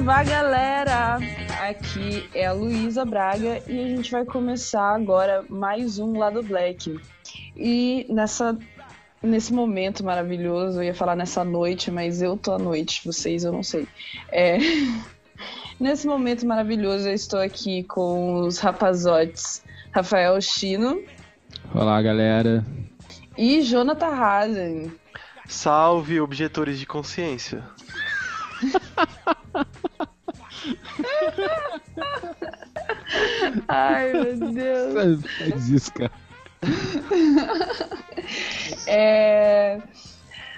Saravá, galera! Aqui é a Luísa Braga e a gente vai começar agora mais um Lado Black. E nessa, nesse momento maravilhoso, eu ia falar nessa noite, mas eu tô à noite, vocês eu não sei. É, nesse momento maravilhoso, eu estou aqui com os rapazotes Rafael Chino Olá, galera. e Jonathan Hazen. Salve, objetores de consciência. Ai, meu Deus. Faz isso, cara. É,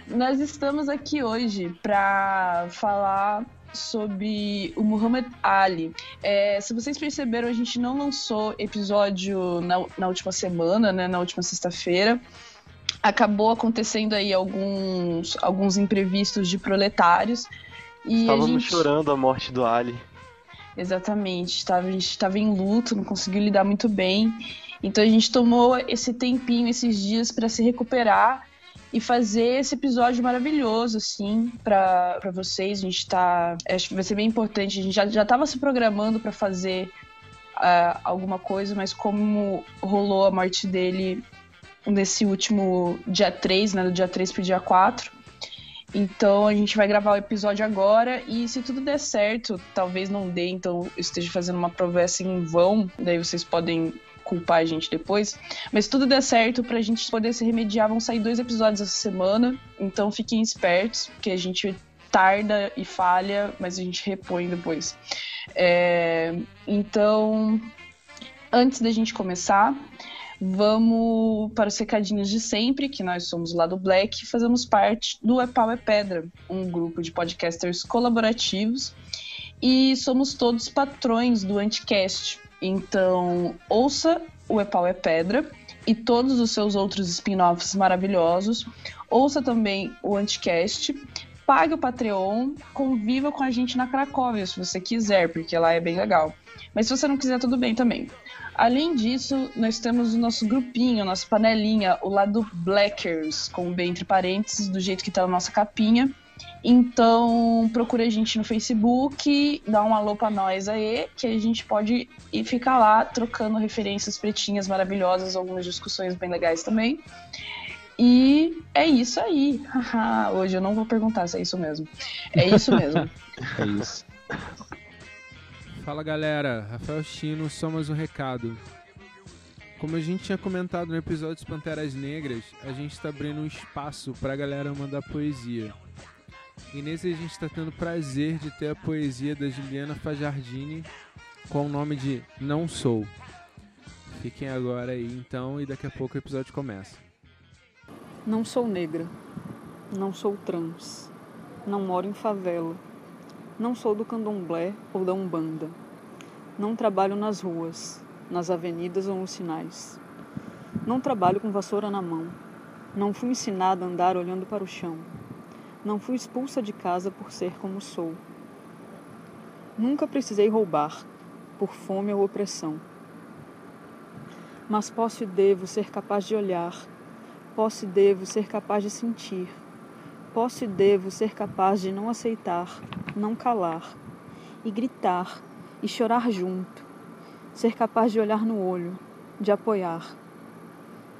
nós estamos aqui hoje para falar sobre o Muhammad Ali. É, se vocês perceberam, a gente não lançou episódio na, na última semana, né, na última sexta-feira. Acabou acontecendo aí alguns, alguns imprevistos de proletários. E a Estávamos gente... chorando a morte do Ali. Exatamente, tava, a gente estava em luto, não conseguiu lidar muito bem. Então a gente tomou esse tempinho, esses dias, para se recuperar e fazer esse episódio maravilhoso, assim, para vocês. A gente tá. Acho que vai ser bem importante. A gente já, já tava se programando para fazer ah, alguma coisa, mas como rolou a morte dele nesse último dia 3, né? Do dia 3 pro dia 4. Então a gente vai gravar o episódio agora e se tudo der certo, talvez não dê, então eu esteja fazendo uma promessa em vão, daí vocês podem culpar a gente depois. Mas se tudo der certo, pra gente poder se remediar, vão sair dois episódios essa semana, então fiquem espertos, porque a gente tarda e falha, mas a gente repõe depois. É, então, antes da gente começar, Vamos para os recadinhos de sempre, que nós somos lá do Black, fazemos parte do É Pau é Pedra, um grupo de podcasters colaborativos, e somos todos patrões do Anticast. Então, ouça o É Pau é Pedra e todos os seus outros spin-offs maravilhosos. Ouça também o Anticast, pague o Patreon, conviva com a gente na Cracóvia, se você quiser, porque lá é bem legal. Mas se você não quiser, tudo bem também. Além disso, nós temos o nosso grupinho, a nossa panelinha, o lado Blackers, com entre parênteses, do jeito que tá na nossa capinha. Então, procura a gente no Facebook, dá um alô pra nós aí, que a gente pode ir ficar lá trocando referências pretinhas maravilhosas, algumas discussões bem legais também. E é isso aí. Hoje eu não vou perguntar se é isso mesmo. É isso mesmo. É isso. Fala galera, Rafael Chino, só mais um recado. Como a gente tinha comentado no episódio dos Panteras Negras, a gente está abrindo um espaço para a galera mandar poesia. E nesse a gente está tendo prazer de ter a poesia da Juliana Fajardini com o nome de Não Sou. Fiquem agora aí então e daqui a pouco o episódio começa. Não sou negra. Não sou trans. Não moro em favela. Não sou do candomblé ou da umbanda. Não trabalho nas ruas, nas avenidas ou nos sinais. Não trabalho com vassoura na mão. Não fui ensinada a andar olhando para o chão. Não fui expulsa de casa por ser como sou. Nunca precisei roubar, por fome ou opressão. Mas posso e devo ser capaz de olhar, posso e devo ser capaz de sentir, posso e devo ser capaz de não aceitar, não calar, e gritar, e chorar junto, ser capaz de olhar no olho, de apoiar.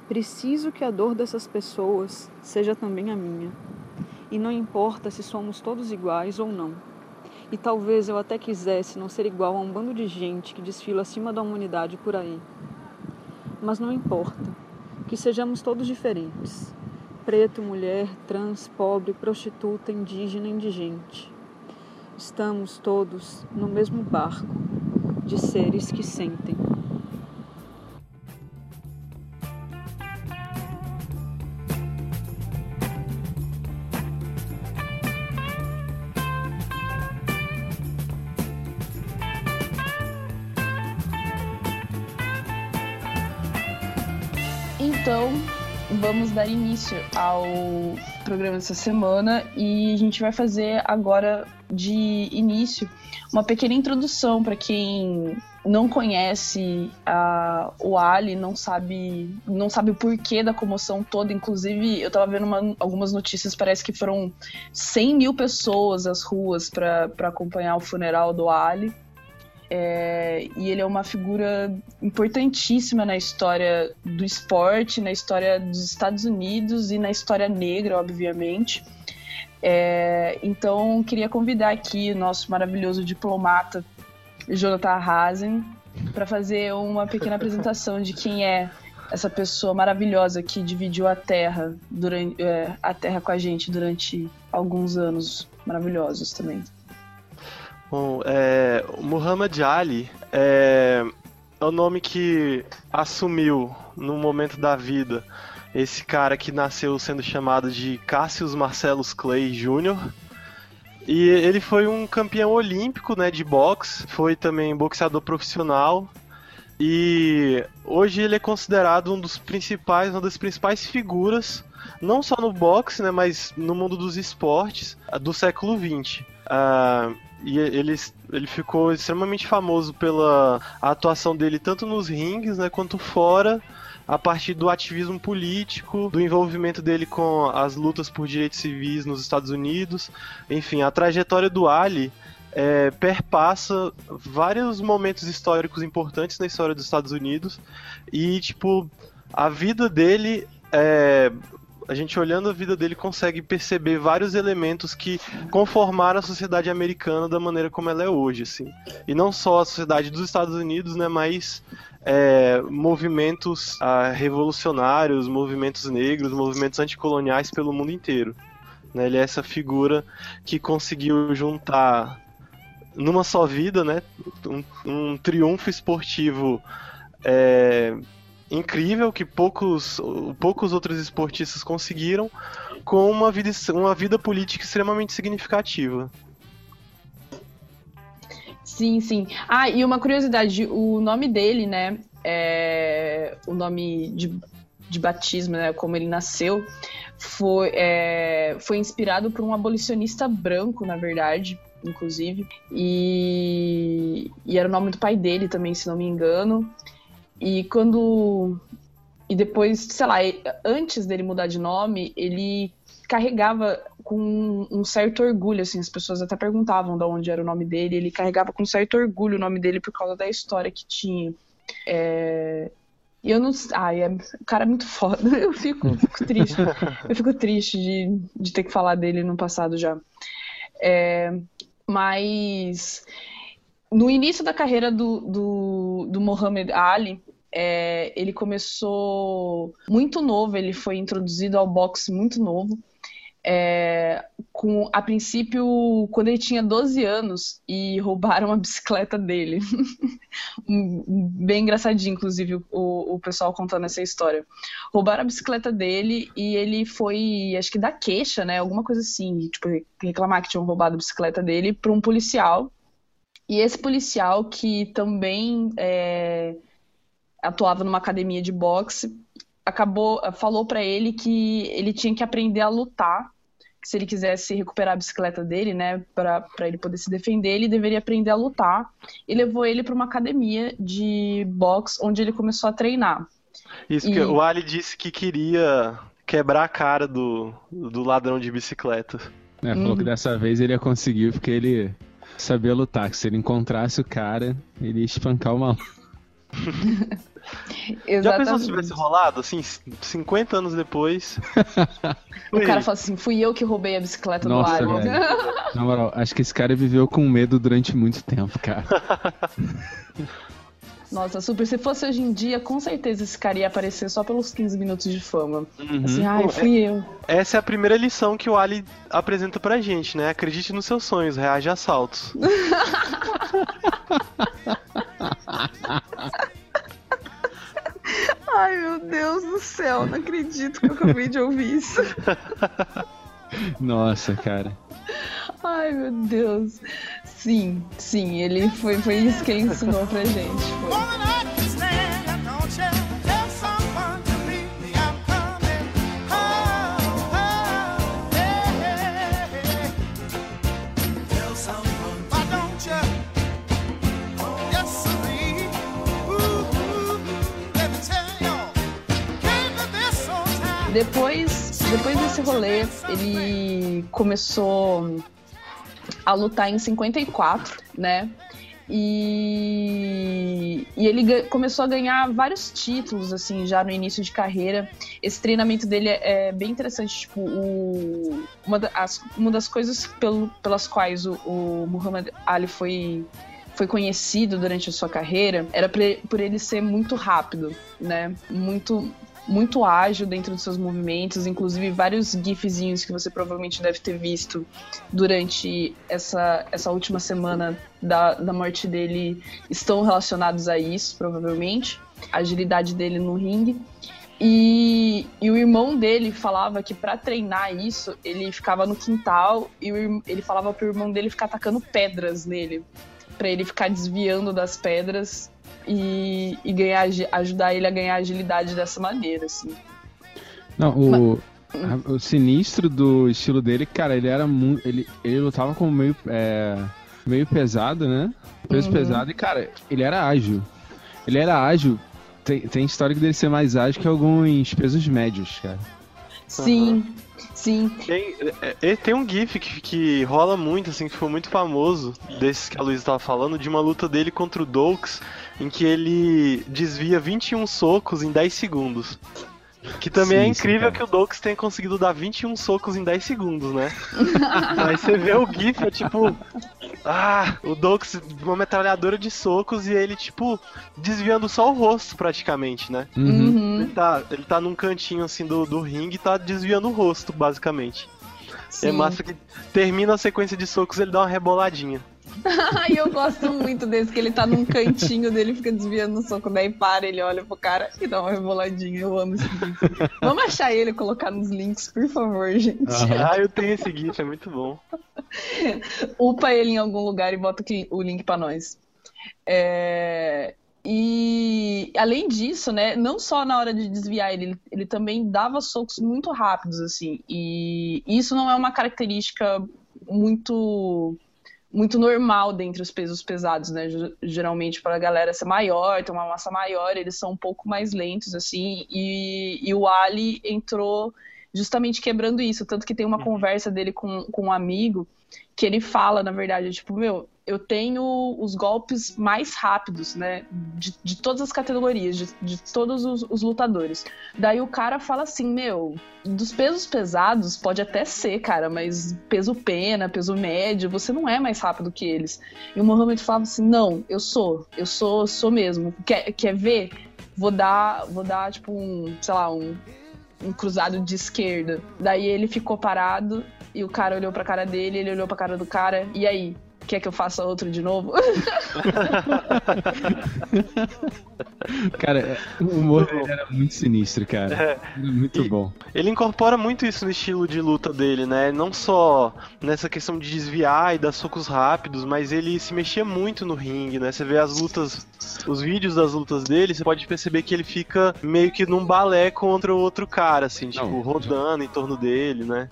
Preciso que a dor dessas pessoas seja também a minha. E não importa se somos todos iguais ou não. E talvez eu até quisesse não ser igual a um bando de gente que desfila acima da humanidade por aí. Mas não importa, que sejamos todos diferentes. Preto, mulher, trans, pobre, prostituta, indígena, indigente. Estamos todos no mesmo barco de seres que sentem. Vamos dar início ao programa dessa semana e a gente vai fazer agora de início uma pequena introdução para quem não conhece o Ali, não sabe, não sabe o porquê da comoção toda. Inclusive, eu tava vendo uma- algumas notícias, parece que foram 100 mil pessoas às ruas para acompanhar o funeral do Ali. É, e ele é uma figura importantíssima na história do esporte, na história dos Estados Unidos e na história negra, obviamente. É, então, queria convidar aqui o nosso maravilhoso diplomata, Jonathan Hazen, para fazer uma pequena apresentação de quem é essa pessoa maravilhosa que dividiu a Terra durante é, a Terra com a gente durante alguns anos maravilhosos também. Bom, é, Muhammad Ali é, é o nome que assumiu no momento da vida esse cara que nasceu sendo chamado de Cassius Marcellus Clay Jr. E ele foi um campeão olímpico né, de boxe, foi também boxeador profissional. E hoje ele é considerado um dos principais, uma das principais figuras, não só no boxe, né, mas no mundo dos esportes do século XX. Ah, e ele, ele ficou extremamente famoso pela atuação dele tanto nos rings né, quanto fora, a partir do ativismo político, do envolvimento dele com as lutas por direitos civis nos Estados Unidos. Enfim, a trajetória do Ali é, perpassa vários momentos históricos importantes na história dos Estados Unidos e, tipo, a vida dele é, a gente olhando a vida dele consegue perceber vários elementos que conformaram a sociedade americana da maneira como ela é hoje, assim. E não só a sociedade dos Estados Unidos, né, mas é, movimentos ah, revolucionários, movimentos negros, movimentos anticoloniais pelo mundo inteiro. Né, ele é essa figura que conseguiu juntar numa só vida, né, um, um triunfo esportivo é, incrível que poucos, poucos outros esportistas conseguiram, com uma vida, uma vida política extremamente significativa. Sim, sim. Ah, e uma curiosidade, o nome dele, né, é, o nome de, de batismo, né, como ele nasceu, foi, é, foi inspirado por um abolicionista branco, na verdade, inclusive, e, e era o nome do pai dele também, se não me engano. E quando. E depois, sei lá, antes dele mudar de nome, ele carregava com um certo orgulho, assim, as pessoas até perguntavam de onde era o nome dele, ele carregava com certo orgulho o nome dele por causa da história que tinha. É... E eu não. Ai, é... o cara é muito foda. Eu fico, fico triste. Eu fico triste de, de ter que falar dele no passado já. É... Mas no início da carreira do, do, do Muhammad Ali, é, ele começou muito novo, ele foi introduzido ao boxe muito novo. É, com, a princípio, quando ele tinha 12 anos e roubaram a bicicleta dele. Bem engraçadinho, inclusive, o, o pessoal contando essa história. Roubaram a bicicleta dele e ele foi, acho que da queixa, né? Alguma coisa assim, tipo, reclamar que tinham roubado a bicicleta dele para um policial. E esse policial, que também é, atuava numa academia de boxe, acabou falou para ele que ele tinha que aprender a lutar. Que se ele quisesse recuperar a bicicleta dele, né, para ele poder se defender, ele deveria aprender a lutar. E levou ele para uma academia de boxe, onde ele começou a treinar. Isso E- que o Ali disse que queria quebrar a cara do, do ladrão de bicicleta. É, falou Uhum. que dessa vez ele ia conseguir porque ele sabia lutar, que se ele encontrasse o cara, ele ia espancar o maluco. Já pensou se tivesse rolado, assim, 50 anos depois? O cara fala assim: fui eu que roubei a bicicleta Nossa, do velho. Na moral, acho que esse cara viveu com medo durante muito tempo, cara. Nossa, super. Se fosse hoje em dia, com certeza esse cara ia aparecer só pelos 15 minutos de fama. Uhum. Assim, ai, fui eu. Essa é a primeira lição que o Ali apresenta pra gente, né? Acredite nos seus sonhos, reage a assaltos. Ai, meu Deus do céu, não acredito que eu acabei de ouvir isso. Nossa, cara. Ai, meu Deus. Sim, sim, ele foi, foi isso que ele ensinou pra gente. Foi. Depois, depois desse rolê, ele começou a lutar em 54, né? E, e ele começou a ganhar vários títulos, assim, já no início de carreira. Esse treinamento dele é, é bem interessante. Tipo, o, uma, uma das coisas pelo- pelas quais o, o Muhammad Ali foi, foi conhecido durante a sua carreira era por ele ser muito rápido, né? Muito, muito ágil dentro dos seus movimentos, inclusive vários gifzinhos que você provavelmente deve ter visto durante essa, essa última semana da, da morte dele estão relacionados a isso, provavelmente. A agilidade dele no ringue. E, e o irmão dele falava que pra treinar isso, ele ficava no quintal e o ele falava pro irmão dele ficar atacando pedras nele. Pra ele ficar desviando das pedras e, e ganhar, ajudar ele a ganhar agilidade dessa maneira, assim. Não, o, a- o sinistro do estilo dele, cara, ele era muito. Ele, ele lutava como meio, é, meio pesado, né? Peso Uhum. pesado e, cara, ele era ágil. Ele era ágil. Tem, tem história dele ser mais ágil que alguns pesos médios, cara. Sim, sim. Tem, é, é, tem um GIF que, que rola muito, assim, que foi muito famoso, desses que a Luísa tava falando, de uma luta dele contra o Dokes, em que ele desvia 21 socos em 10 segundos. Que também Sim, é sim, incrível cara. que o Dokes tenha conseguido dar 21 socos em 10 segundos, né? Aí você vê o GIF, é tipo. Ah, o Dokes, uma metralhadora de socos e ele, tipo, desviando só o rosto praticamente, né? Uhum. Uhum, Ele tá, ele tá num cantinho assim do, do ringue e tá desviando o rosto, basicamente. sim. É massa que termina a sequência de socos ele dá uma reboladinha. Ai, eu gosto muito desse, que ele tá num cantinho dele, fica desviando o soco, daí para, ele olha pro cara e dá uma reboladinha. Eu amo esse gif. Vamos achar ele e colocar nos links, por favor, gente. Ah, eu tenho esse GIF, é muito bom. Upa ele em algum lugar e bota o link pra nós. É, E além disso, né, não só na hora de desviar ele, ele também dava socos muito rápidos, assim. E isso não é uma característica muito muito normal dentre os pesos pesados, né? Ge- Geralmente para a galera ser maior, ter uma massa maior, eles são um pouco mais lentos, assim. E, e o Ali entrou justamente quebrando isso, tanto que tem uma conversa dele com, com um amigo que ele fala, na verdade, tipo, meu, eu tenho os golpes mais rápidos, né, de, de todas as categorias, de, de todos os, os lutadores. Daí o cara fala assim, meu, dos pesos pesados pode até ser, cara, mas peso pena, peso médio, você não é mais rápido que eles. E o Mohamed falava assim, não, eu sou, eu sou, sou mesmo. Quer, quer ver? Vou dar, vou dar, tipo, um, sei lá, um, um cruzado de esquerda. Daí ele ficou parado e o cara olhou pra cara dele, ele olhou pra cara do cara, e aí? Quer que eu faça outro de novo? Cara, é- o humor dele era muito sinistro, cara. É. Era muito E- bom. Ele incorpora muito isso no estilo de luta dele, né? Não só nessa questão de desviar e dar socos rápidos, mas ele se mexia muito no ringue, né? Você vê as lutas, os vídeos das lutas dele, você pode perceber que ele fica meio que num balé contra o outro cara, assim, tipo, Não, rodando em torno dele, né?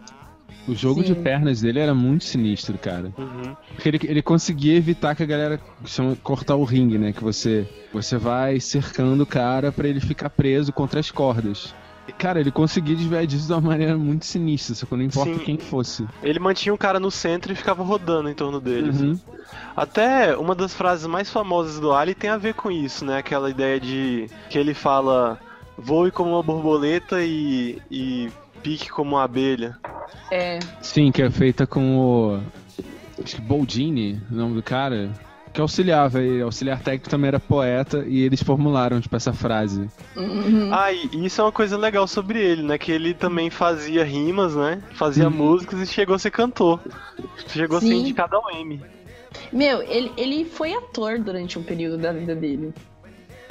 O jogo de Sim. pernas dele era muito sinistro, cara. Uhum. Porque ele, ele conseguia evitar que a galera chama, cortar o ringue, né? Que você, você vai cercando o cara pra ele ficar preso contra as cordas. E, cara, ele conseguia desviar disso de uma maneira muito sinistra, só que não importa Sim. quem fosse. Ele mantinha o cara no centro e ficava rodando em torno dele. assim. Uhum. Até uma das frases mais famosas do Ali tem a ver com isso, né? Aquela ideia de que ele fala voe como uma borboleta e, e pique como uma abelha. É, Sim, que é feita com o. Acho que Boldini, o nome do cara. Que auxiliava, e auxiliar técnico também era poeta, e eles formularam, tipo, essa frase. uhum. Ah, e isso é uma coisa legal sobre ele, né? Que ele também fazia rimas, né? Fazia Uhum. músicas e chegou a ser cantor. Chegou a ser Sim. indicado ao M. Meu, ele, ele foi ator durante um período da vida dele.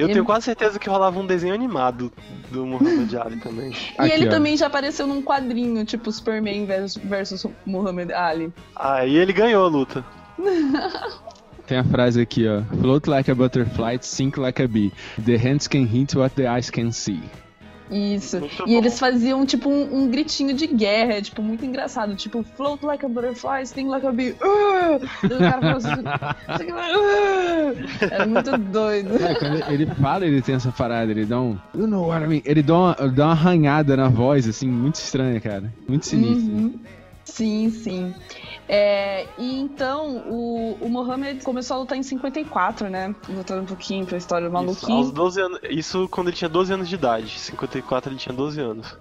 Eu Ele- tenho quase certeza que rolava um desenho animado do Muhammad Ali também. E Aqui, ele ó. também já apareceu num quadrinho, tipo Superman versus, Muhammad Ali. Aí ele ganhou a luta. Tem a frase aqui, ó. Float like a butterfly, sink like a bee. The hands can hint what the eyes can see. Isso. Muito e bom. eles faziam, tipo, um, um gritinho de guerra, tipo, muito engraçado. Tipo, float like a butterfly, sting like a bee. Uh! E o cara falou assim, uh! Era muito doido. É, quando ele fala, ele tem essa parada, ele dá um. You know what I mean? Ele dá uma, dá uma arranhada na voz, assim, muito estranha, cara. Muito sinistra. Uhum. Sim, sim. É, e então, o, o Mohamed começou a lutar em 54, né? Voltando um pouquinho pra história do Isso, maluquinho. aos 12 anos, isso quando ele tinha 12 anos de idade. 54 ele tinha 12 anos.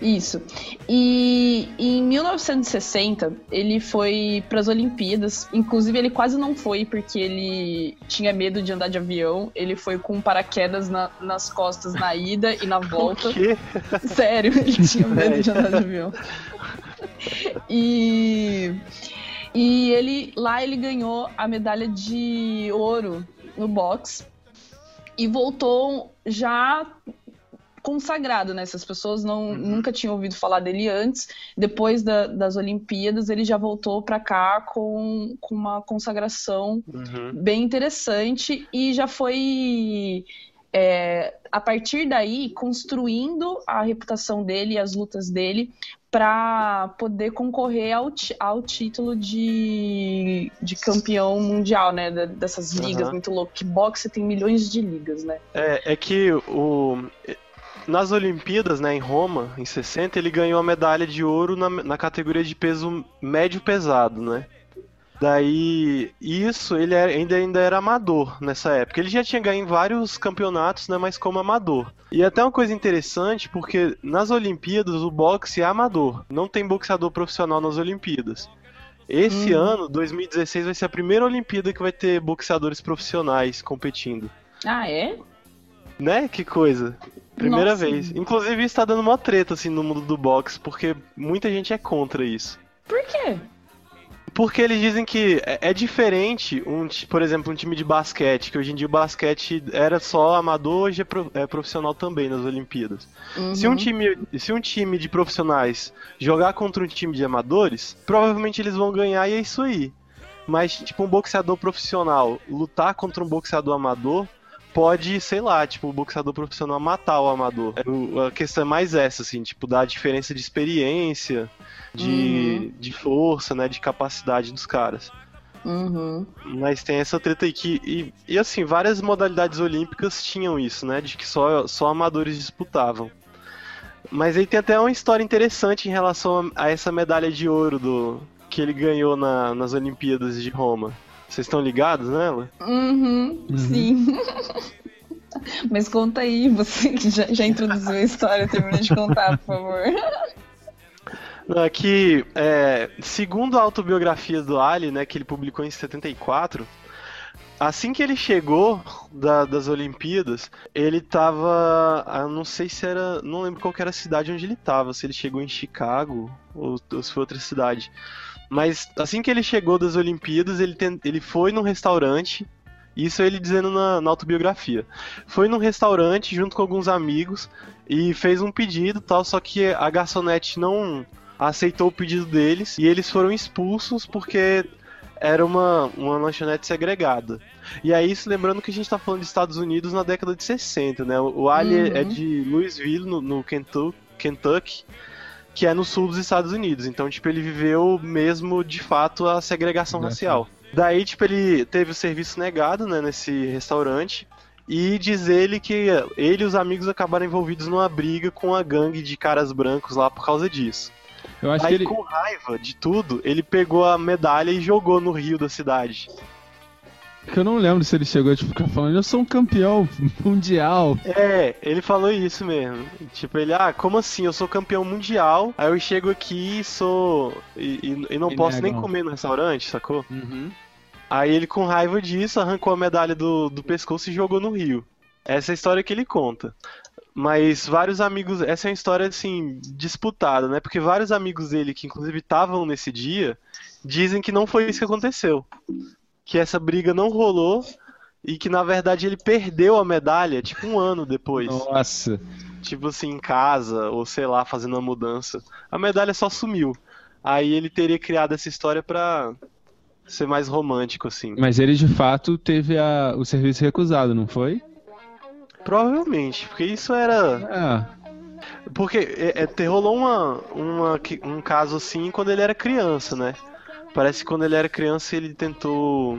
Isso. E em 1960, ele foi para as Olimpíadas. Inclusive, ele quase não foi porque ele tinha medo de andar de avião. Ele foi com paraquedas na- nas costas na ida e na volta. O quê? Sério, ele tinha medo de andar de avião. E, e ele lá ele ganhou a medalha de ouro no boxe e voltou já consagrado, né? Essas pessoas não, nunca tinham ouvido falar dele antes. Depois da- das Olimpíadas, ele já voltou para cá com, com uma consagração Uhum. bem interessante e já foi é, a partir daí construindo a reputação dele e as lutas dele para poder concorrer ao, ao título de, de campeão mundial, né? dessas ligas Aham. muito loucas. Que boxe tem milhões de ligas, né? É, é que o. Nas Olimpíadas, né, em Roma, em 60, ele ganhou a medalha de ouro na, na categoria de peso médio pesado, né? Daí, isso, ele ainda, ainda era amador nessa época. Ele já tinha ganho vários campeonatos, né, mas como amador. E até uma coisa interessante, porque nas Olimpíadas o boxe é amador. Não tem boxeador profissional nas Olimpíadas. Esse Uhum. ano, 2016, vai ser a primeira Olimpíada que vai ter boxeadores profissionais competindo. Ah, é? Né? Que coisa. Primeira Nossa. vez. Inclusive, isso tá dando uma treta, assim, no mundo do boxe, porque muita gente é contra isso. Por quê? Porque eles dizem que é, é diferente, um, por exemplo, um time de basquete, que hoje em dia o basquete era só amador, hoje é, pro- é profissional também nas Olimpíadas. Se, um Uhum. time, se um time de profissionais jogar contra um time de amadores, provavelmente eles vão ganhar e é isso aí. Mas, tipo, um boxeador profissional lutar contra um boxeador amador pode, sei lá, tipo, o boxeador profissional matar o amador. É, o- A questão é mais essa, assim, tipo, da diferença de experiência, de, de força, né, de capacidade dos caras. Uhum. Mas tem essa treta aí que. E, e assim, várias modalidades olímpicas tinham isso, né? De que só, só amadores disputavam. Mas aí tem até uma história interessante em relação a, a essa medalha de ouro do que ele ganhou na- nas Olimpíadas de Roma. Vocês estão ligados nela? Uhum, sim. Mas conta aí, você que já, já introduziu a história, termina de contar, por favor. Não, é que, é, segundo a autobiografia do Ali, né, que ele publicou em 74, assim que ele chegou da- das Olimpíadas, ele tava. ah, Não sei se era. Não lembro qual que era a cidade onde ele tava, se ele chegou em Chicago ou, ou se foi outra cidade. Mas assim que ele chegou das Olimpíadas, ele, ten- ele foi num restaurante. Isso ele dizendo na, na autobiografia. Foi num restaurante junto com alguns amigos e fez um pedido tal, só que a garçonete não aceitou o pedido deles e eles foram expulsos porque era uma, uma lanchonete segregada. E aí, isso lembrando que a gente tá falando de Estados Unidos na década de 60, né? O Ali Uhum. é de Louisville, no, no Kentu- Kentucky, que é no sul dos Estados Unidos. Então, tipo, ele viveu mesmo, de fato, a segregação racial. Daí, tipo, ele teve o serviço negado, né, nesse restaurante. E diz ele que ele e os amigos acabaram envolvidos numa briga com a gangue de caras brancos lá por causa disso. Eu acho Aí, que ele. com raiva de tudo, ele pegou a medalha e jogou no rio da cidade. Que eu não lembro se ele chegou a tipo, ficar falando, eu sou um campeão mundial. É, ele falou isso mesmo. Tipo, ele, ah, como assim? Eu sou campeão mundial, aí eu chego aqui e sou. e, e- e não E posso nem negam. comer no restaurante, sacou? Uhum. Aí ele, com raiva disso, arrancou a medalha do, do pescoço e jogou no rio. Essa é a história que ele conta. Mas vários amigos. Essa é uma história, assim, disputada, né? Porque vários amigos dele, que inclusive estavam nesse dia, dizem que não foi isso que aconteceu. Que essa briga não rolou e que, na verdade, ele perdeu a medalha, tipo, um ano depois. Nossa. Tipo assim, em casa, ou sei lá, fazendo uma mudança. A medalha só sumiu. Aí ele teria criado essa história pra ser mais romântico, assim. Mas ele de fato teve a... o serviço recusado, não foi? Provavelmente, porque isso era. É. Porque é, é, rolou uma, uma, um caso assim quando ele era criança, né? Parece que quando ele era criança ele tentou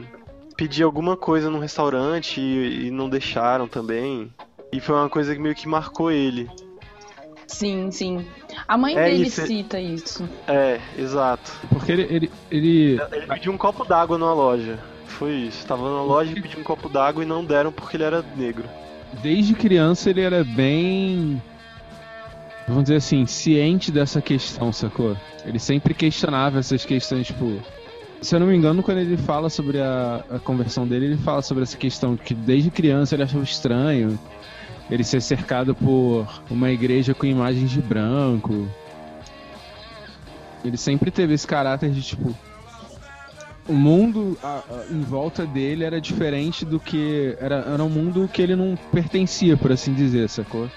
pedir alguma coisa num restaurante e, e não deixaram também. E foi uma coisa que meio que marcou ele. Sim, sim. A mãe É dele isso, é- cita isso. É, exato. Porque ele. ele, ele- Ele pediu um copo d'água numa loja. Foi isso. Tava na loja e pediu um copo d'água e não deram porque ele era negro. desde criança ele era bem. Vamos dizer assim, ciente dessa questão, sacou? Ele sempre questionava essas questões, tipo. Se eu não me engano, quando ele fala sobre a, a conversão dele, ele fala sobre essa questão que desde criança ele achava estranho ele ser cercado por uma igreja com imagens de branco. Ele sempre teve esse caráter de tipo. O mundo a- a- em volta dele era diferente do que. Era, era um mundo que ele não pertencia, por assim dizer, sacou?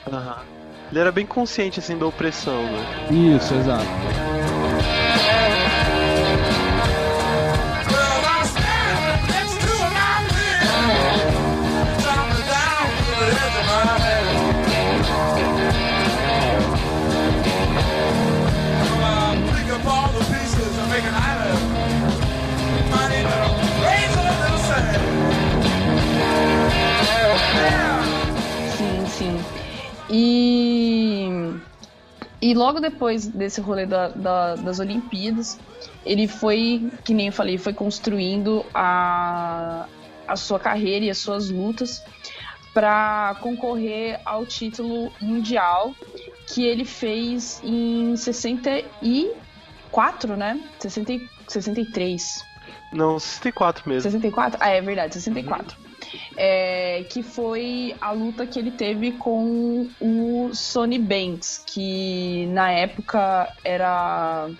Ele era bem consciente assim da opressão, né? Isso, exato. Sim, sim. E, e logo depois desse rolê da- da- das Olimpíadas, ele foi, que nem eu falei, foi construindo a, a sua carreira e as suas lutas para concorrer ao título mundial que ele fez em 64, né? 60, e- 63. Não, 64 mesmo. 64? Ah, é verdade, 64. É, que foi a luta que ele teve com o Sonny Banks, que na época era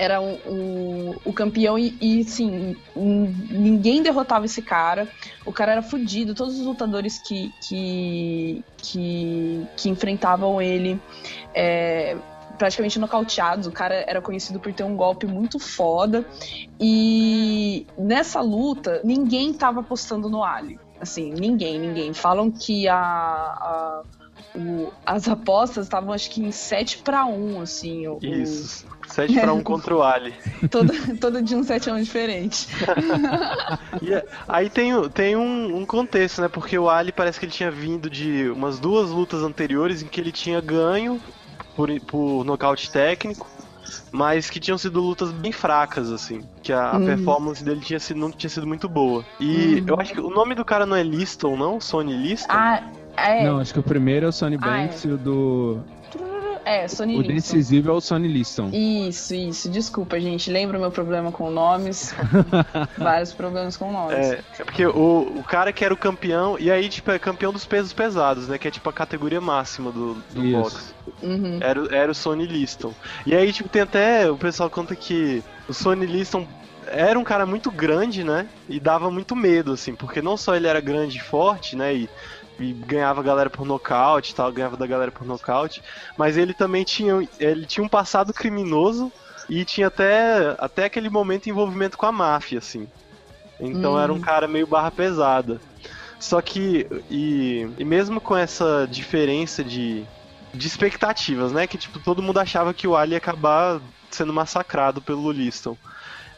era o, o, o campeão e, e sim, ninguém derrotava esse cara. O cara era fudido, todos os lutadores que, que, que, que enfrentavam ele é, praticamente nocauteados. O cara era conhecido por ter um golpe muito foda. E nessa luta, ninguém tava apostando no Ali. Assim, ninguém, ninguém. Falam que a, a- o- as apostas estavam acho que em 7 para 1, assim. o- Isso. 7 pra 1 contra o Ali. todo, todo dia um 7 a 1 diferente. Aí tem, tem um, um contexto, né? Porque o Ali parece que ele tinha vindo de umas duas lutas anteriores em que ele tinha ganho por, por nocaute técnico, mas que tinham sido lutas bem fracas, assim. Que a, a Uhum. performance dele tinha sido, não tinha sido muito boa. E Uhum. eu acho que o nome do cara não é Liston, não? Sony Liston? Ah, é. Não, acho que o primeiro é o Sonny Ah, Banks e o do. É, Sony O Liston. decisivo é o Sonny Liston. Isso, isso. Desculpa, gente. Lembra o meu problema com nomes? Vários problemas com nomes. É, é porque o, o cara que era o campeão, e aí, tipo, é campeão dos pesos pesados, né? Que é tipo a categoria máxima do, do Isso. boxe. Uhum. Era, o- era o Sonny Liston. E aí, tipo, tem até. O pessoal conta que o Sonny Liston era um cara muito grande, né? E dava muito medo, assim, porque não só ele era grande e forte, né? E, e ganhava a galera por nocaute e tal, ganhava da galera por nocaute, mas ele também tinha. Ele tinha um passado criminoso e tinha até, até aquele momento envolvimento com a máfia, assim. Então Hum. era um cara meio barra pesada. Só que, e, e mesmo com essa diferença de, de expectativas, né? Que tipo, todo mundo achava que o Ali ia acabar sendo massacrado pelo Liston.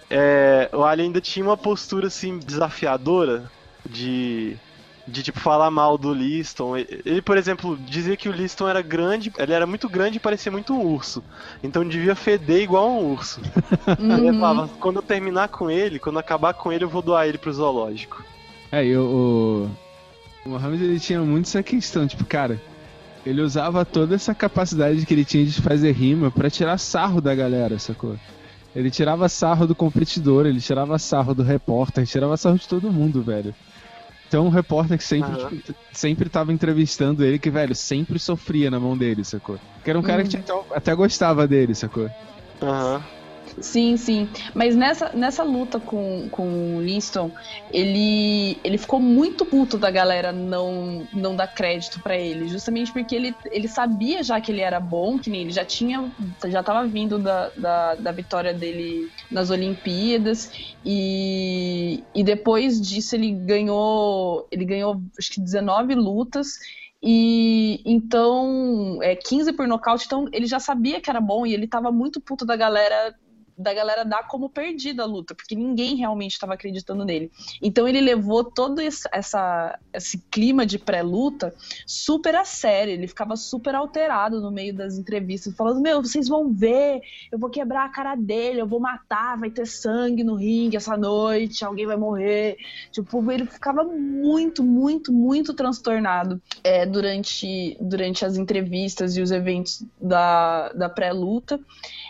É, o Ali ainda tinha uma postura assim desafiadora de de tipo falar mal do Liston. Ele, ele, por exemplo, dizia que o Liston era grande, ele era muito grande e parecia muito um urso. Então devia feder igual um urso. Ele Uhum. falava, quando eu terminar com ele, quando acabar com ele, eu vou doar ele pro zoológico. É, e o. O Mohamed ele tinha muito essa questão, tipo, cara, ele usava toda essa capacidade que ele tinha de fazer rima pra tirar sarro da galera, sacou? Ele tirava sarro do competidor, ele tirava sarro do repórter, tirava sarro de todo mundo, velho. Então um repórter que sempre, Aham. tipo, sempre tava entrevistando ele, que, velho, sempre sofria na mão dele, sacou? Que era um cara que tinha, até- até gostava dele, sacou? Aham. Sim, sim. Mas nessa, nessa luta com, com o Liston, ele, ele ficou muito puto da galera não, não dar crédito pra ele. Justamente porque ele, ele sabia já que ele era bom, que nem ele já tinha. Já tava vindo da, da, da vitória dele nas Olimpíadas. E, e depois disso ele ganhou. Ele ganhou acho que 19 lutas. E então, é 15 por nocaute, então ele já sabia que era bom e ele tava muito puto da galera da galera dar como perdida a luta, porque ninguém realmente estava acreditando nele. Então ele levou todo esse, essa, esse clima de pré-luta super a sério, ele ficava super alterado no meio das entrevistas, falando: Meu, vocês vão ver, eu vou quebrar a cara dele, eu vou matar, vai ter sangue no ringue essa noite, alguém vai morrer. Tipo, ele ficava muito, muito, muito transtornado é, durante, durante as entrevistas e os eventos da, da pré-luta.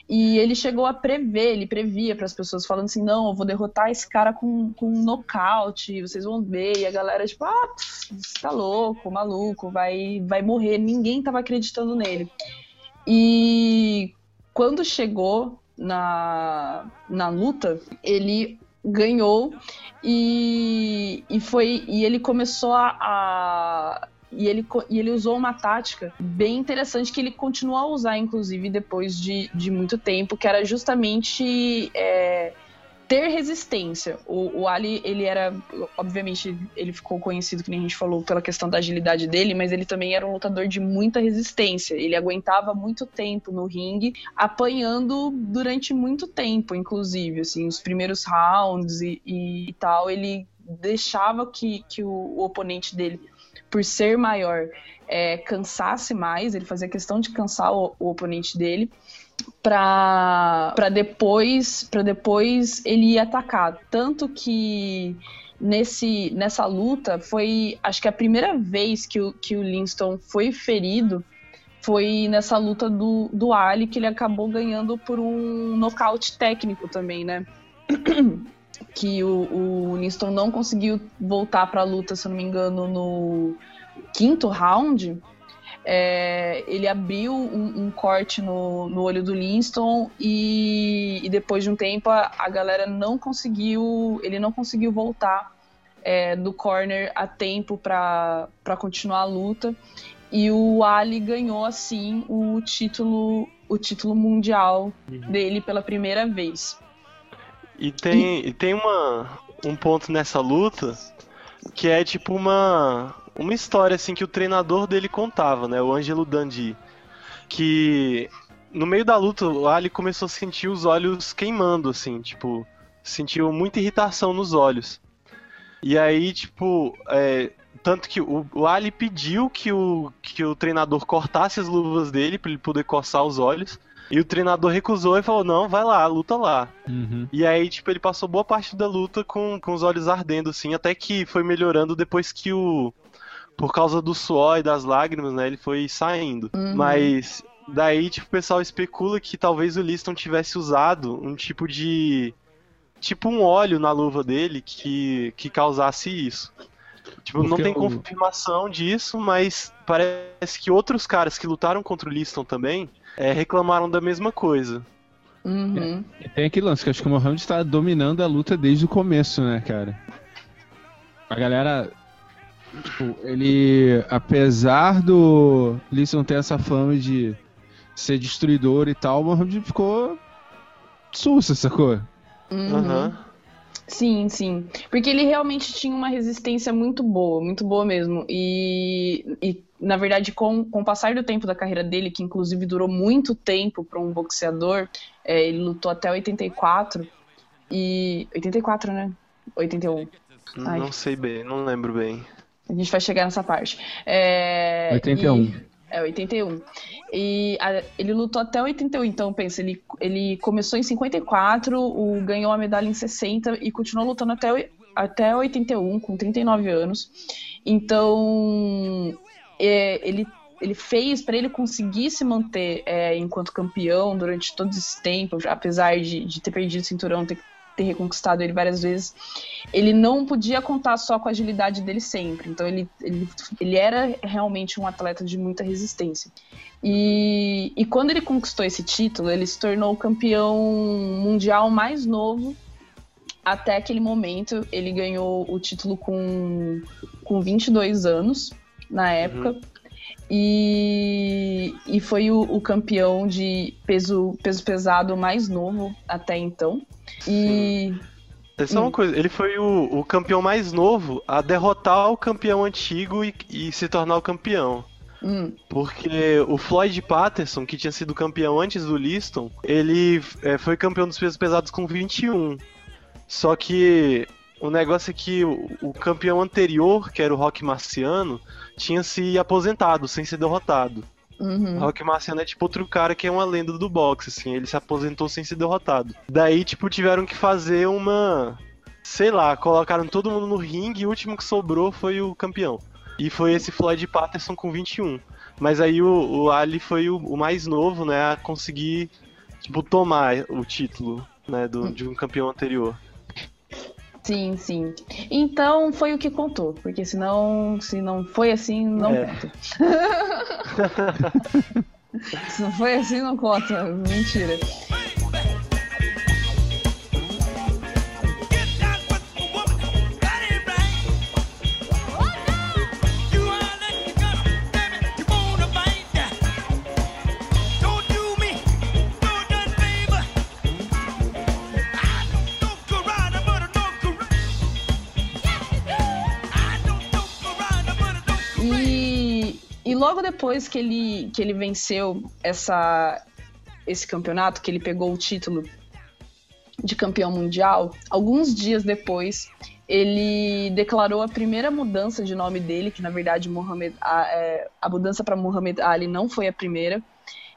E ele chegou a prever, ele previa para as pessoas, falando assim: não, eu vou derrotar esse cara com, com um nocaute, vocês vão ver. E a galera, tipo, ah, você tá louco, maluco, vai, vai morrer. Ninguém tava acreditando nele. E quando chegou na, na luta, ele ganhou e, e foi e ele começou a, a e ele, e ele usou uma tática bem interessante que ele continua a usar, inclusive, depois de, de muito tempo, que era justamente é, ter resistência. O, o, Ali, ele era, obviamente, ele ficou conhecido, que nem a gente falou, pela questão da agilidade dele, mas ele também era um lutador de muita resistência. Ele aguentava muito tempo no ringue, apanhando durante muito tempo, inclusive, assim, os primeiros rounds e, e, tal, ele deixava que, que o, o oponente dele por ser maior, é, cansasse mais, ele fazia questão de cansar o, o oponente dele para depois para depois ele ir atacar tanto que nesse nessa luta foi acho que a primeira vez que o, que o Linston foi ferido foi nessa luta do, do Ali que ele acabou ganhando por um nocaute técnico também, né? que o, o Linston não conseguiu voltar para a luta, se eu não me engano, no quinto round. É, ele abriu um, um corte no, no, olho do Linston e, e, depois de um tempo a, a, galera não conseguiu, ele não conseguiu voltar é, do corner a tempo para continuar a luta e o Ali ganhou assim o título o título mundial uhum. dele pela primeira vez. E tem, e tem uma, um ponto nessa luta que é tipo uma, uma história assim que o treinador dele contava, né? O Ângelo Dandi. Que no meio da luta, o Ali começou a sentir os olhos queimando, assim, tipo, sentiu muita irritação nos olhos. E aí, tipo, é, tanto que o, o, Ali pediu que o, que o treinador cortasse as luvas dele para ele poder coçar os olhos. E o treinador recusou e falou: não, vai lá, luta lá. Uhum. E aí, tipo, ele passou boa parte da luta com, com os olhos ardendo, assim, até que foi melhorando depois que o. Por causa do suor e das lágrimas, né? Ele foi saindo. Uhum. Mas daí, tipo, o pessoal especula que talvez o Liston tivesse usado um tipo de. Tipo um óleo na luva dele que, que causasse isso. Tipo, Porque não tem confirmação disso, mas parece que outros caras que lutaram contra o Liston também é, reclamaram da mesma coisa. Uhum. É, tem aquele lance que acho que o Mohamed está dominando a luta desde o começo, né, cara? A galera. Tipo, ele. Apesar do Lisson ter essa fama de ser destruidor e tal, o Mohamed ficou. sussa, sacou? Uhum. uhum. Sim, sim. Porque ele realmente tinha uma resistência muito boa, muito boa mesmo. E, e na verdade, com, com o passar do tempo da carreira dele, que inclusive durou muito tempo para um boxeador, é, ele lutou até 84. E. 84, né? 81. Ai. Não sei bem, não lembro bem. A gente vai chegar nessa parte. É, 81. E... É, 81. E a, ele lutou até 81, então pensa, ele, ele começou em 54, o, ganhou a medalha em 60 e continuou lutando até, até 81, com 39 anos. Então, é, ele, ele fez para ele conseguir se manter é, enquanto campeão durante todo esse tempo, apesar de, de ter perdido o cinturão, ter ter reconquistado ele várias vezes, ele não podia contar só com a agilidade dele sempre. Então ele, ele, ele era realmente um atleta de muita resistência. E, e quando ele conquistou esse título, ele se tornou o campeão mundial mais novo até aquele momento. Ele ganhou o título com, com 22 anos na época. Uhum. E, e foi o, o, campeão de peso, peso pesado mais novo até então. E, É só uma Hum. coisa, ele foi o, o campeão mais novo a derrotar o campeão antigo e, e se tornar o campeão. Hum, Porque o Floyd Patterson, que tinha sido campeão antes do Liston, ele é, foi campeão dos pesos pesados com 21. Só que o negócio é que o, o campeão anterior, que era o Rock Marciano, tinha se aposentado sem ser derrotado. O uhum. Rock Marciano é tipo outro cara que é uma lenda do boxe, assim, ele se aposentou sem ser derrotado. Daí, tipo, tiveram que fazer uma. Sei lá, colocaram todo mundo no ringue e o último que sobrou foi o campeão. E foi esse Floyd Patterson com 21. Mas aí o, o Ali foi o, o mais novo, né, a conseguir, tipo, tomar o título, né, do, de um campeão anterior. Sim, sim. Então foi o que contou, porque senão, se não foi assim, não É. conta. se não foi assim, não conta. Mentira. Depois que ele, que ele venceu essa, esse campeonato, que ele pegou o título de campeão mundial, alguns dias depois ele declarou a primeira mudança de nome dele, que na verdade Muhammad, a, é, a mudança para Muhammad Ali não foi a primeira.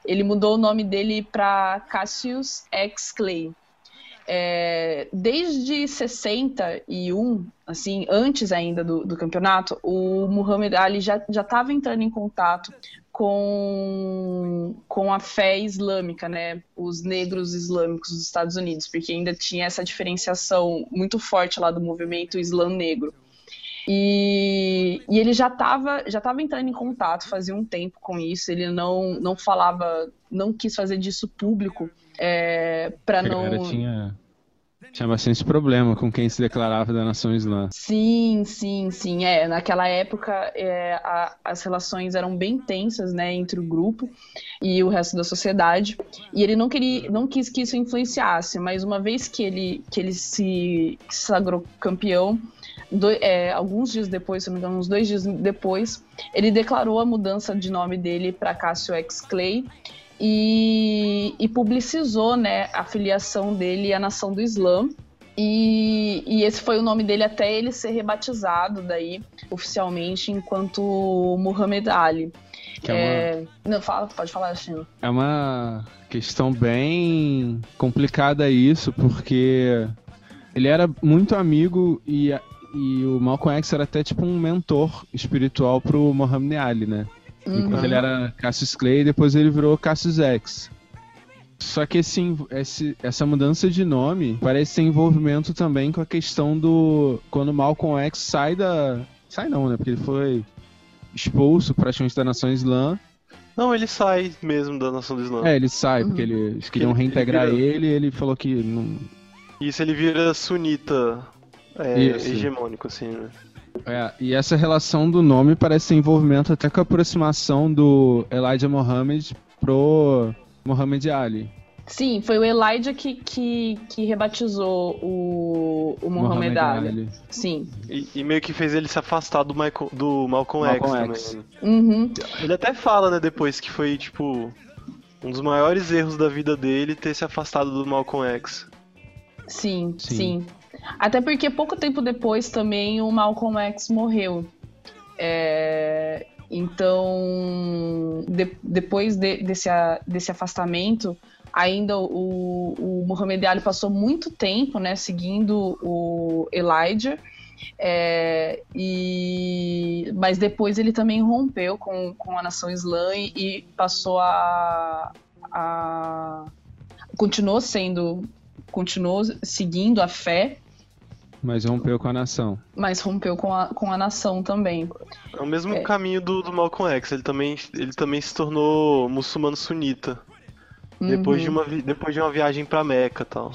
Ele mudou o nome dele para Cassius X Clay. É, desde 61, assim, antes ainda do, do campeonato, o Muhammad Ali já estava entrando em contato com, com a fé islâmica, né? Os negros islâmicos dos Estados Unidos, porque ainda tinha essa diferenciação muito forte lá do movimento islã negro. E, e ele já estava já tava entrando em contato fazia um tempo com isso, ele não, não falava, não quis fazer disso público é, para não. tinha, tinha bastante problema com quem se declarava da nação islã. Sim, sim, sim. É, naquela época é, a- as relações eram bem tensas, né, entre o grupo e o resto da sociedade. E ele não queria, não quis que isso influenciasse, mas uma vez que ele, que ele se sagrou campeão, do- é, alguns dias depois, se não me engano, uns dois dias depois, ele declarou a mudança de nome dele para Cássio X Clay e, e publicizou né, a filiação dele à nação do Islã. E, e esse foi o nome dele até ele ser rebatizado daí oficialmente enquanto Muhammad Ali. Que é, uma, É, Não, fala, pode falar, Chino. é uma questão bem complicada isso, porque ele era muito amigo e, e o Malcolm X era até tipo um mentor espiritual pro Muhammad Ali, né? Enquanto Uhum. ele era Cassius Clay, depois ele virou Cassius X. Só que esse, esse- essa mudança de nome parece ter envolvimento também com a questão do. Quando Malcolm X sai da. Sai não, né? Porque ele foi expulso praticamente da nação islã. Não, ele sai mesmo da Nação do Islã. É, ele sai, porque ele- eles queriam Ele- ele reintegrar vira- ele e ele falou que não. Isso ele vira sunita é, hegemônico, assim, né? É, e essa relação do nome parece ter envolvimento até com a aproximação do Elijah Muhammad pro Muhammad Ali. Sim, foi o Elijah que, que, que rebatizou o, o Muhammad, Ali. Sim. E, e meio que fez ele se afastar do, Michael, do Malcolm, Malcolm X X. também. Uhum. Ele até fala, né, depois que foi, tipo, um dos maiores erros da vida dele ter se afastado do Malcolm X. Sim, Sim. sim, Até porque pouco tempo depois também o Malcolm X morreu. É, Então, de- depois de- desse, desse afastamento, ainda o, o Muhammad Ali passou muito tempo né, seguindo o Elijah. é, e, mas depois ele também rompeu com, com a nação islã e, e passou a, a. continuou sendo continuou seguindo a fé, Mas rompeu com a nação. mas rompeu com a, com a nação também. É o mesmo É. caminho do, do Malcolm X. Ele também, ele também se tornou muçulmano sunita. Depois, de Uhum. uma, depois de uma viagem pra Meca e tal.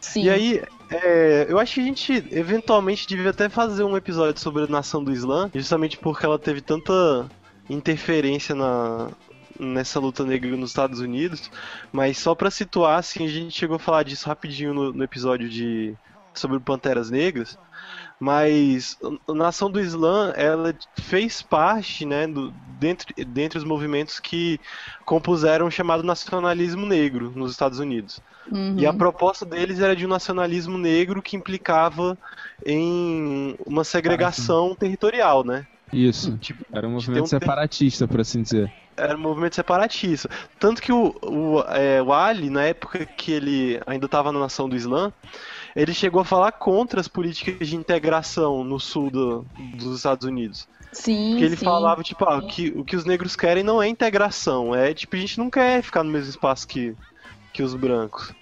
Sim. E aí, é, eu acho que a gente eventualmente devia até fazer um episódio sobre a nação do Islã, justamente porque ela teve tanta interferência na, nessa luta negra nos Estados Unidos. Mas só pra situar, assim, a gente chegou a falar disso rapidinho no, no episódio de sobre Panteras Negras, mas a Nação do Islã, ela fez parte, né, do, dentre, dentre os movimentos que compuseram o chamado nacionalismo negro nos Estados Unidos. Uhum. E a proposta deles era de um nacionalismo negro que implicava em uma segregação territorial, né? Isso. Tipo, Era um ter movimento ter- separatista, por assim dizer. era um movimento separatista. Tanto que o, o, é, o Ali, na época que ele ainda estava na Nação do Islã, ele chegou a falar contra as políticas de integração no sul do- dos Estados Unidos. Sim, Que ele sim. falava, tipo, ah, que, o que os negros querem não é integração, é tipo, a gente não quer ficar no mesmo espaço que, que os brancos.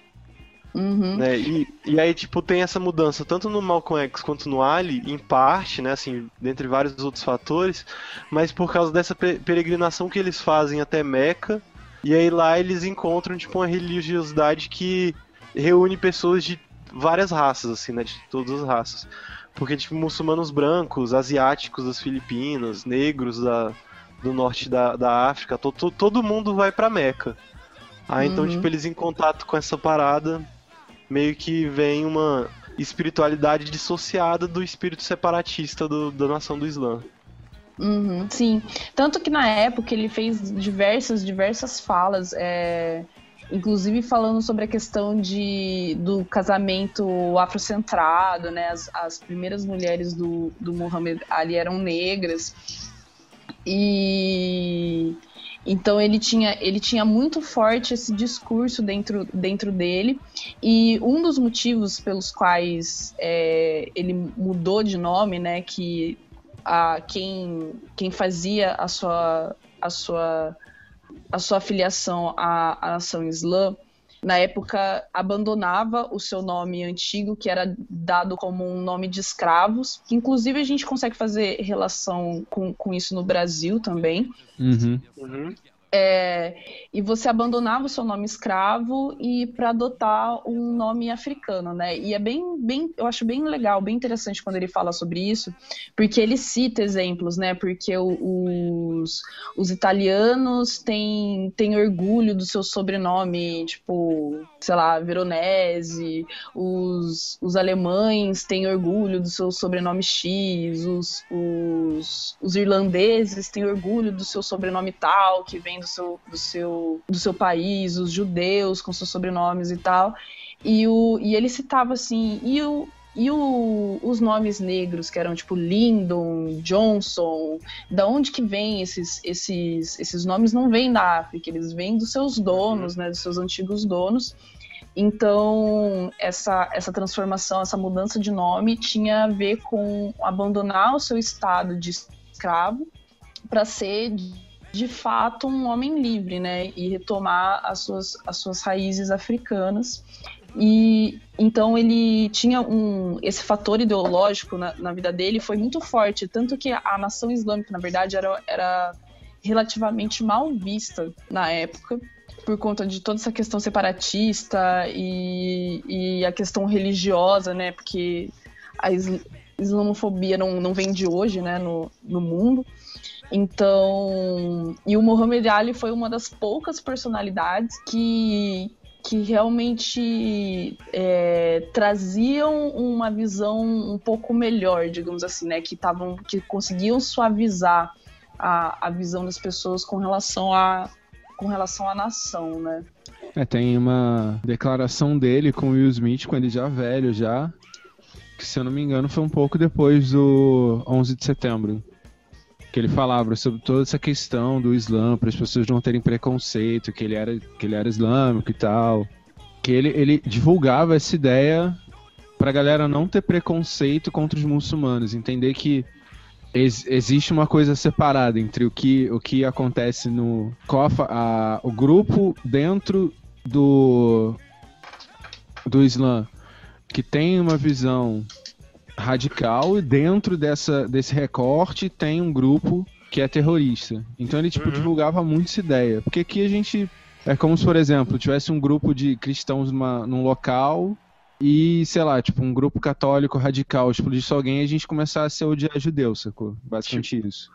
Uhum. né? E, e aí, tipo, tem essa mudança tanto no Malcolm X quanto no Ali, em parte, né, assim, dentre vários outros fatores, mas por causa dessa pe- peregrinação que eles fazem até Meca, e aí lá eles encontram, tipo, uma religiosidade que reúne pessoas de várias raças, assim, né, de todas as raças. Porque, tipo, muçulmanos brancos, asiáticos das Filipinas, negros da, do norte da, da África, to, to- todo mundo vai pra Meca. Aí, então, Uhum. tipo, eles em contato com essa parada, meio que vem uma espiritualidade dissociada do espírito separatista do- da nação do Islã. Uhum, sim. Tanto que na época ele fez diversas, diversas falas, é, inclusive falando sobre a questão de, do casamento afrocentrado, né? As, as primeiras mulheres do, do Muhammad Ali eram negras. E então ele tinha, ele tinha muito forte esse discurso dentro, dentro dele. E um dos motivos pelos quais é, ele mudou de nome, né? Que a quem, quem fazia a sua, a sua, a sua afiliação à, à nação islã, na época abandonava o seu nome antigo, que era dado como um nome de escravos, inclusive a gente consegue fazer relação com, com isso no Brasil também. Uhum. É, e você abandonava o seu nome escravo e para adotar um nome africano, né? E é bem, bem, eu acho bem legal, bem interessante quando ele fala sobre isso, porque ele cita exemplos, né? Porque os, os italianos têm, têm orgulho do seu sobrenome, tipo, sei lá, Veronese, os, os alemães têm orgulho do seu sobrenome X, os, os, os irlandeses têm orgulho do seu sobrenome tal, que vem do seu, do seu, do seu país, os judeus com seus sobrenomes e tal. E, o, e ele citava assim, e, o, e o, os nomes negros, que eram tipo Lyndon, Johnson, da onde que vem esses, esses, esses nomes? Não vêm da África, eles vêm dos seus donos, né, dos seus antigos donos. Então, essa, essa transformação, essa mudança de nome tinha a ver com abandonar o seu estado de escravo para ser de fato um homem livre, né, e retomar as suas, as suas raízes africanas. E então ele tinha um esse fator ideológico na, na vida dele foi muito forte, tanto que a nação islâmica, na verdade, era, era relativamente mal vista na época por conta de toda essa questão separatista e, e a questão religiosa, né? Porque a islamofobia não, não vem de hoje, né? No, no mundo. Então, e o Muhammad Ali foi uma das poucas personalidades que, que realmente é, traziam uma visão um pouco melhor, digamos assim, né? Que, tavam, que conseguiam suavizar a, a visão das pessoas com relação a com relação à nação, né? É, tem uma declaração dele com o Will Smith quando ele já velho já, que se eu não me engano foi um pouco depois do 11 de setembro. Que ele falava sobre toda essa questão do Islã, para as pessoas não terem preconceito, que ele era, que ele era islâmico e tal. Que ele, ele divulgava essa ideia pra galera não ter preconceito contra os muçulmanos, entender que ex- existe uma coisa separada entre o que, o que acontece no COFA, a, o grupo dentro do do Islã que tem uma visão radical e dentro dessa, desse recorte tem um grupo que é terrorista. Então ele tipo Uhum. divulgava muito essa ideia, porque aqui a gente é como se, por exemplo, tivesse um grupo de cristãos numa, num local e, sei lá, tipo, um grupo católico radical explodisse alguém e a gente começasse a odiar judeu, sacou? Basicamente isso.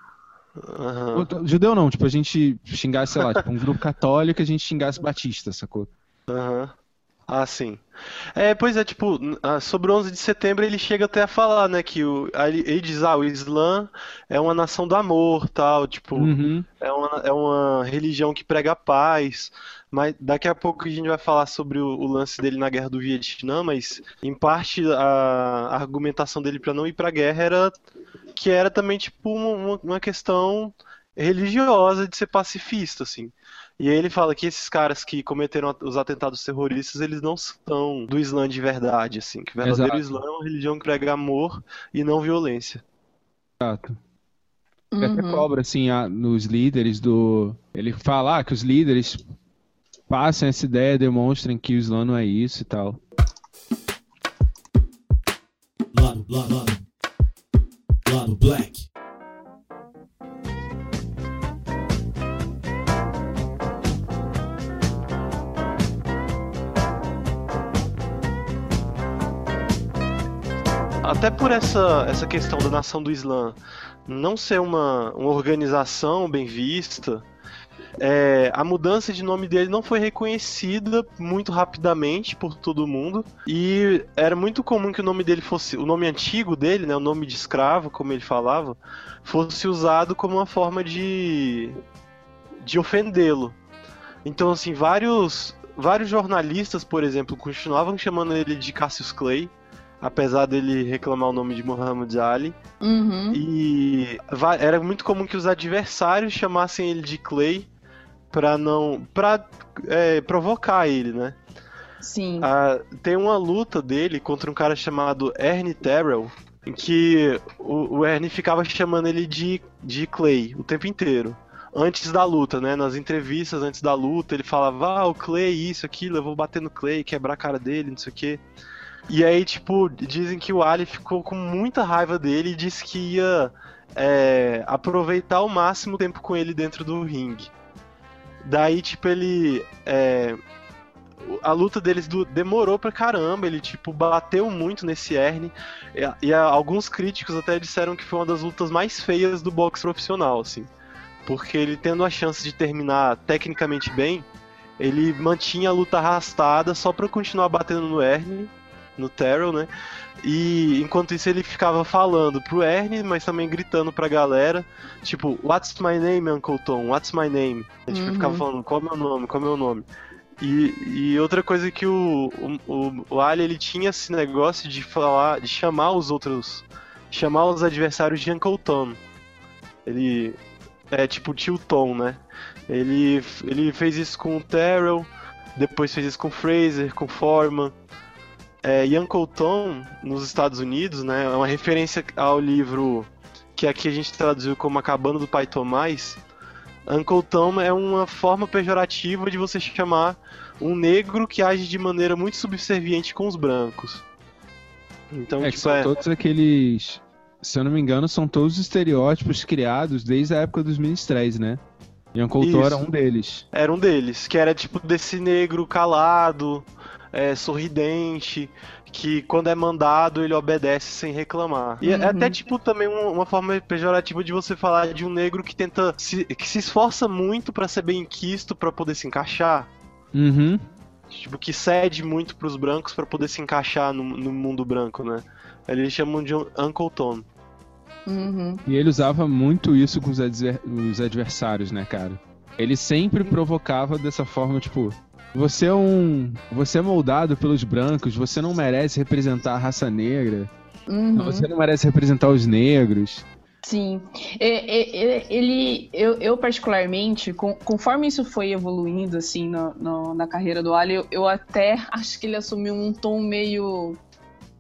Aham. Ou- Judeu não, tipo, a gente xingasse, sei lá, tipo, um grupo católico e a gente xingasse batista, sacou? Aham. Ah, sim. É, pois é, tipo, ah, sobre o 11 de setembro ele chega até a falar, né, que o, ele, diz, ah, o Islã é uma nação do amor, tal, tipo, Uhum. é uma, é uma religião que prega paz, mas daqui a pouco a gente vai falar sobre o, o lance dele na Guerra do Vietnã, mas em parte a, a argumentação dele para não ir pra guerra era que era também, tipo, uma, uma questão religiosa de ser pacifista, assim. E aí ele fala que esses caras que cometeram os atentados terroristas, eles não são do Islã de verdade, assim. Que o verdadeiro Exato. Islã é uma religião que prega amor e não violência. Exato. Ele até Uhum. cobra, assim, a- nos líderes do. Ele fala ah, que os líderes passem essa ideia, demonstrem que o Islã não é isso e tal. Lado, lado, lado. Lado Black. Até por essa, essa questão da nação do Islã não ser uma, uma organização bem vista, é, a mudança de nome dele não foi reconhecida muito rapidamente por todo mundo. E era muito comum que o nome dele fosse. O nome antigo dele, né, o nome de escravo, como ele falava, fosse usado como uma forma de. de ofendê-lo. Então, assim, vários. Vários jornalistas, por exemplo, continuavam chamando ele de Cassius Clay, apesar dele reclamar o nome de Muhammad Ali. Uhum. E era muito comum que os adversários chamassem ele de Clay pra não. pra é, provocar ele, né? Sim. Ah, tem uma luta dele contra um cara chamado Ernie Terrell, em que o, o Ernie ficava chamando ele de, de Clay o tempo inteiro. Antes da luta, né? Nas entrevistas antes da luta, ele falava, ah, o Clay, isso, aquilo, eu vou bater no Clay, quebrar a cara dele, não sei o quê. E aí, tipo, dizem que o Ali ficou com muita raiva dele e disse que ia é, aproveitar ao máximo o tempo com ele dentro do ringue. Daí, tipo, ele. é, a luta deles du- demorou pra caramba, ele, tipo, bateu muito nesse Ernie. E, e a- alguns críticos até disseram que foi uma das lutas mais feias do boxe profissional, assim. Porque ele tendo a chance de terminar tecnicamente bem, ele mantinha a luta arrastada só pra continuar batendo no Ernie, no Terrell, né? E enquanto isso ele ficava falando pro Ernie, mas também gritando pra galera, tipo, What's my name, Uncle Tom? What's my name? Ele tipo, Uhum. ficava falando, qual é meu nome, qual é meu nome? E, e outra coisa que o, o, o, Ali, ele tinha esse negócio de falar, de chamar os outros, chamar os adversários de Uncle Tom. Ele é tipo tio Tom, né? Ele, ele fez isso com o Terrell, depois fez isso com o Fraser, com o Foreman. É, nos Estados Unidos, né, é uma referência ao livro que aqui a gente traduziu como Acabando do Pai Tomás. Uncle Tom é uma forma pejorativa de você chamar um negro que age de maneira muito subserviente com os brancos. Então, É tipo, são é, todos aqueles. Se eu não me engano, são todos os estereótipos criados desde a época dos ministréis, né? E Uncle Tom era um deles. era um deles, que era tipo desse negro calado, é, sorridente, que quando é mandado ele obedece sem reclamar. E é Uhum. até tipo também um- uma forma pejorativa de você falar de um negro que tenta se, que se esforça muito pra ser bem quisto pra poder se encaixar. Uhum. Tipo, que cede muito pros brancos pra poder se encaixar no, no mundo branco, né? Eles chamam de Uncle Tom. Uhum. E ele usava muito isso com os, adver- os adversários, né, cara? Ele sempre provocava dessa forma, tipo, você é um. Você é moldado pelos brancos, você não merece representar a raça negra, Uhum. você não merece representar os negros. Sim. É, é, é, ele, eu, eu particularmente, conforme isso foi evoluindo, assim, no- no- na carreira do Ali, eu, eu até acho que ele assumiu um tom meio.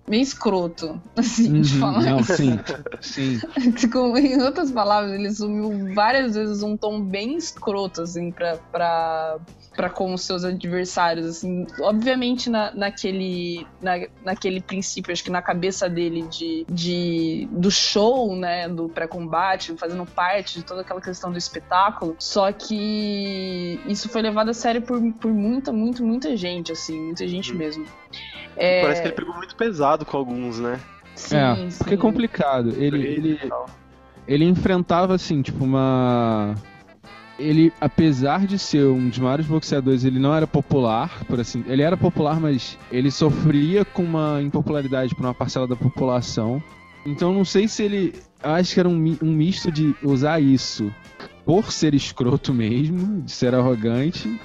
Meio escroto, assim, de Uhum, falar. Não, sim, sim. Como, em outras palavras, ele assumiu várias vezes um tom bem escroto, assim, pra, pra, pra com os seus adversários, assim. Obviamente, na, naquele, na, naquele princípio, acho que na cabeça dele de, de, do show, né, do pré-combate, fazendo parte de toda aquela questão do espetáculo. Só que isso foi levado a sério por, por muita, muita, muita gente, assim, muita gente Uhum. mesmo. É, Parece que ele pegou muito pesado com alguns, né? sim, é, porque é sim. complicado. Ele, ele, ele enfrentava, assim, tipo, uma. ele, apesar de ser um dos maiores boxeadores, ele não era popular, por assim. Ele era popular, mas ele sofria com uma impopularidade por uma parcela da população. Então não sei se ele. Acho que era um, um misto de usar isso por ser escroto mesmo, de ser arrogante,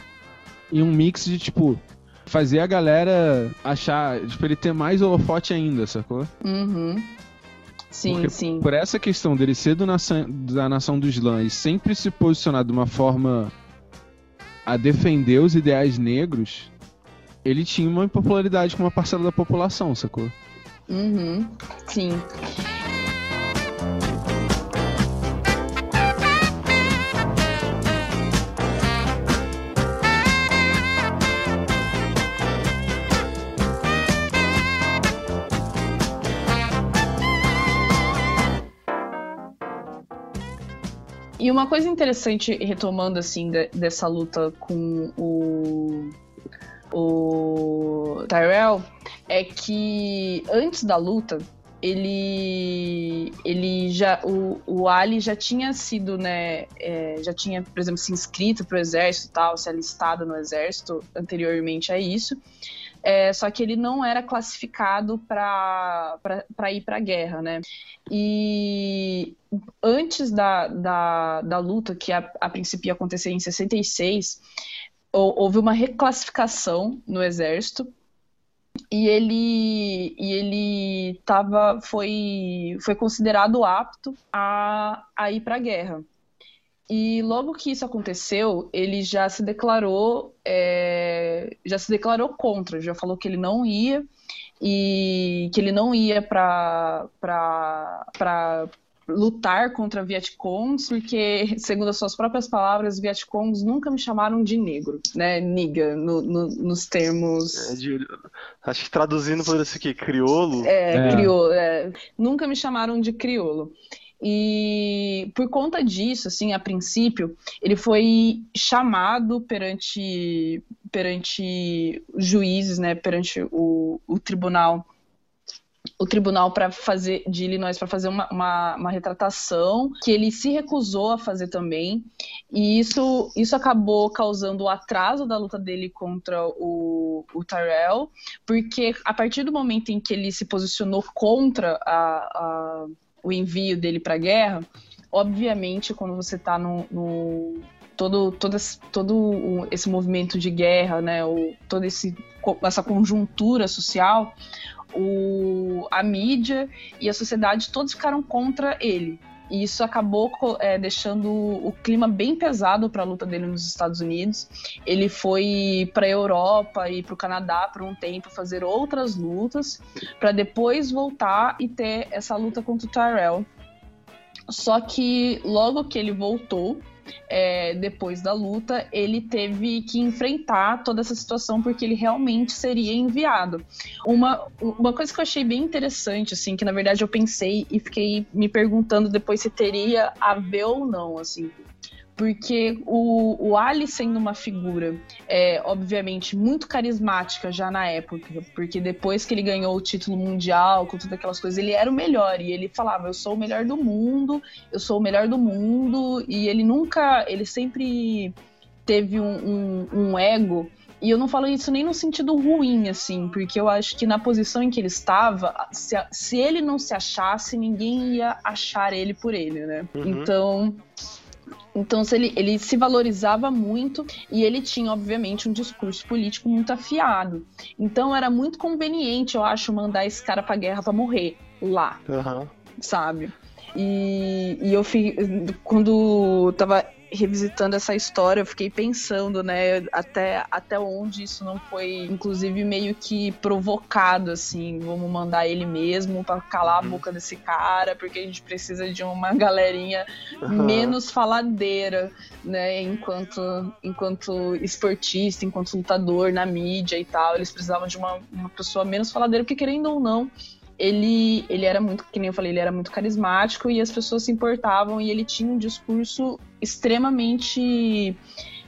e um mix de tipo. Fazer a galera achar, tipo, ele ter mais holofote ainda, sacou? Uhum. Sim, Porque sim. Por essa questão dele ser do nação, da nação do Islã e sempre se posicionar de uma forma a defender os ideais negros, ele tinha uma impopularidade com uma parcela da população, sacou? Uhum. Sim. E uma coisa interessante, retomando assim, de- dessa luta com o, o Tyrell, é que antes da luta, ele ele já o, o Ali já tinha sido né é, já tinha por exemplo se inscrito para o exército tal se alistado no exército anteriormente a isso é, só que ele não era classificado para ir para a guerra né? E antes da, da, da luta que a, a princípio ia acontecer em 66 hou- houve uma reclassificação no exército. E ele e ele tava foi foi considerado apto a, a ir para a guerra e logo que isso aconteceu ele já se declarou é, já se declarou contra já falou que ele não ia e que ele não ia para para lutar contra Vietcongs, porque, segundo as suas próprias palavras, Vietcongs nunca me chamaram de negro, né? Niga, no- no- nos termos É de- acho que traduzindo por isso aqui, criolo. é, É. crioulo, é. Nunca me chamaram de crioulo. E por conta disso, assim, a princípio, ele foi chamado perante, perante juízes, né, perante o, o tribunal, o tribunal para fazer de Illinois para fazer uma, uma, uma retratação que ele se recusou a fazer também. E isso, isso acabou causando o atraso da luta dele contra o, o Tyrell porque a partir do momento em que ele se posicionou contra a, a- o envio dele para a guerra, obviamente, quando você está no, no- todo, todo, todo esse movimento de guerra, né, o, toda esse, essa conjuntura social, o, a mídia e a sociedade todos ficaram contra ele. E isso acabou é, deixando o clima bem pesado para a luta dele nos Estados Unidos. Ele foi para a Europa e para o Canadá por um tempo fazer outras lutas, para depois voltar e ter essa luta contra o Tyrell. Só que logo que ele voltou, é, depois da luta, ele teve que enfrentar toda essa situação porque ele realmente seria enviado. Uma, uma coisa que eu achei bem interessante, assim, que na verdade eu pensei e fiquei me perguntando depois se teria a ver ou não, assim. Porque o, o Ali sendo uma figura, é, obviamente, muito carismática já na época, porque depois que ele ganhou o título mundial, com todas aquelas coisas, ele era o melhor, e ele falava, eu sou o melhor do mundo, eu sou o melhor do mundo, e ele nunca, ele sempre teve um, um, um ego e eu não falo isso nem no sentido ruim, assim, porque eu acho que na posição em que ele estava, se, se ele não se achasse, ninguém ia achar ele por ele, né? Uhum. Então. Então, se ele, ele se valorizava muito e ele tinha, obviamente, um discurso político muito afiado. Então, era muito conveniente, eu acho, mandar esse cara pra guerra pra morrer lá Aham. sabe? E, e eu fi, quando tava revisitando essa história, eu fiquei pensando, né, até, até onde isso não foi, inclusive, meio que provocado, assim, vamos mandar ele mesmo pra calar a boca desse cara, porque a gente precisa de uma galerinha Aham. menos faladeira, né, enquanto, enquanto esportista, enquanto lutador na mídia e tal, eles precisavam de uma, uma pessoa menos faladeira, porque querendo ou não, ele, ele era muito, que nem eu falei, ele era muito carismático e as pessoas se importavam e ele tinha um discurso extremamente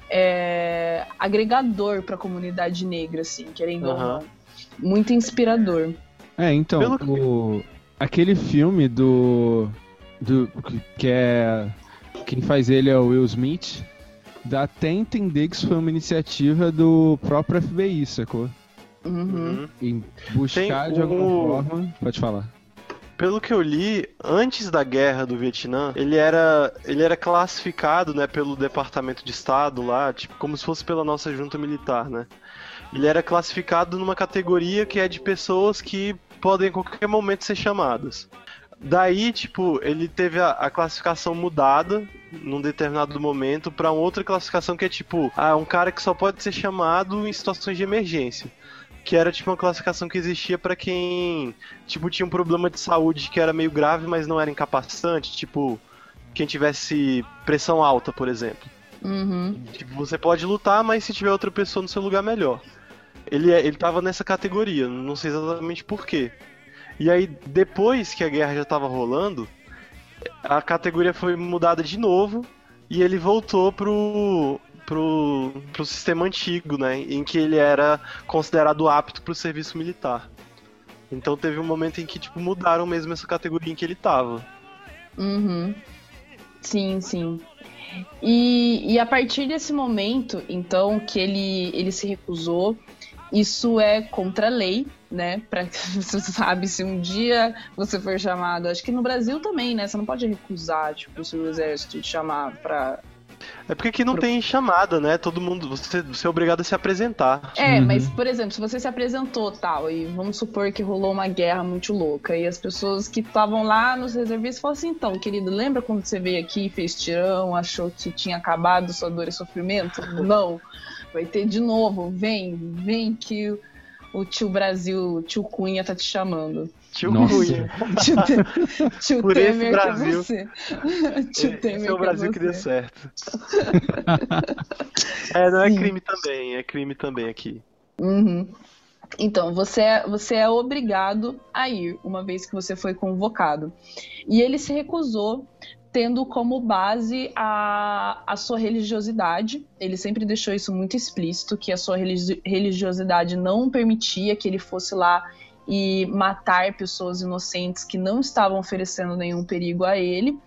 é, agregador para a comunidade negra, assim, querendo ou não. Muito inspirador. É, então, Pelo o, aquele filme do, do. que é. Quem faz ele é o Will Smith. dá até entender que isso foi uma iniciativa do próprio FBI, sacou? Uhum. Em buscar Tem de alguma o- forma. Pode falar. Pelo que eu li, antes da guerra do Vietnã, ele era, ele era classificado, né, pelo Departamento de Estado lá, tipo, como se fosse pela nossa junta militar, né? Ele era classificado numa categoria que é de pessoas que podem em qualquer momento ser chamadas. Daí, tipo, ele teve a, a classificação mudada num determinado momento pra outra classificação que é tipo, ah, um cara que só pode ser chamado em situações de emergência. Que era tipo uma classificação que existia pra quem, tipo, tinha um problema de saúde que era meio grave, mas não era incapacitante, tipo, quem tivesse pressão alta, por exemplo. Uhum. Tipo, você pode lutar, mas se tiver outra pessoa no seu lugar, melhor. Ele, é- ele tava nessa categoria, não sei exatamente por quê. E aí, depois que a guerra já tava rolando, a categoria foi mudada de novo e ele voltou pro, pro, pro sistema antigo, né? Em que ele era considerado apto pro serviço militar. Então teve um momento em que, tipo, mudaram mesmo essa categoria em que ele tava. Uhum. Sim, sim. E, e a partir desse momento, então, que ele, ele se recusou, isso é contra a lei, né? Pra você sabe se um dia você for chamado. Acho que no Brasil também, né? Você não pode recusar, tipo, se o exército te chamar pra. É porque aqui não tem chamada, né? Todo mundo. Você, você é obrigado a se apresentar. É, Uhum. mas, por exemplo, se você se apresentou tal, e vamos supor que rolou uma guerra muito louca, e as pessoas que estavam lá nos reservistas falaram assim: então, querido, lembra quando você veio aqui, fez tirão, achou que tinha acabado sua dor e sofrimento? Não. Vai ter de novo, vem, vem que o- o tio Brasil, o tio Cunha tá te chamando. Tio Nossa. Cunha. Tio, Te- tio Por esse Temer Brasil. que é você. tio Esse Temer é o que Brasil é que deu certo. é, não é Sim. crime também, é crime também aqui. Uhum. Então, você é, você é obrigado a ir, uma vez que você foi convocado. E ele se recusou, tendo como base a, a sua religiosidade. Ele sempre deixou isso muito explícito, que a sua religi- religiosidade não permitia que ele fosse lá e matar pessoas inocentes que não estavam oferecendo nenhum perigo a ele.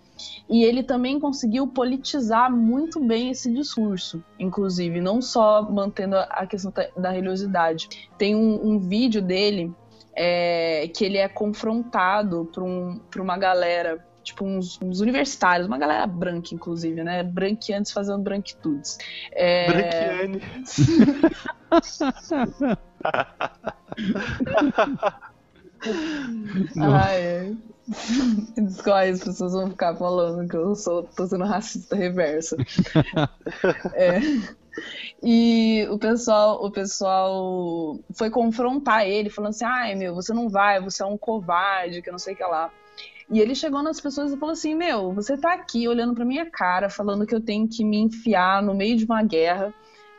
E ele também conseguiu politizar muito bem esse discurso, inclusive, não só mantendo a- questão da- da religiosidade. Tem um, um vídeo dele é, que ele é confrontado por, um, por uma galera, tipo uns, uns universitários, uma galera branca, inclusive, né? Branqueantes fazendo branquitudes. É, Branquiane. Ah, é. Escolhe, as pessoas vão ficar falando que eu sou, tô sendo racista reversa. É. E o pessoal, o pessoal foi confrontar ele, falando assim: ai meu, você não vai, você é um covarde, que eu não sei o que lá. E ele chegou nas pessoas e falou assim: Meu, você tá aqui olhando pra minha cara, falando que eu tenho que me enfiar no meio de uma guerra,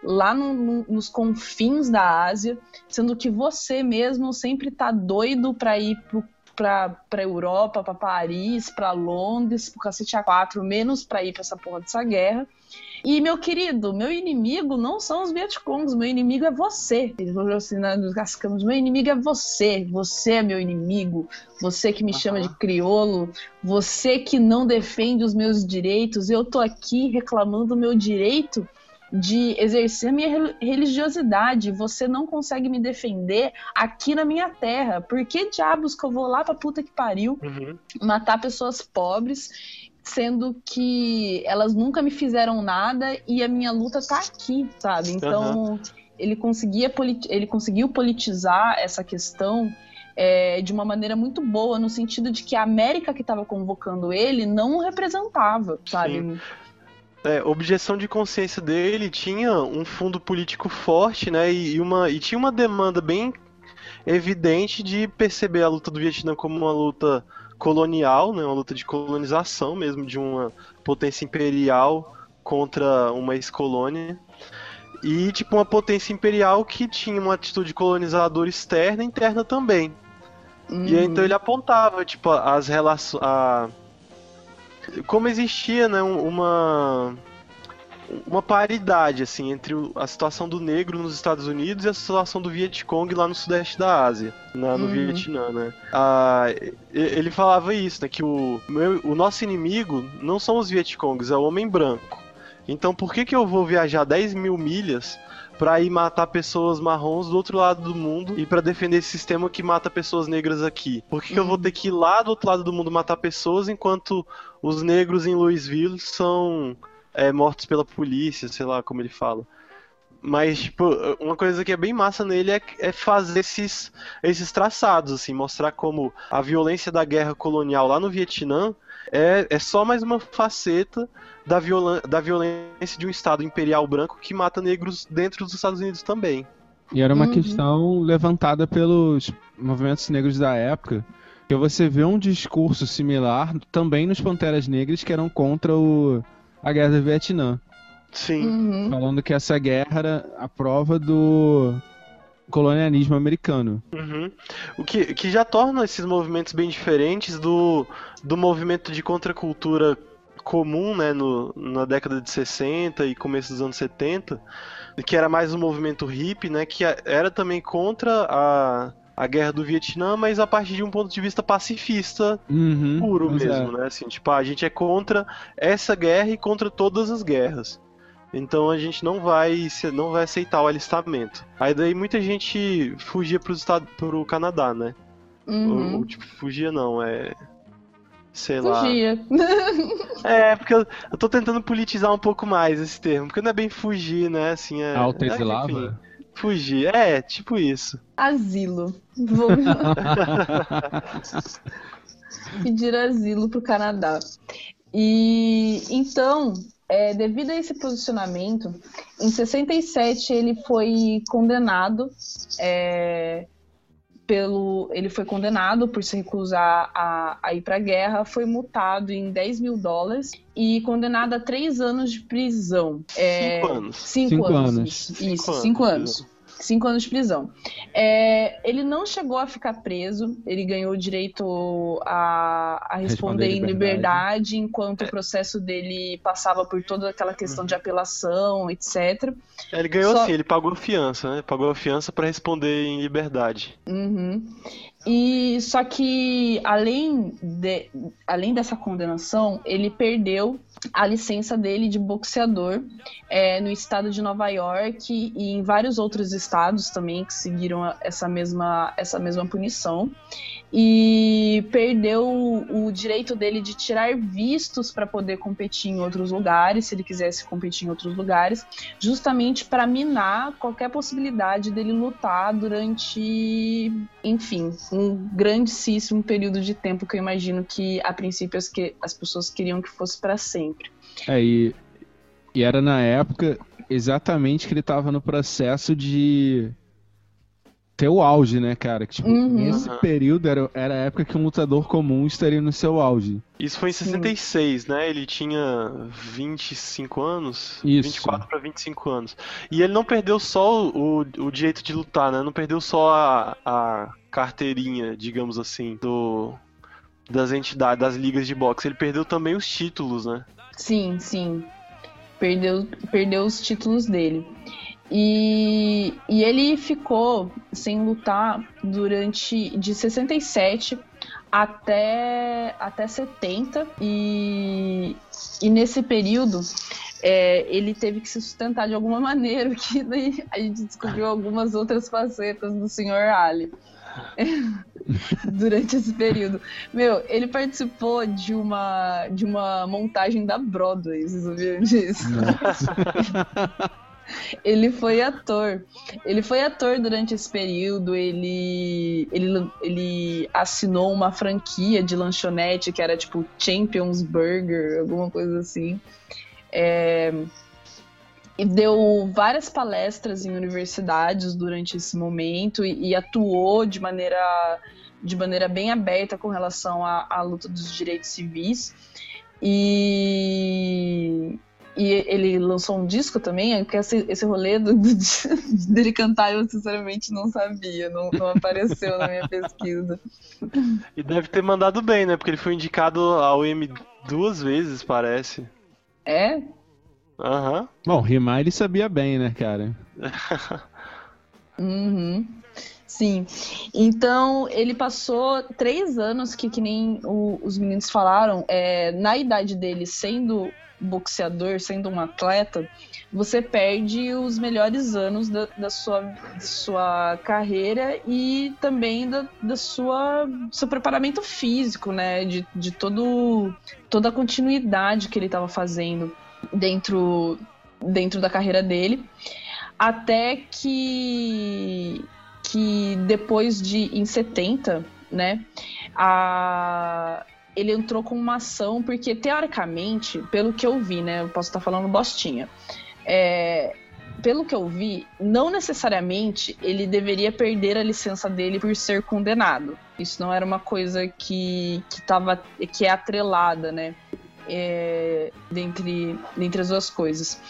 lá no- no- nos confins da Ásia, sendo que você mesmo sempre tá doido pra ir pro, pra, pra Europa, pra Paris, pra Londres, pro cacete A4, menos pra ir pra essa porra dessa guerra. E, meu querido, meu inimigo não são os Vietcongs, meu inimigo é você. Ele falou assim, né, nos cascamos, meu inimigo é você, você é meu inimigo, você que me chama de criolo, você que não defende os meus direitos, eu tô aqui reclamando do meu direito de exercer minha rel- religiosidade, você não consegue me defender aqui na minha terra. Por que diabos que eu vou lá pra puta que pariu Uhum. matar pessoas pobres, sendo que elas nunca me fizeram nada e a minha luta tá aqui, sabe? Então, ele conseguia ele conseguiu politizar essa questão é, de uma maneira muito boa, no sentido de que a América que estava convocando ele não o representava, sabe? É, objeção de consciência dele tinha um fundo político forte, né? E, e uma, e tinha uma demanda bem evidente de perceber a luta do Vietnã como uma luta colonial, né? Uma luta de colonização mesmo, de uma potência imperial contra uma ex-colônia. E, tipo, uma potência imperial que tinha uma atitude colonizadora externa e interna também. E aí, então ele apontava, tipo, as relações. Como existia, né, um- uma. Uma paridade, assim, entre a situação do negro nos Estados Unidos e a situação do Vietcong lá no sudeste da Ásia, na- no Uhum. Vietnã, né? Ah, ele falava isso, né, que o, meu- o nosso inimigo não são os Vietcongs, é o homem branco. Então por que, que eu vou viajar 10 mil milhas pra ir matar pessoas marrons do outro lado do mundo e pra defender esse sistema que mata pessoas negras aqui? Por que, que eu vou ter que ir lá do outro lado do mundo matar pessoas enquanto os negros em Louisville são é, mortos pela polícia, sei lá como ele fala? Mas, tipo, uma coisa que é bem massa nele é, é fazer esses, esses traçados, assim, mostrar como a violência da guerra colonial lá no Vietnã é, é só mais uma faceta da, da violência de um Estado imperial branco que mata negros dentro dos Estados Unidos também. E era uma Uhum. questão levantada pelos movimentos negros da época, que você vê um discurso similar também nos Panteras Negras que eram contra o, a guerra do Vietnã, Sim. Uhum. falando que essa guerra era a prova do colonialismo americano. Uhum. O que, que já torna esses movimentos bem diferentes do, do movimento de contracultura comum, né, no, na década de 60 e começo dos anos 70, que era mais um movimento hippie, né, que era também contra a, a guerra do Vietnã, mas a partir de um ponto de vista pacifista Uhum, puro é. mesmo, né, assim, tipo, a gente é contra essa guerra e contra todas as guerras. Então a gente não vai se- não vai aceitar o alistamento. Aí daí muita gente fugia pro estado pro Canadá, né? Uhum. Ou, ou, tipo, fugia não, é. Sei lá. Fugia. É, porque eu, eu tô tentando politizar um pouco mais esse termo, porque não é bem fugir, né? Assim, é. é, enfim, Autoexilava? Fugir, é, tipo isso. Asilo. Vou pedir asilo pro Canadá. E então, é, devido a esse posicionamento, em 67 ele foi condenado é, pelo. Ele foi condenado por se recusar a, a ir para a guerra, foi multado em 10 mil dólares e condenado a três anos de prisão. É, Cinco anos. Cinco, Cinco anos. anos. Isso, Cinco isso, anos, cinco de anos. Cinco anos de prisão. É, ele não chegou a ficar preso, ele ganhou o direito a, a responder, Responder em liberdade, enquanto o processo dele passava por toda aquela questão de apelação, etc. É, Ele ganhou Só- assim, ele pagou a fiança, né? Pagou a fiança pra responder em liberdade. Uhum. E só que além, de, além dessa condenação, ele perdeu a licença dele de boxeador é, no estado de Nova York e em vários outros estados também que seguiram essa mesma, essa mesma punição. E perdeu o, direito dele de tirar vistos para poder competir em outros lugares, se ele quisesse competir em outros lugares, justamente para minar qualquer possibilidade dele lutar durante, enfim, um grandíssimo período de tempo que eu imagino que a princípio as, que, as pessoas queriam que fosse para sempre. É, e, e era na época exatamente que ele tava no processo de ter o auge, né, cara? Que, tipo, Uhum. nesse período era, era a época que um lutador comum estaria no seu auge. Isso foi em 66, né? Ele tinha 25 anos, Isso. 24 para 25 anos. E ele não perdeu só o, o direito de lutar, né? Não perdeu só a, a carteirinha, digamos assim, do das entidades, das ligas de boxe. Ele perdeu também os títulos, né? Sim, sim. Perdeu, perdeu os títulos dele. E, e ele ficou sem lutar durante de 67 até, até 70 e, e nesse período é, ele teve que se sustentar de alguma maneira que daí a gente descobriu algumas outras facetas do Sr. Ali durante esse período. Meu, ele participou de uma de uma montagem da Broadway, vocês sabiam disso? Ele foi ator. Ele foi ator durante esse período. Ele, ele, ele assinou uma franquia de lanchonete que era tipo Champions Burger, alguma coisa assim. É, e deu várias palestras em universidades durante esse momento e, e atuou de maneira, de maneira bem aberta com relação à, à luta dos direitos civis. E, e ele lançou um disco também, porque esse, esse rolê do, do- dele cantar eu sinceramente não sabia, não, não apareceu na minha pesquisa. E deve ter mandado bem, né? Porque ele foi indicado ao M duas vezes, parece. É? Aham. Bom, rimar ele sabia bem, né, cara? Uhum. Sim. Então, ele passou três anos que, que nem o- os meninos falaram, é, na idade dele, sendo boxeador, sendo um atleta, você perde os melhores anos da, da sua, da sua carreira e também da, da sua seu preparamento físico, né? De, de todo, toda a continuidade que ele estava fazendo dentro, dentro da carreira dele. Até que, que depois de, em 70, né, a, ele entrou com uma ação, porque teoricamente, pelo que eu vi, né, eu posso estar falando bostinha, é, pelo que eu vi, não necessariamente ele deveria perder a licença dele por ser condenado. Isso não era uma coisa que, que, tava, que é atrelada, né? É, dentre, dentre as duas coisas.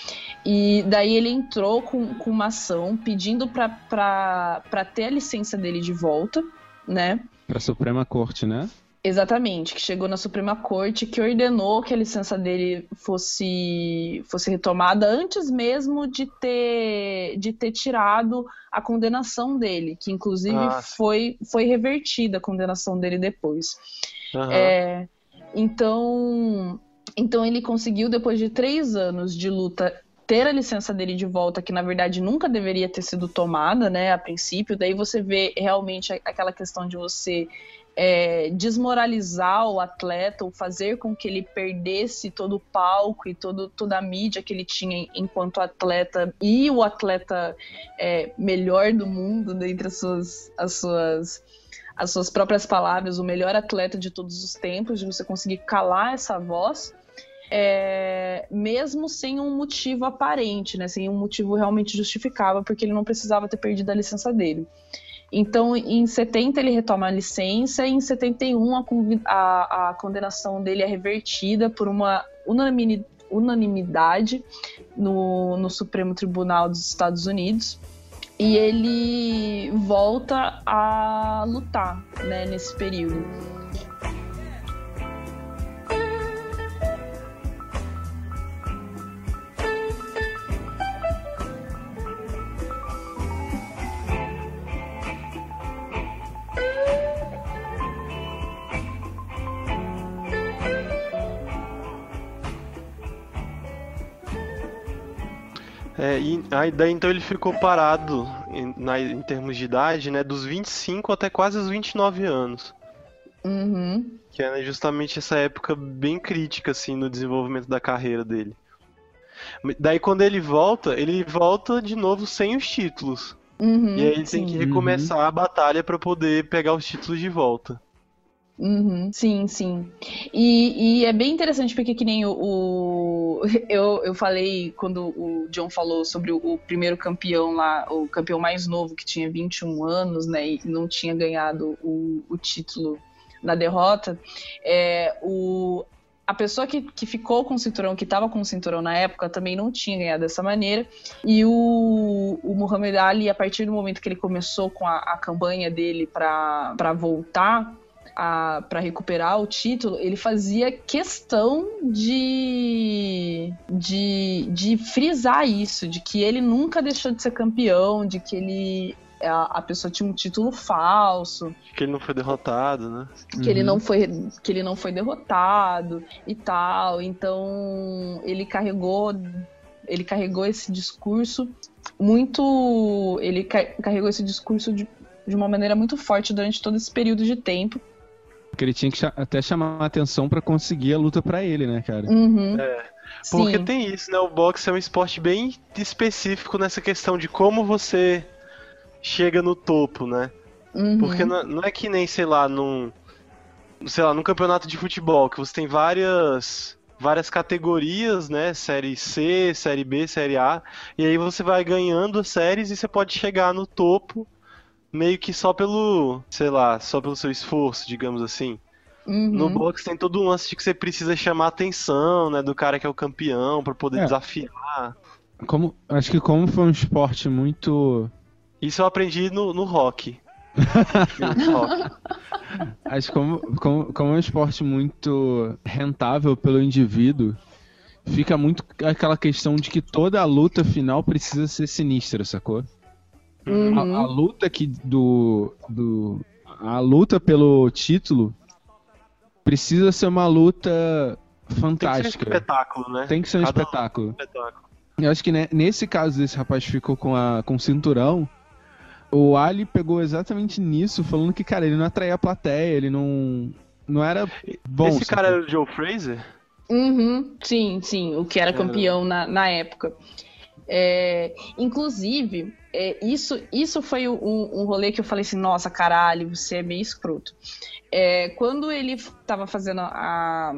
E daí ele entrou com, com uma ação pedindo para ter a licença dele de volta, né? Para a Suprema Corte, né? Exatamente, que chegou na Suprema Corte, que ordenou que a licença dele fosse, fosse retomada antes mesmo de ter, de ter tirado a condenação dele, que inclusive Ah. foi, foi revertida a condenação dele depois. Aham. É, então, então ele conseguiu, depois de três anos de luta, ter a licença dele de volta, que na verdade nunca deveria ter sido tomada, né, a princípio. Daí você vê realmente aquela questão de você é, desmoralizar o atleta ou fazer com que ele perdesse todo o palco e todo, toda a mídia que ele tinha enquanto atleta e o atleta é, melhor do mundo dentre as suas, as suas as suas próprias palavras, o melhor atleta de todos os tempos, de você conseguir calar essa voz, é, mesmo sem um motivo aparente, né, sem um motivo realmente justificável, porque ele não precisava ter perdido a licença dele. Então, em 70 ele retoma a licença e em 71 a, a, a condenação dele é revertida por uma unanimidade no, no Supremo Tribunal dos Estados Unidos e ele volta a lutar né, nesse período. E aí daí então ele ficou parado em, na- em termos de idade, né, dos 25 até quase os 29 anos. Uhum. Que é justamente essa época bem crítica, assim, no desenvolvimento da carreira dele. Daí quando ele volta, ele volta de novo sem os títulos. Uhum, E aí ele tem sim. que recomeçar a batalha pra poder pegar os títulos de volta. Uhum, sim, sim. E, e é bem interessante porque que nem o, o- eu, eu falei quando o John falou sobre o, o primeiro campeão lá, o campeão mais novo que tinha 21 anos, né, e não tinha ganhado o, o título na derrota, é, o, a pessoa que, que ficou com o cinturão, que estava com o cinturão na época, também não tinha ganhado dessa maneira. E o, o Muhammad Ali, a partir do momento que ele começou com a, a campanha dele para voltar, para recuperar o título, ele fazia questão de, de, de frisar isso, de que ele nunca deixou de ser campeão, de que ele a, a pessoa tinha um título falso, Que ele não foi derrotado, né? que ele não foi que ele não foi derrotado e tal. Então ele carregou ele carregou esse discurso muito ele ca- carregou esse discurso de, de uma maneira muito forte durante todo esse período de tempo. Porque ele tinha que até chamar a atenção pra conseguir a luta pra ele, né, cara? Uhum. Porque Sim. tem isso, né? O boxe é um esporte bem específico nessa questão de como você chega no topo, né? Uhum. Porque não, não é que nem, sei lá, num. Sei lá, num campeonato de futebol, que você tem várias. Várias categorias, né? Série C, Série B, Série A. E aí você vai ganhando as séries e você pode chegar no topo meio que só pelo, sei lá, só pelo seu esforço, digamos assim. Uhum. No boxe tem todo um lance de que você precisa chamar a atenção, né, do cara que é o campeão pra poder É. desafiar. Como, acho que como foi um esporte muito. Isso eu aprendi no, no rock. No rock. Acho que como, como, como é um esporte muito rentável pelo indivíduo, fica muito aquela questão de que toda a luta final precisa ser sinistra, sacou? Uhum. A, a luta que do, do. A luta pelo título precisa ser uma luta Tem que ser um fantástica. espetáculo, né? Tem que ser um Cada espetáculo. um espetáculo. Eu acho que né, nesse caso desse rapaz que ficou com, a, com o cinturão, o Ali pegou exatamente nisso, falando que, cara, ele não atraía a plateia, ele não. Não era bom. Esse cara sacou? era o Joe Fraser? Uhum, sim, sim, o que era Era. campeão na, na época. É, inclusive, é, isso, isso foi um, um rolê que eu falei assim, nossa, caralho, você é meio escroto. É, quando ele tava fazendo a.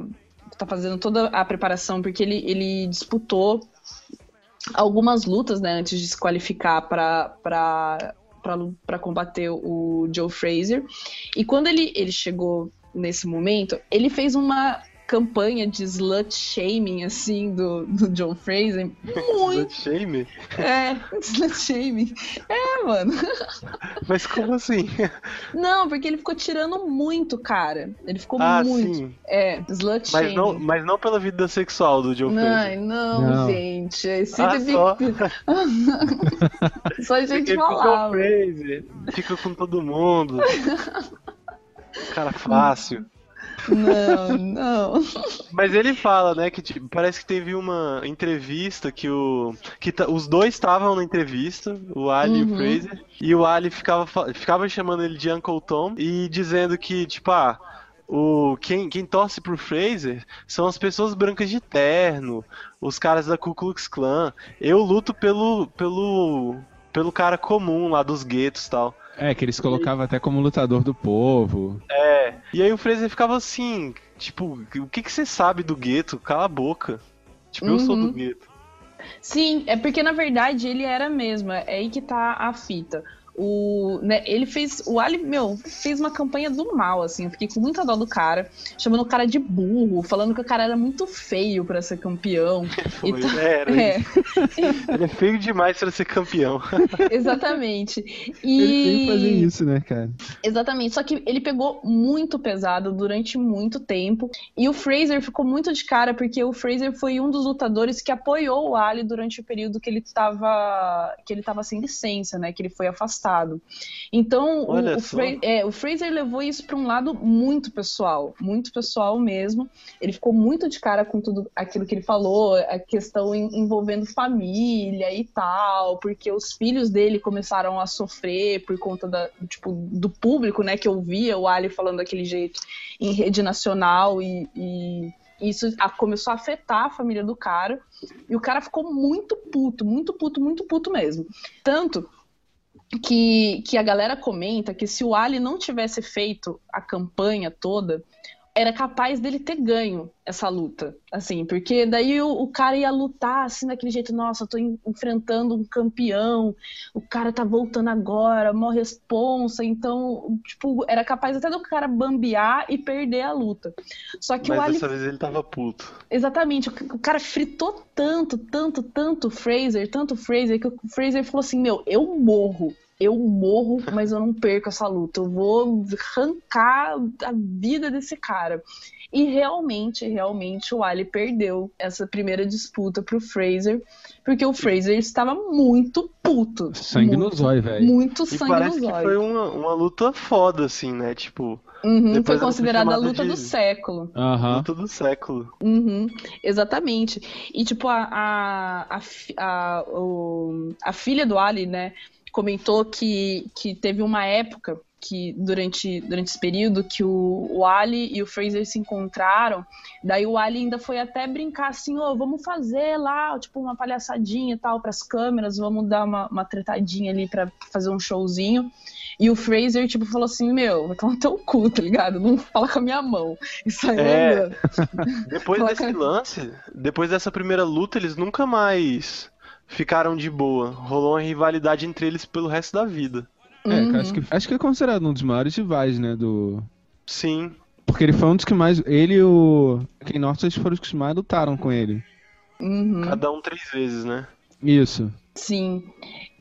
tá fazendo toda a preparação, porque ele, ele disputou algumas lutas, né, antes de se qualificar para para combater o Joe Fraser. E quando ele, ele chegou nesse momento, ele fez uma campanha de slut shaming, assim, do, do Joe Fraser. Muito. Slut Shame? É, slut shaming. É, mano. Mas como assim? Não, porque ele ficou tirando muito, cara. Ele ficou ah, muito. sim. É, slut Mas shaming. não, mas não pela vida sexual do Ai, Fraser. não, Não. gente. Esse Ah, teve... só. só a gente Ele. Fraser, fica com todo mundo. Cara fácil. Não, não. Mas ele fala, né, que tipo, parece que teve uma entrevista que o que os dois estavam na entrevista, o Ali e Uhum. o Fraser, e o Ali ficava ficava chamando ele de Uncle Tom e dizendo que tipo, ah, o quem, quem torce pro Fraser são as pessoas brancas de terno, os caras da Ku Klux Klan. Eu luto pelo pelo pelo cara comum lá dos guetos e tal. É, que eles colocavam até como lutador do povo. É. E aí o Fraser ficava assim, tipo, o que que você sabe do gueto? Cala a boca. Tipo, eu sou Uhum. do gueto. Sim, é porque na verdade ele era mesmo. É aí que tá a fita. O, né, ele fez. O Ali, meu, fez uma campanha do mal, assim. Eu fiquei com muita dó do cara, chamando o cara de burro, falando que o cara era muito feio pra ser campeão. Foi, E tá- era É. Ele é feio demais pra ser campeão. exatamente. Ele E. sempre fazia isso, né, cara? Exatamente, só que ele pegou muito pesado durante muito tempo. E o Fraser ficou muito de cara, porque o Fraser foi um dos lutadores que apoiou o Ali durante o período que ele estava que ele tava sem licença, né? Que ele foi afastado. Então, o, o. Fra- é, o Fraser levou isso para um lado muito pessoal, muito pessoal mesmo. Ele ficou muito de cara com tudo aquilo que ele falou, a questão en- envolvendo família e tal, porque os filhos dele começaram a sofrer por conta da, tipo, do público, né, que ouvia o Ali falando daquele jeito em rede nacional e, e isso começou a afetar a família do cara. E o cara ficou muito puto, muito puto, muito puto mesmo. Tanto que, que a galera comenta que se o Ali não tivesse feito a campanha toda, era capaz dele ter ganho essa luta, assim, porque daí o, o cara ia lutar assim daquele jeito, nossa, eu tô en- enfrentando um campeão, o cara tá voltando agora, mó responsa, então, tipo, era capaz até do cara bambear e perder a luta. Só que o Mas Ali dessa vez ele tava puto. Exatamente, o o cara fritou tanto, tanto, tanto o Fraser, tanto o Fraser, que o Fraser falou assim: Meu, eu morro, eu morro, mas eu não perco essa luta, eu vou arrancar a vida desse cara. E realmente, realmente, o Ali perdeu essa primeira disputa pro Fraser, porque o Fraser estava muito puto. Sangue no muito, zóio, velho. Muito E sangue parece no que zóio. foi uma, uma luta foda, assim, né? Tipo, Uhum, foi considerada a luta de- do século. Aham. luta do século. Uhum, exatamente. E, tipo, a, a, a, a, o- a filha do Ali, né, comentou que, que teve uma época que, durante, durante esse período, que o, o Ali e o Fraser se encontraram, daí o Ali ainda foi até brincar assim, ô, vamos fazer lá, tipo, uma palhaçadinha e tal pras câmeras, vamos dar uma, uma tretadinha ali pra fazer um showzinho. E o Fraser, tipo, falou assim, meu, vai tomar teu cu, tá ligado? Não fala com a minha mão. E saiu É. andando. Depois desse lance, depois dessa primeira luta, eles nunca mais ficaram de boa. Rolou uma rivalidade entre eles pelo resto da vida. É, Uhum. acho, que, acho que é considerado um dos maiores rivais, né, do... Sim. Porque ele foi um dos que mais... Ele e o Ken Norton foram os que mais lutaram com ele. Uhum. Cada um três vezes, né? Isso. Sim.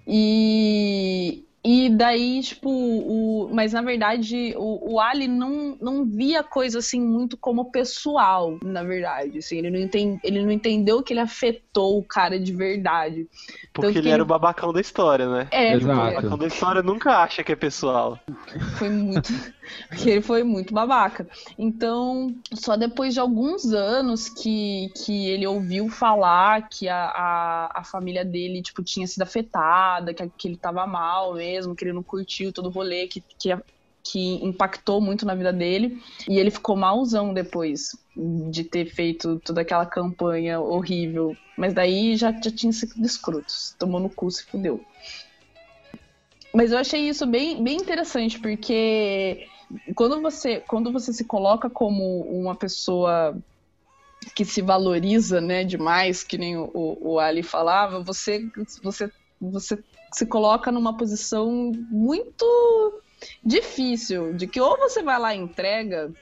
E, E daí, tipo, o, mas na verdade o, o Ali não, não via a coisa assim muito como pessoal, na verdade. Assim, ele, não entende, ele não entendeu que ele afetou o cara de verdade. Porque Tanto ele que era o babacão da história, né? É, O Exato. babacão da história nunca acha que é pessoal. foi muito. Porque ele foi muito babaca. Então, só depois de alguns anos que, que ele ouviu falar que a, a, a família dele, tipo, tinha sido afetada, que, que ele tava mal mesmo, que ele não curtiu todo o rolê, que, que, que impactou muito na vida dele. E ele ficou malzão depois de ter feito toda aquela campanha horrível. Mas daí já, já tinha sido escroto. Tomou no cu, se fudeu. Mas eu achei isso bem, bem interessante, porque quando você, quando você se coloca como uma pessoa que se valoriza né, demais, que nem o, o Ali falava, você, você, você se coloca numa posição muito difícil, de que ou você vai lá e entrega,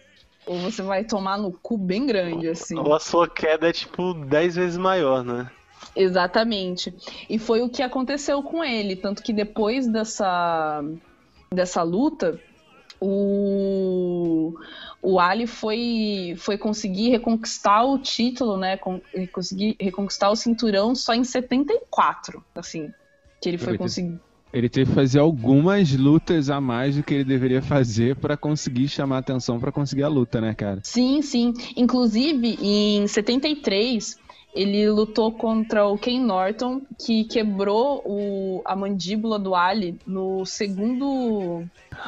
ou você vai tomar no cu bem grande, assim. Ou a sua queda é tipo 10 vezes maior, né? Exatamente. E foi o que aconteceu com ele. Tanto que depois dessa, dessa luta, o, o Ali foi, foi conseguir reconquistar o título, né? Con- conseguir reconquistar o cinturão só em 74. Assim. Que ele foi conseguir. Ele teve que fazer algumas lutas a mais do que ele deveria fazer pra conseguir chamar atenção pra conseguir a luta, né, cara? Sim, sim. Inclusive, em 73, ele lutou contra o Ken Norton, que quebrou o, a mandíbula do Ali no segundo,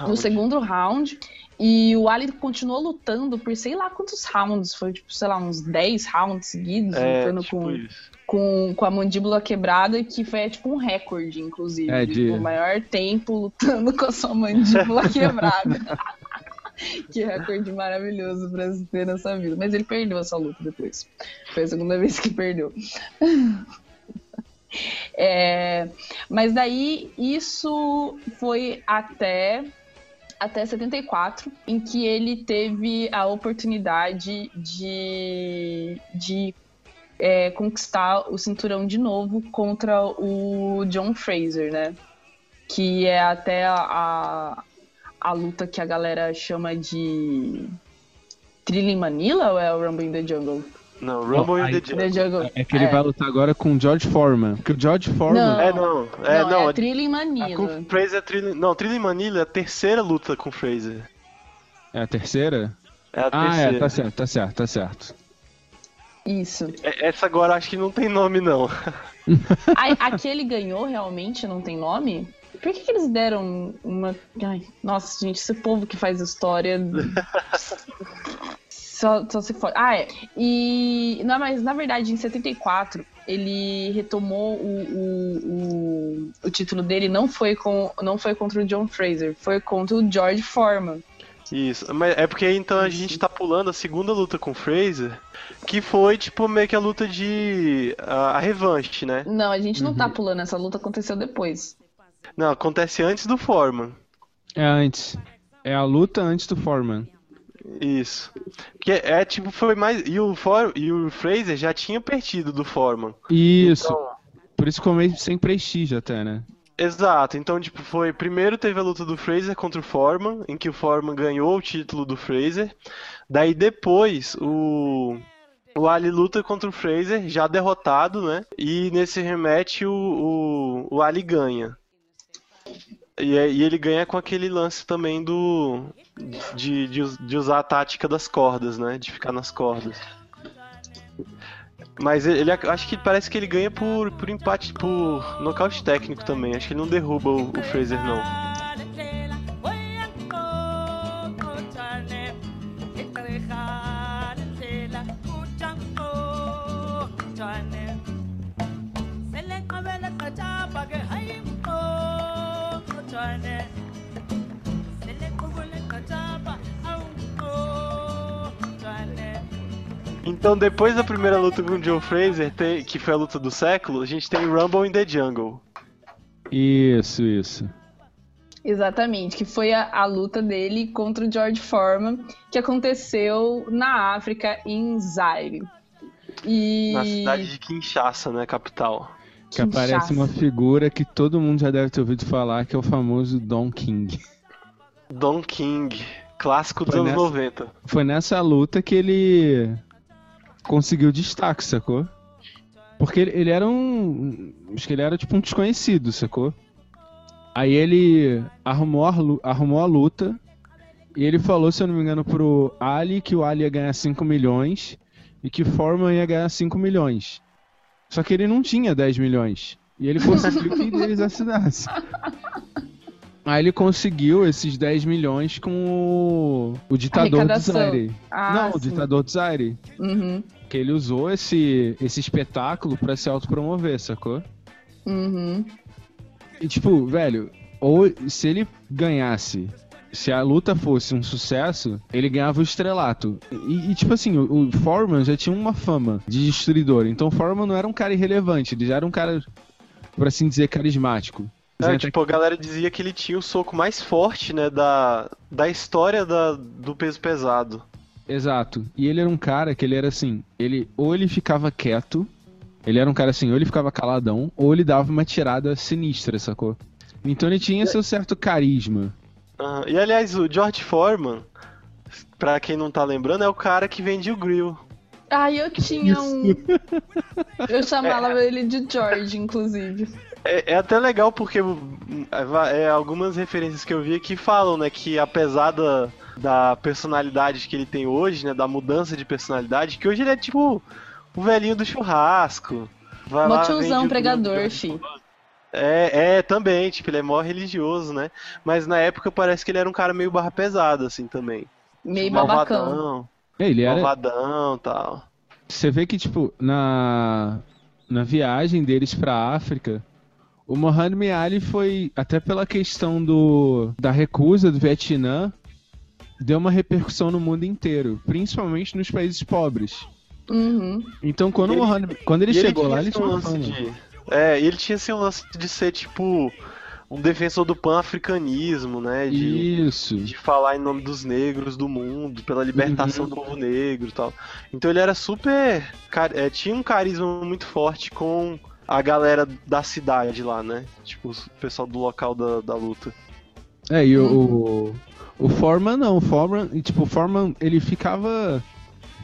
no segundo round. E o Ali continuou lutando por sei lá quantos rounds. Foi, tipo, sei lá, uns 10 rounds seguidos, É, lutando tipo com, isso. com, com a mandíbula quebrada, que foi tipo um recorde, inclusive. É, de- O maior tempo lutando com a sua mandíbula quebrada. que recorde maravilhoso pra se ter nessa vida. Mas ele perdeu essa luta depois. Foi a segunda vez que perdeu. É, mas daí isso foi até até 74, em que ele teve a oportunidade de, de é, conquistar o cinturão de novo contra o John Fraser, né? Que é até a, a, a luta que a galera chama de Trilling Manila ou é o Rumble in the Jungle? Não, Rumble Aí- in the The Jungle. Jungle. É que ele É. vai lutar agora com o George Foreman. Porque o George Foreman. Não. É, não. É, não, não. é a- Trilling a Manila. com Fraser Trilling. Não, Trilling Manila é a terceira luta com Fraser. É a terceira? É a Ah, terceira. é, tá certo, tá certo, tá certo. Isso. É- Essa agora acho que não tem nome, não. Ai, aquele ganhou realmente não tem nome? Por que, que eles deram uma. Ai, nossa, gente, esse povo que faz história. Só, só se for. Ah, é. E. Não, mas na verdade, em 74, ele retomou o, o, o, o título dele, não foi, com, não foi contra o John Fraser, foi contra o George Foreman. Isso, mas é porque então a gente tá pulando a segunda luta com Fraser, que foi tipo meio que a luta de. a, a revanche, né? Não, a gente não tá pulando, essa luta aconteceu depois. Não, acontece antes do Foreman. É antes. É a luta antes do Foreman. Isso. Que é, é, tipo, foi mais. E o, For... e o Fraser já tinha perdido do Foreman. Isso. Então, Por isso ficou meio sem prestígio até, né? Exato, então tipo, foi. Primeiro teve a luta do Fraser contra o Foreman, em que o Foreman ganhou o título do Fraser. Daí depois o. O Ali luta contra o Fraser, já derrotado, né? E nesse rematch o, o, o Ali ganha. E, é- e ele ganha com aquele lance também do. De, de, de usar a tática das cordas, né? De ficar nas cordas. Mas ele, ele- acho que parece que ele ganha por, por empate, por nocaute técnico também. Acho que ele não derruba o, o Fraser, não. Então, depois da primeira luta com o Joe Fraser, que foi a luta do século, a gente tem Rumble in the Jungle. Isso, isso. Exatamente, que foi a, a luta dele contra o George Foreman, que aconteceu na África, em Zaire. E... Na cidade de Kinshasa, né, capital. Que aparece uma figura que todo mundo já deve ter ouvido falar, que é o famoso Don King. Don King, clássico dos Foi anos nessa- 90. Foi nessa luta que ele conseguiu destaque, sacou? Porque ele, ele era um. Acho que ele era tipo um desconhecido, sacou? Aí ele arrumou a, arrumou a luta e ele falou, se eu não me engano, pro Ali que o Ali ia ganhar 5 milhões e que Foreman ia ganhar 5 milhões. Só que ele não tinha 10 milhões. E ele conseguiu que eles assinassem. Aí ele conseguiu esses 10 milhões com o, o ditador do. Zaire. Ah, não, o sim. ditador do Zaire. Uhum, Que ele usou esse, esse espetáculo pra se autopromover, sacou? uhum. E tipo, velho, ou se ele ganhasse, se a luta fosse um sucesso, ele ganhava o estrelato. E, e, tipo assim, o, o Foreman já tinha uma fama de destruidor. Então o Foreman não era um cara irrelevante, ele já era um cara, por assim dizer, carismático. É, tipo, a galera dizia que ele tinha o soco mais forte, né, da, da história da, do peso pesado. Exato. E ele era um cara que ele era assim, ele ou ele ficava quieto, ele era um cara assim, ou ele ficava caladão, ou ele dava uma tirada sinistra, sacou? Então ele tinha seu certo carisma. Aham. E aliás, o George Foreman, pra quem não tá lembrando, é o cara que vendia o grill. Ah, eu tinha um. Eu chamava ele de George, inclusive. É, é até legal porque hum, é, é, algumas referências que eu vi que falam, né, que apesar da, da personalidade que ele tem hoje, né, da mudança de personalidade, que hoje ele é tipo o velhinho do churrasco. Vai lá, Mó tiozão pregador, fi. É, é, também, tipo, ele é mó religioso, né? Mas na época parece que ele era um cara meio barra pesada, assim, também. Meio babacão. Malvadão, É, Ele era, malvadão tal. Você vê que, tipo, na, na viagem deles pra África, o Mohamed Ali foi, até pela questão do, da recusa do Vietnã, deu uma repercussão no mundo inteiro, principalmente nos países pobres. Uhum. Então, quando, o ele- Mohamed, quando ele chegou tinha lá, ele tinha uma lance de. É, e ele tinha esse lance de ser, tipo, um defensor do pan-africanismo, né? De, Isso. de falar em nome dos negros do mundo, pela libertação Uhum. do povo negro e tal. Então ele era super. é, tinha um carisma muito forte com a galera da cidade lá, né? Tipo, o pessoal do local da, da luta. É, e o, o, Foreman não, o Foreman, tipo, o Foreman, ele ficava.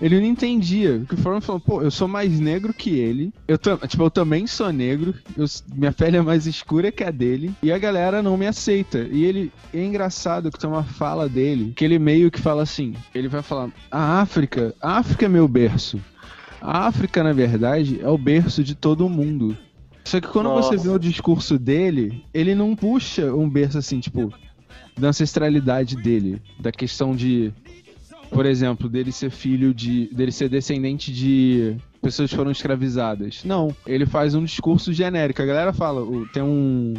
Ele não entendia. Porque o Foreman falou, pô, eu sou mais negro que ele. Eu, tipo, eu também sou negro. eu minha pele é mais escura que a dele. E a galera não me aceita. E ele. É engraçado que tem uma fala dele. Que ele meio que fala assim. Ele vai falar: A África. A África é meu berço. A África, na verdade, é o berço de todo mundo. Só que quando você Nossa. vê o discurso dele, ele não puxa um berço assim, tipo, da ancestralidade dele, da questão de, por exemplo, dele ser filho de, dele ser descendente de pessoas que foram escravizadas. Não, ele faz um discurso genérico. A galera fala, tem um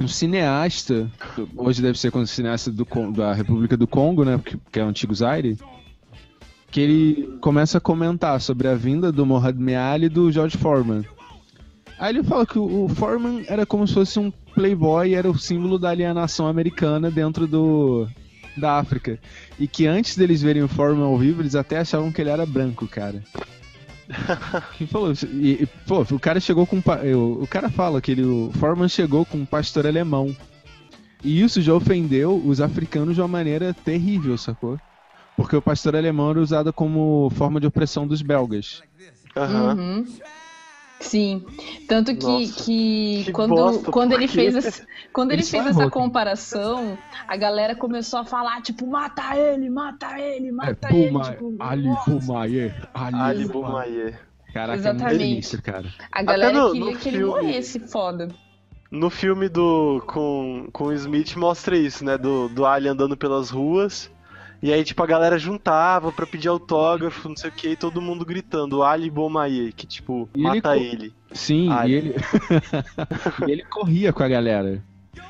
um cineasta, hoje deve ser como cineasta do, da República do Congo, né, que, que é o antigo Zaire, que ele começa a comentar sobre a vinda do Mohamed Ali e do George Foreman. Aí ele fala que o, Foreman era como se fosse um playboy, era o símbolo da alienação americana dentro do da África. E que antes deles verem o Foreman ao vivo, eles até achavam que ele era branco, cara. Quem falou isso? E, e, pô, o cara chegou com. O, o cara fala que ele, o Foreman chegou com um pastor alemão. E isso já ofendeu os africanos de uma maneira terrível, sacou? Porque o pastor alemão era usado como forma de opressão dos belgas. Aham. Uhum. Sim. Tanto que, Nossa, que, que quando, bosta, quando ele fez, esse- quando ele Ele fez essa comparação, a galera começou a falar, tipo, mata ele, mata ele, É, mata ele. Puma, Tipo, Ali. Pumaye, Ali, Ali Pumaye. Bumaye. Caraca, é Exatamente. sinistro, cara. A galera no- queria no que ele filme- morresse, foda. No filme do com, com o Smith mostra isso, né? Do, do Ali andando pelas ruas. E aí, tipo, a galera juntava pra pedir autógrafo, não sei o que, e todo mundo gritando, Ali Bomaye, que tipo, E ele mata co- ele. Sim, Ali. e ele. e ele corria com a galera.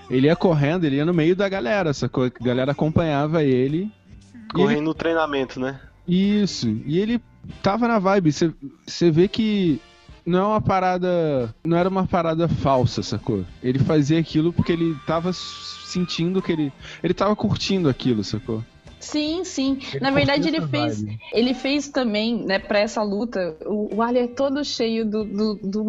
Ele ia correndo, ele ia no meio da galera, sacou? A galera acompanhava ele. E ele Correndo no treinamento, né? Isso. E ele tava na vibe. Você vê que não é uma parada. Não era uma parada falsa, sacou? Ele fazia aquilo porque ele tava sentindo que ele. Ele tava curtindo aquilo, sacou? Sim, sim. Ele Na verdade, ele fez, vibe. ele fez também, né, pra essa luta, o, o Ali é todo cheio do, do, do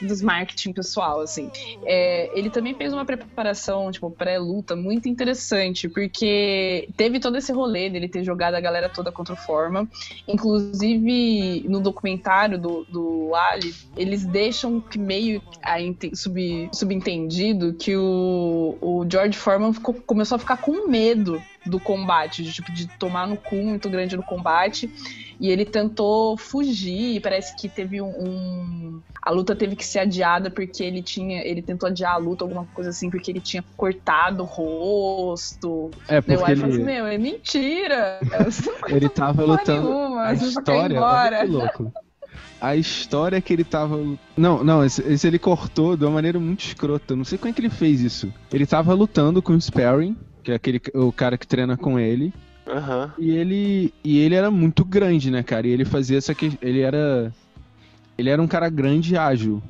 dos marketing pessoal, assim. É, ele também fez uma preparação, tipo, pré-luta muito interessante, porque teve todo esse rolê dele ter jogado a galera toda contra o Forma. Inclusive, no documentário do, do Ali, eles deixam que meio a sub, subentendido que o, o George Foreman ficou, começou a ficar com medo do combate, de, tipo, de tomar no cu muito grande no combate. E ele tentou fugir, parece que teve um, um, A luta teve que ser adiada porque ele tinha. Ele tentou adiar a luta, alguma coisa assim, porque ele tinha cortado o rosto. É, porque Deu aí ele... assim, meu, é mentira. ele tava lutando. Nenhuma, a história. Olha que louco. A história que ele tava. Não, não, esse, esse, ele cortou de uma maneira muito escrota. Não sei como é que ele fez isso. Ele tava lutando com o Sparring, que é aquele, o cara que treina com ele. Uhum. E ele e ele era muito grande, né, cara? E ele fazia essa que ele era ele era um cara grande e ágil,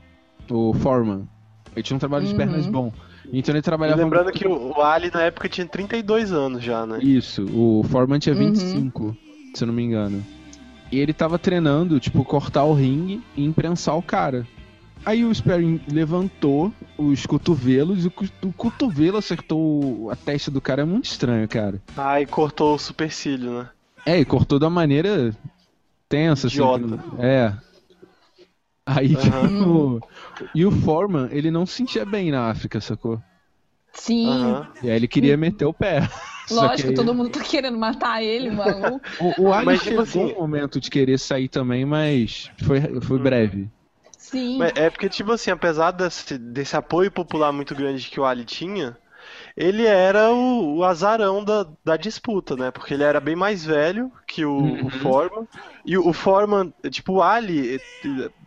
o Foreman. Ele tinha um trabalho de Uhum. pernas bom. Então ele E trabalhava lembrando que o, Ali na época tinha 32 anos já, né? Isso, o Foreman tinha Uhum. 25, se eu não me engano. E ele tava treinando, tipo, cortar o ringue e imprensar o cara. Aí o Sparring levantou os cotovelos e o, cotovelo acertou a testa do cara. É muito estranho, cara. Aí cortou o supercílio, né? É, e cortou da maneira tensa, assim. Idiota. não- É. Aí, o... E o Foreman, ele não se sentia bem na África, sacou? Sim, Aham. E aí ele queria meter o pé. Só lógico, aí- todo mundo tá querendo matar ele, maluco. O, o Ali Mas, chegou tipo assim- um momento de querer sair também, mas foi, foi Hum. breve. Sim. Mas É porque, tipo assim, apesar desse, desse apoio popular muito grande que o Ali tinha, ele era o, o azarão da, da disputa, né? Porque ele era bem mais velho que o, Uhum. o Foreman. E o, o Foreman, tipo, o Ali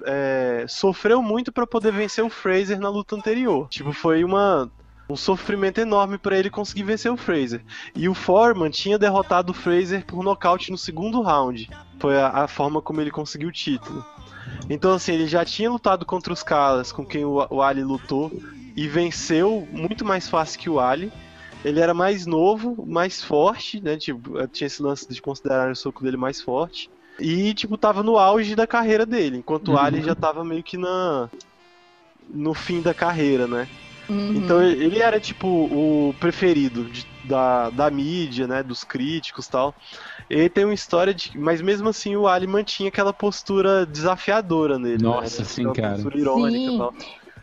é, sofreu muito pra poder vencer o Fraser na luta anterior. Tipo, foi uma. Um sofrimento enorme pra ele conseguir vencer o Fraser. E o Foreman tinha derrotado o Fraser por nocaute no segundo round. Foi a, a forma como ele conseguiu o título. Então, assim, ele já tinha lutado contra os caras com quem o, o Ali lutou e venceu muito mais fácil que o Ali. Ele era mais novo, mais forte, né? Tipo, tinha esse lance de considerar o soco dele mais forte. E, tipo, tava no auge da carreira dele, enquanto o Uhum. Ali já tava meio que na. no fim da carreira, né? Uhum. Então ele era tipo o preferido de- da, da mídia, né, dos críticos e tal. Ele tem uma história de. Mas mesmo assim o Ali mantinha aquela postura desafiadora nele. Nossa, né? sim, Aquela cara. postura irônica Sim. e tal.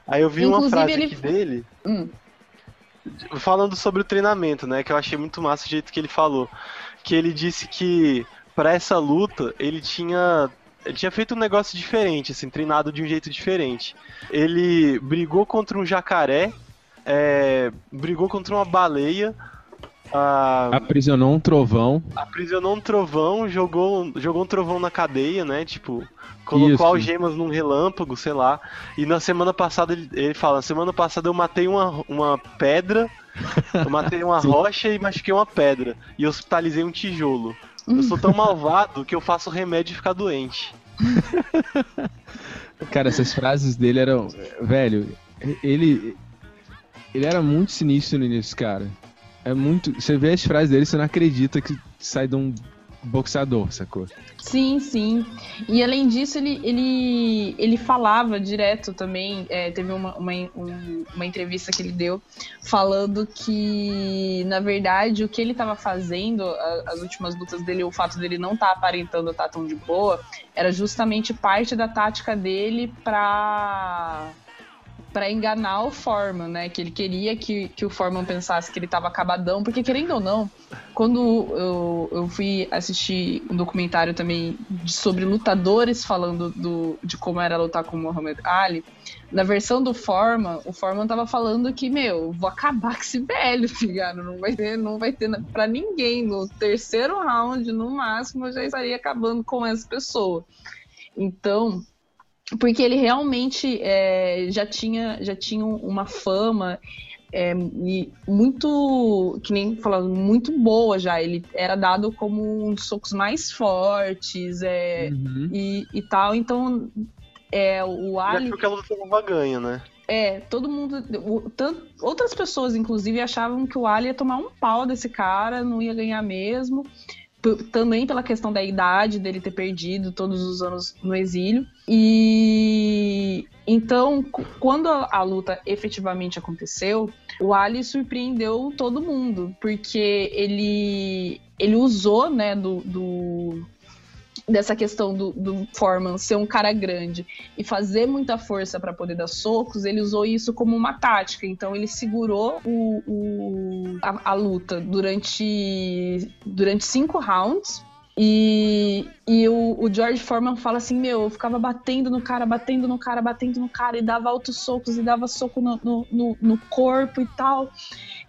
Aí eu vi uma Inclusive, frase ele- aqui dele Hum. falando sobre o treinamento, né? Que eu achei muito massa o jeito que ele falou. Que ele disse que pra essa luta ele tinha. Ele tinha feito um negócio diferente, assim, treinado de um jeito diferente. Ele brigou contra um jacaré, é, brigou contra uma baleia, ah, Aprisionou um trovão. aprisionou um trovão, jogou, jogou um trovão na cadeia, né? Tipo, colocou Isso. algemas num relâmpago, sei lá. E na semana passada ele, ele fala: semana passada eu matei uma, uma pedra, eu matei uma rocha e machuquei uma pedra. E hospitalizei um tijolo. Eu sou tão malvado que eu faço remédio e ficar doente. Cara, essas frases dele eram. Velho, ele. Ele era muito sinistro no início, cara. É muito. Você vê as frases dele, você não acredita que sai de um boxeador, sacou? Sim, sim. E além disso, ele, ele, ele falava direto também. é, teve uma, uma, um- uma entrevista que ele deu falando que, na verdade, o que ele estava fazendo, a- as últimas lutas dele, o fato dele não estar aparentando estar tão de boa, era justamente parte da tática dele pra para enganar o Foreman, né? Que ele queria que, que o Foreman pensasse que ele tava acabadão, porque querendo ou não, quando eu, eu fui assistir um documentário também sobre lutadores falando do, de como era lutar com o Muhammad Ali, na versão do Foreman, o Foreman tava falando que, meu, vou acabar com esse velho, tá ligado? Não vai ter, não vai ter pra ninguém. No terceiro round, no máximo, eu já estaria acabando com essa pessoa. Então, porque ele realmente é, já, tinha, já tinha uma fama é, e muito, que nem falando, muito boa já. Ele era dado como um dos socos mais fortes é, Uhum. e, e tal. Então, é, o Ali. que a luta tava ganha, né? É, todo mundo. o- outras pessoas, inclusive, achavam que o Ali ia tomar um pau desse cara, não ia ganhar mesmo. Também pela questão da idade dele ter perdido todos os anos no exílio. E então, quando a, a luta efetivamente aconteceu, o Ali surpreendeu todo mundo, porque ele, ele usou, né, do, do- dessa questão do, do Foreman ser um cara grande e fazer muita força para poder dar socos, ele usou isso como uma tática. Então ele segurou o, o- a, a luta durante, durante cinco rounds. E, e o, o George Foreman fala assim: Meu, eu ficava batendo no cara, batendo no cara, batendo no cara, e dava altos socos, e dava soco no, no, no- no corpo e tal.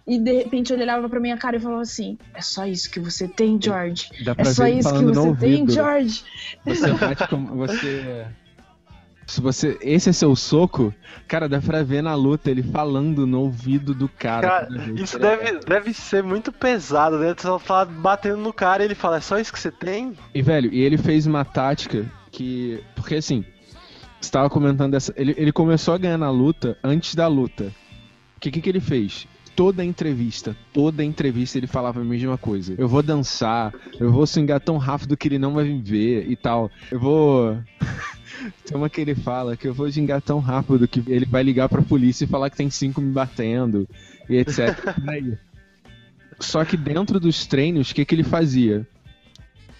E de repente ele olhava pra minha cara e falava assim: É só isso que você tem, George? É só isso que você tem, ouvido. George? Você bate como. Você. Se você. Esse é seu soco, cara, dá pra ver na luta ele falando no ouvido do cara. Cara, isso deve, deve ser muito pesado, né? Tu só fala batendo no cara e ele fala, é só isso que você tem? E, velho, e ele fez uma tática que. Porque assim. Você tava comentando essa. Ele, ele começou a ganhar na luta antes da luta. O que, que, que ele fez? Toda entrevista, toda entrevista ele falava a mesma coisa. Eu vou dançar, eu vou swingar tão rápido que ele não vai me ver e tal. Eu vou. Tem uma que ele fala que eu vou gingar tão rápido que ele vai ligar pra polícia e falar que tem cinco me batendo e etc. Só que dentro dos treinos, o que, que ele fazia?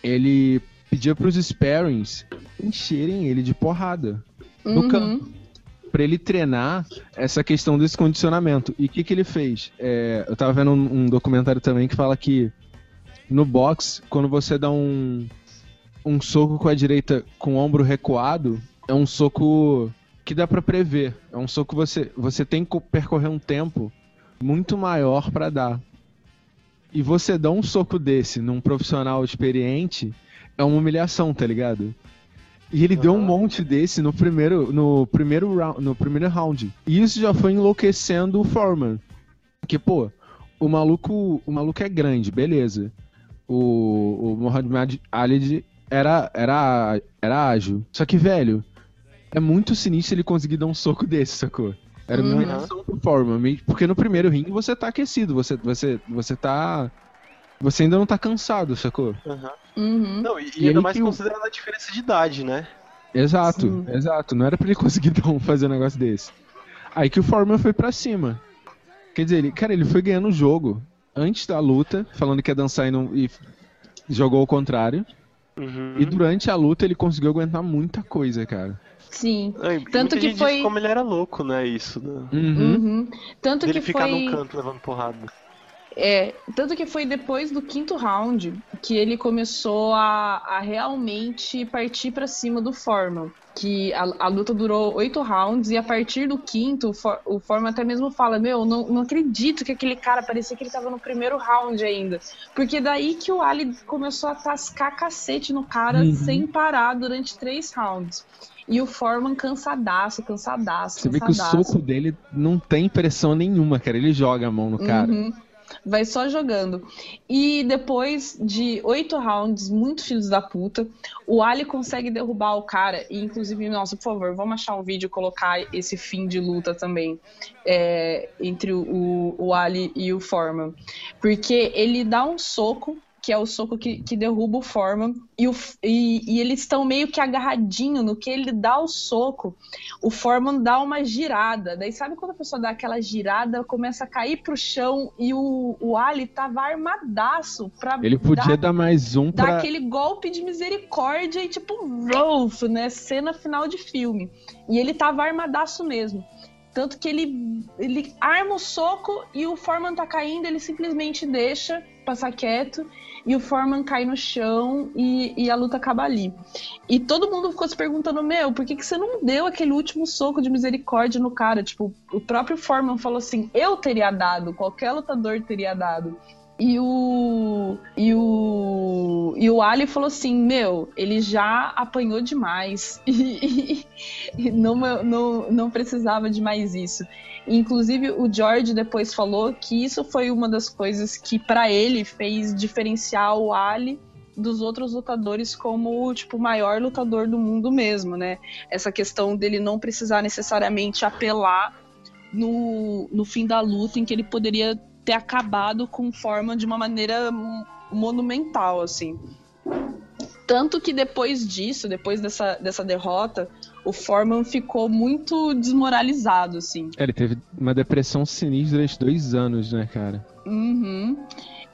Ele pedia pros sparings encherem ele de porrada no Uhum. campo. Pra ele treinar essa questão desse condicionamento. E o que, que ele fez? É, eu tava vendo um, um documentário também que fala que no box, quando você dá um, um soco com a direita com o ombro recuado, é um soco que dá pra prever. É um soco que você, você tem que percorrer um tempo muito maior pra dar. E você dá um soco desse num profissional experiente, é uma humilhação, tá ligado? E ele deu um monte desse no primeiro, no primeiro round, no primeiro round. E isso já foi enlouquecendo o Foreman. Porque, pô, o maluco, o maluco é grande, beleza. O, o Muhammad Ali era, era, era ágil. Só que, velho, é muito sinistro ele conseguir dar um soco desse, sacou? Era uma Uhum. humilhação pro meio- Porque no primeiro ringue você tá aquecido, você, você, você tá. Você ainda não tá cansado, sacou? Aham. Uhum. Não, e, e ainda mais que o- considerando a diferença de idade, né? Exato, Sim. exato. Não era pra ele conseguir dar um- fazer um negócio desse. Aí que o Foreman foi pra cima. Quer dizer, ele, cara, ele foi ganhando o jogo antes da luta, falando que ia dançar e, não, e jogou ao contrário. Uhum. E durante a luta ele conseguiu aguentar muita coisa, cara. Sim. É, e Tanto que gente foi- disse como ele era louco, né? Isso, né? Uhum. Uhum. Tanto Dele que ficar foi. num canto levando porrada. É, tanto que foi depois do quinto round que ele começou a, a realmente partir pra cima do Foreman. Que a, a luta durou oito rounds e a partir do quinto, o, For, o Foreman até mesmo fala: Meu, não, não acredito que aquele cara parecia que ele tava no primeiro round ainda. Porque daí que o Ali começou a tascar cacete no cara Uhum. sem parar durante três rounds. E o Foreman cansadaço, cansadaço, Você vê que o cansadaço. soco dele não tem pressão nenhuma, cara. Ele joga a mão no cara. Uhum. Vai só jogando. E depois de oito rounds, muito filhos da puta, o Ali consegue derrubar o cara. E, inclusive, nossa, por favor, vamos achar um vídeo e colocar esse fim de luta também é, entre o, o, Ali e o Foreman. Porque ele dá um soco, que é o soco que, que derruba o Foreman, e, o, e, e eles estão meio que agarradinho no que ele dá o soco o Foreman dá uma girada. Daí sabe quando a pessoa dá aquela girada, começa a cair pro chão e o, o Ali tava armadaço pra Ele podia dar, dar mais um dar pra. aquele golpe de misericórdia e tipo, Rolf, né? Cena final de filme. E ele tava armadaço mesmo. Tanto que ele, ele arma o soco e o Foreman tá caindo, ele simplesmente deixa passar quieto e o Foreman cai no chão e, e a luta acaba ali. E todo mundo ficou se perguntando, meu, por que, que você não deu aquele último soco de misericórdia no cara? Tipo, o próprio Foreman falou assim, eu teria dado, qualquer lutador teria dado. E o, e o e o Ali falou assim, meu, ele já apanhou demais e, e não, não, não precisava de mais isso. Inclusive o George depois falou que isso foi uma das coisas que para ele fez diferenciar o Ali dos outros lutadores como o tipo maior lutador do mundo mesmo, né? Essa questão dele não precisar necessariamente apelar no, no fim da luta em que ele poderia ter acabado com forma de uma maneira monumental, assim. Tanto que depois disso, depois dessa, dessa derrota, o Foreman ficou muito desmoralizado, assim. É, ele teve uma depressão sinistra durante dois anos, né, cara? Uhum.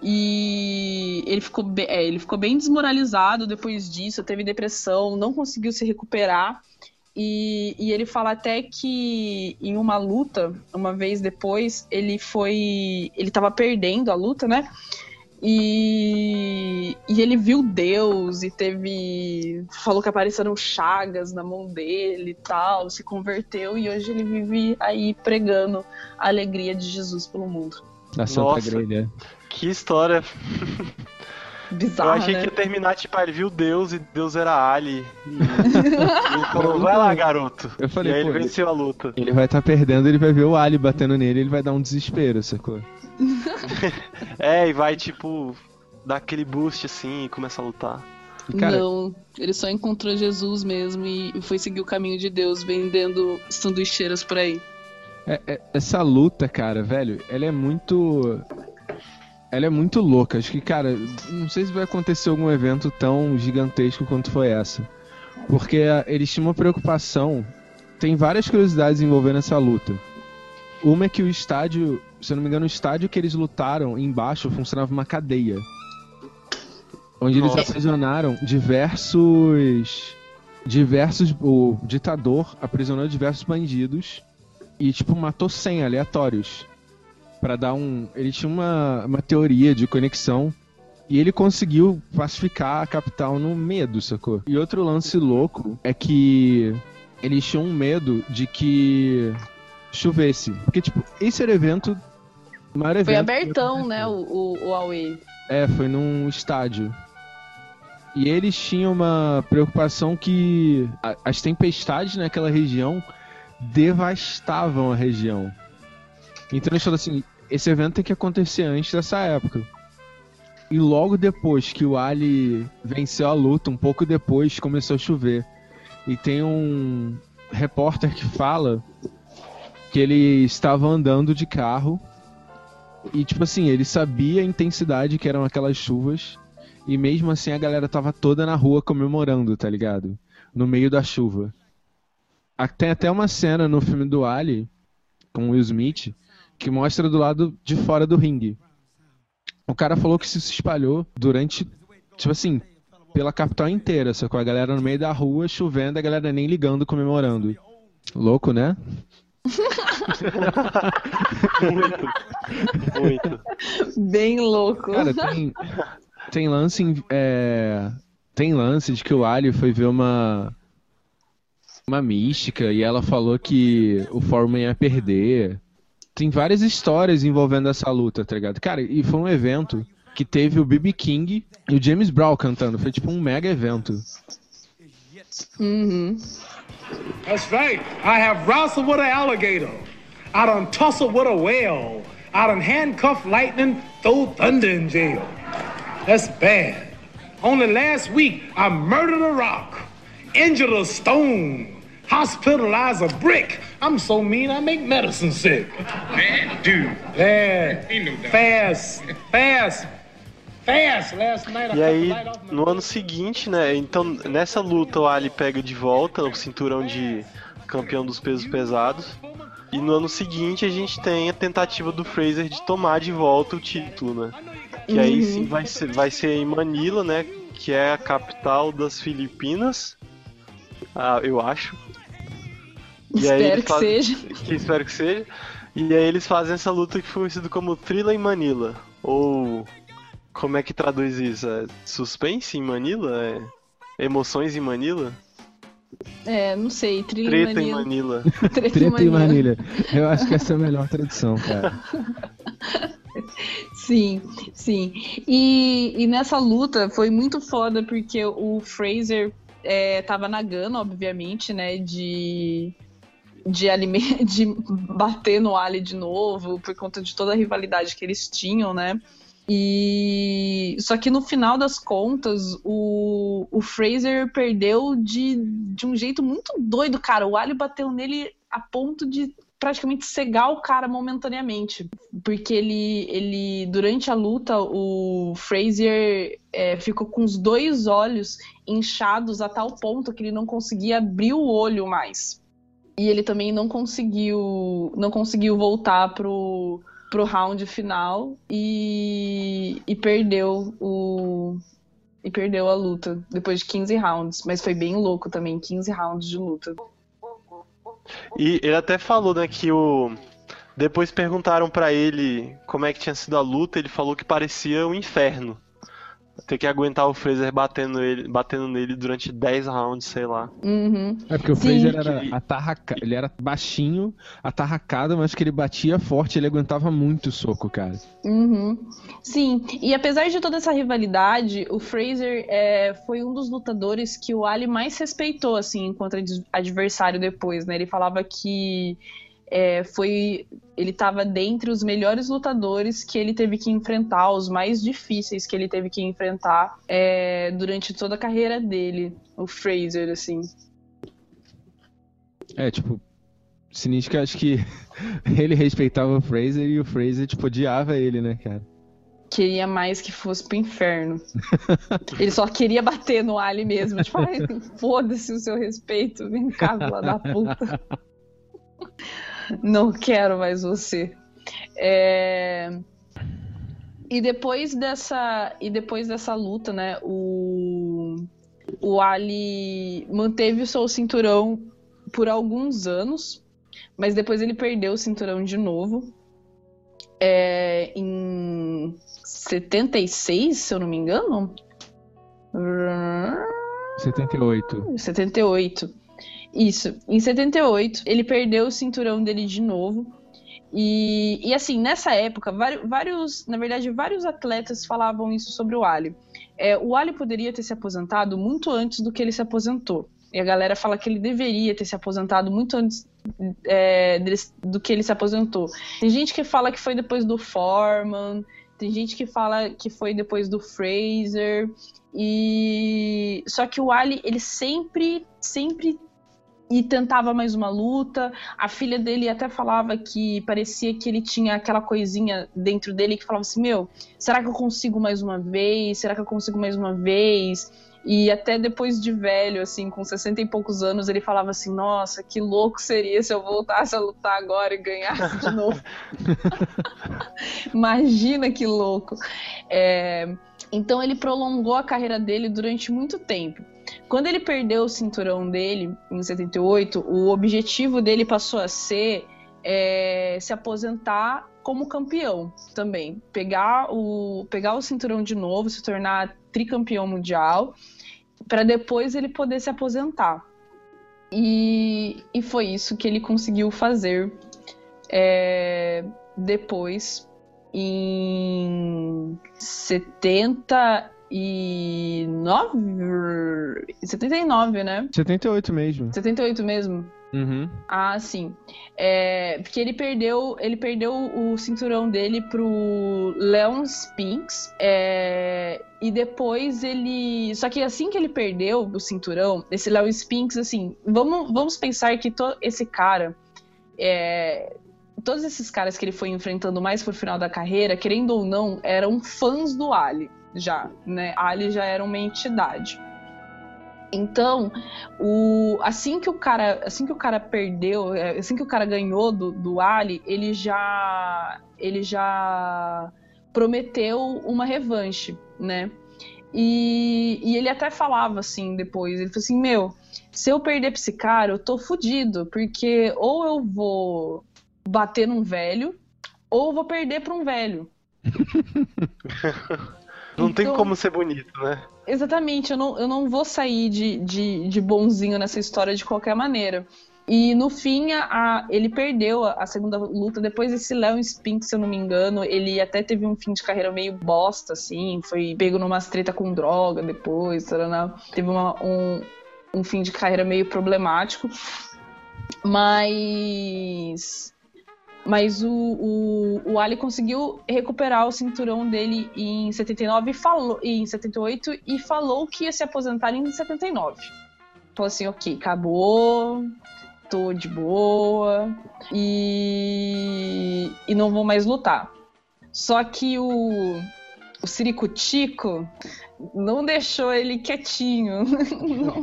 E ele ficou, bem, é, ele ficou bem desmoralizado depois disso, teve depressão, não conseguiu se recuperar. E, e, ele fala até que em uma luta, uma vez depois, ele foi. Ele tava perdendo a luta, né? E, e ele viu Deus e teve. Falou que apareceram chagas na mão dele e tal, se converteu e hoje ele vive aí pregando a alegria de Jesus pelo mundo. Na Santa Nossa. Grelha. Que história. Bizarro, Eu achei né? que ia terminar, tipo, ele viu Deus e Deus era Ali. E ele falou, vai lá, garoto. Eu falei, e aí ele venceu a luta. Ele vai estar perdendo, ele vai ver o Ali batendo nele, ele vai dar um desespero, sacou? É, e vai, tipo, dar aquele boost assim e começa a lutar. Cara, Não, ele só encontrou Jesus mesmo e foi seguir o caminho de Deus vendendo sanduicheiras por aí. É- é- essa luta, cara, velho, ela é muito. Ela é muito louca. Acho que, cara, não sei se vai acontecer algum evento tão gigantesco quanto foi essa. Porque ah, eles tinham uma preocupação. Tem várias curiosidades envolvendo essa luta. Uma é que o estádio, se eu não me engano, o estádio que eles lutaram embaixo funcionava uma cadeia. Onde eles Nossa. aprisionaram diversos. Diversos. O ditador aprisionou diversos bandidos e, tipo, matou 100 aleatórios. Pra dar um. Ele tinha uma, uma teoria de conexão. E ele conseguiu pacificar a capital no medo, sacou? E outro lance louco é que eles tinham medo de que chovesse. Porque, tipo, esse era o evento. Foi abertão, né, o, o, o Away. É, foi num estádio. E eles tinham uma preocupação que as tempestades naquela região devastavam a região. Então eles falaram assim: esse evento tem que acontecer antes dessa época. E logo depois que o Ali venceu a luta, um pouco depois começou a chover. E tem um repórter que fala que ele estava andando de carro e, tipo assim, ele sabia a intensidade que eram aquelas chuvas. E mesmo assim a galera tava toda na rua comemorando, tá ligado? No meio da chuva. Tem até uma cena no filme do Ali, com Will Smith, que mostra do lado de fora do ringue. O cara falou que isso se espalhou durante, tipo assim, pela capital inteira, só com a galera no meio da rua, chovendo, a galera nem ligando, comemorando. Louco, né? Muito. Muito. Bem louco. Cara, tem, tem lance em- é, tem lance de que o Ali foi ver uma uma mística e ela falou que o Foreman ia perder. Tem várias histórias envolvendo essa luta, tá ligado? Cara, e foi um evento que teve o B.B. King e o James Brown cantando. Foi tipo um mega evento. Uhum. That's right. I have wrestled with an alligator. I done tussled with a whale. I done handcuffed lightning, throw thunder in jail. That's bad. Only last week, I murdered a rock, injured a stone, hospitalized a brick. I'm so mean, I make medicine sick. Bad dude. Bad. Fast. Fast. E aí, no ano seguinte, né? Então, nessa luta, o Ali pega de volta o cinturão de campeão dos pesos pesados. E no ano seguinte, a gente tem a tentativa do Fraser de tomar de volta o título, né? Que aí sim vai ser, vai ser em Manila, né? Que é a capital das Filipinas. Ah, eu acho. E Espero que fazem- seja. que espero que seja. E aí eles fazem essa luta que foi conhecida como Thriller em Manila. Ou como é que traduz isso? É suspense em Manila? É emoções em Manila? É, não sei, trilha Treta em Manila. Manila. Treta, em Treta em Manila. Eu acho que essa é a melhor tradução, cara. Sim, sim. E, e nessa luta foi muito foda porque o Fraser é, tava na gana, obviamente, né? De, de, alime- de bater no Ali de novo, por conta de toda a rivalidade que eles tinham, né? E só que no final das contas, o, o Fraser perdeu de, de um jeito muito doido, cara. O Ali bateu nele a ponto de praticamente cegar o cara momentaneamente. Porque ele, ele durante a luta, o Frazier é, ficou com os dois olhos inchados a tal ponto que ele não conseguia abrir o olho mais. E ele também não conseguiu, não conseguiu voltar pro, pro round final e, e perdeu o, e perdeu a luta depois de 15 rounds. Mas foi bem louco também, 15 rounds de luta. E ele até falou, né, que o. Depois perguntaram pra ele como é que tinha sido a luta, ele falou que parecia um inferno. Ter que aguentar o Fraser batendo, ele, batendo nele durante 10 rounds, sei lá. Uhum. É porque o Sim. Fraser era atarraca... ele era baixinho, atarracado, mas que ele batia forte, ele aguentava muito soco, cara. Uhum. Sim, e apesar de toda essa rivalidade, o Fraser é, foi um dos lutadores que o Ali mais respeitou, assim, enquanto ad- adversário depois, né? Ele falava que é, foi. Ele estava dentre os melhores lutadores que ele teve que enfrentar, os mais difíceis que ele teve que enfrentar é, durante toda a carreira dele, o Fraser, assim. É, tipo, sinistro acho que ele respeitava o Fraser e o Fraser, tipo, odiava ele, né, cara? Queria mais que fosse pro inferno. Ele só queria bater no Ali mesmo. Tipo, ai, foda-se o seu respeito, vem cá, lá da puta. Não quero mais você. É, E depois dessa e depois dessa luta, né, o o Ali manteve o seu cinturão por alguns anos, mas depois ele perdeu o cinturão de novo. É, em 76, se eu não me engano. 78. 78. Isso. Em 78, ele perdeu o cinturão dele de novo. E, e assim, nessa época, vários, na verdade, vários atletas falavam isso sobre o Ali. É, o Ali poderia ter se aposentado muito antes do que ele se aposentou. E a galera fala que ele deveria ter se aposentado muito antes é, do que ele se aposentou. Tem gente que fala que foi depois do Foreman, tem gente que fala que foi depois do Fraser. E só que o Ali, ele sempre, sempre e tentava mais uma luta. A filha dele até falava que parecia que ele tinha aquela coisinha dentro dele que falava assim: Meu, será que eu consigo mais uma vez? Será que eu consigo mais uma vez? E até depois de velho, assim, com 60 e poucos anos, ele falava assim: Nossa, que louco seria se eu voltasse a lutar agora e ganhasse de novo. Imagina que louco. É, Então ele prolongou a carreira dele durante muito tempo. Quando ele perdeu o cinturão dele, em 78, o objetivo dele passou a ser é, se aposentar como campeão também. Pegar o, pegar o cinturão de novo, se tornar tricampeão mundial, para depois ele poder se aposentar. E, e foi isso que ele conseguiu fazer é, depois, em 79. 79, né? 78 mesmo. 78 mesmo? Uhum. Ah, sim. É, porque ele perdeu, ele perdeu o cinturão dele pro Leon Spinks. é, e depois ele. Só que assim que ele perdeu o cinturão, esse Leon Spinks, assim, vamos, vamos pensar que to, esse cara. é, todos esses caras que ele foi enfrentando mais pro final da carreira, querendo ou não, eram fãs do Ali já, né? Ali já era uma entidade. Então, o, assim que o cara, assim que o cara perdeu, é, assim que o cara ganhou do, do Ali, ele já, ele já prometeu uma revanche, né? E, e ele até falava assim depois, ele falou assim, meu, se eu perder pra esse cara, eu tô fudido, porque ou eu vou bater num velho, ou eu vou perder pra um velho. Não tem Então- como ser bonito, né? Exatamente, eu não, eu não vou sair de, de, de bonzinho nessa história de qualquer maneira. E no fim, a, ele perdeu a, a segunda luta. Depois desse Léo Spink, se eu não me engano, ele até teve um fim de carreira meio bosta, assim. Foi pego numa treta com droga depois. Teve uma- um, um fim de carreira meio problemático. Mas. Mas o, o, o Ali conseguiu recuperar o cinturão dele em 79 e falou em 78 e falou que ia se aposentar em 79. Falou assim, ok, acabou. tô de boa e, e não vou mais lutar. Só que o, o Siricutico não deixou ele quietinho, não,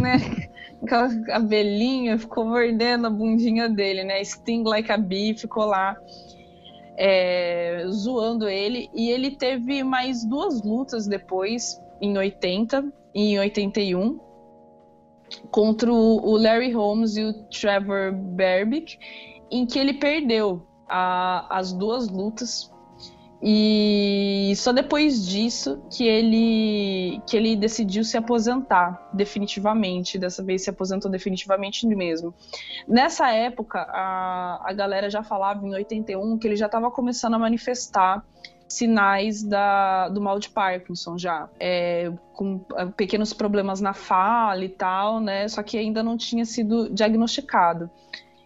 né? Aquela abelhinha ficou mordendo a bundinha dele, né? Sting like a bee ficou lá é, zoando ele. E ele teve mais duas lutas depois, em 80 e em 81, contra o Larry Holmes e o Trevor Berbick, em que ele perdeu a, as duas lutas e só depois disso que ele que ele decidiu se aposentar definitivamente. Dessa vez se aposentou definitivamente mesmo. Nessa época, a, a galera já falava em 81 que ele já estava começando a manifestar sinais da, do mal de Parkinson já, é, com é, pequenos problemas na fala e tal, né? Só que ainda não tinha sido diagnosticado.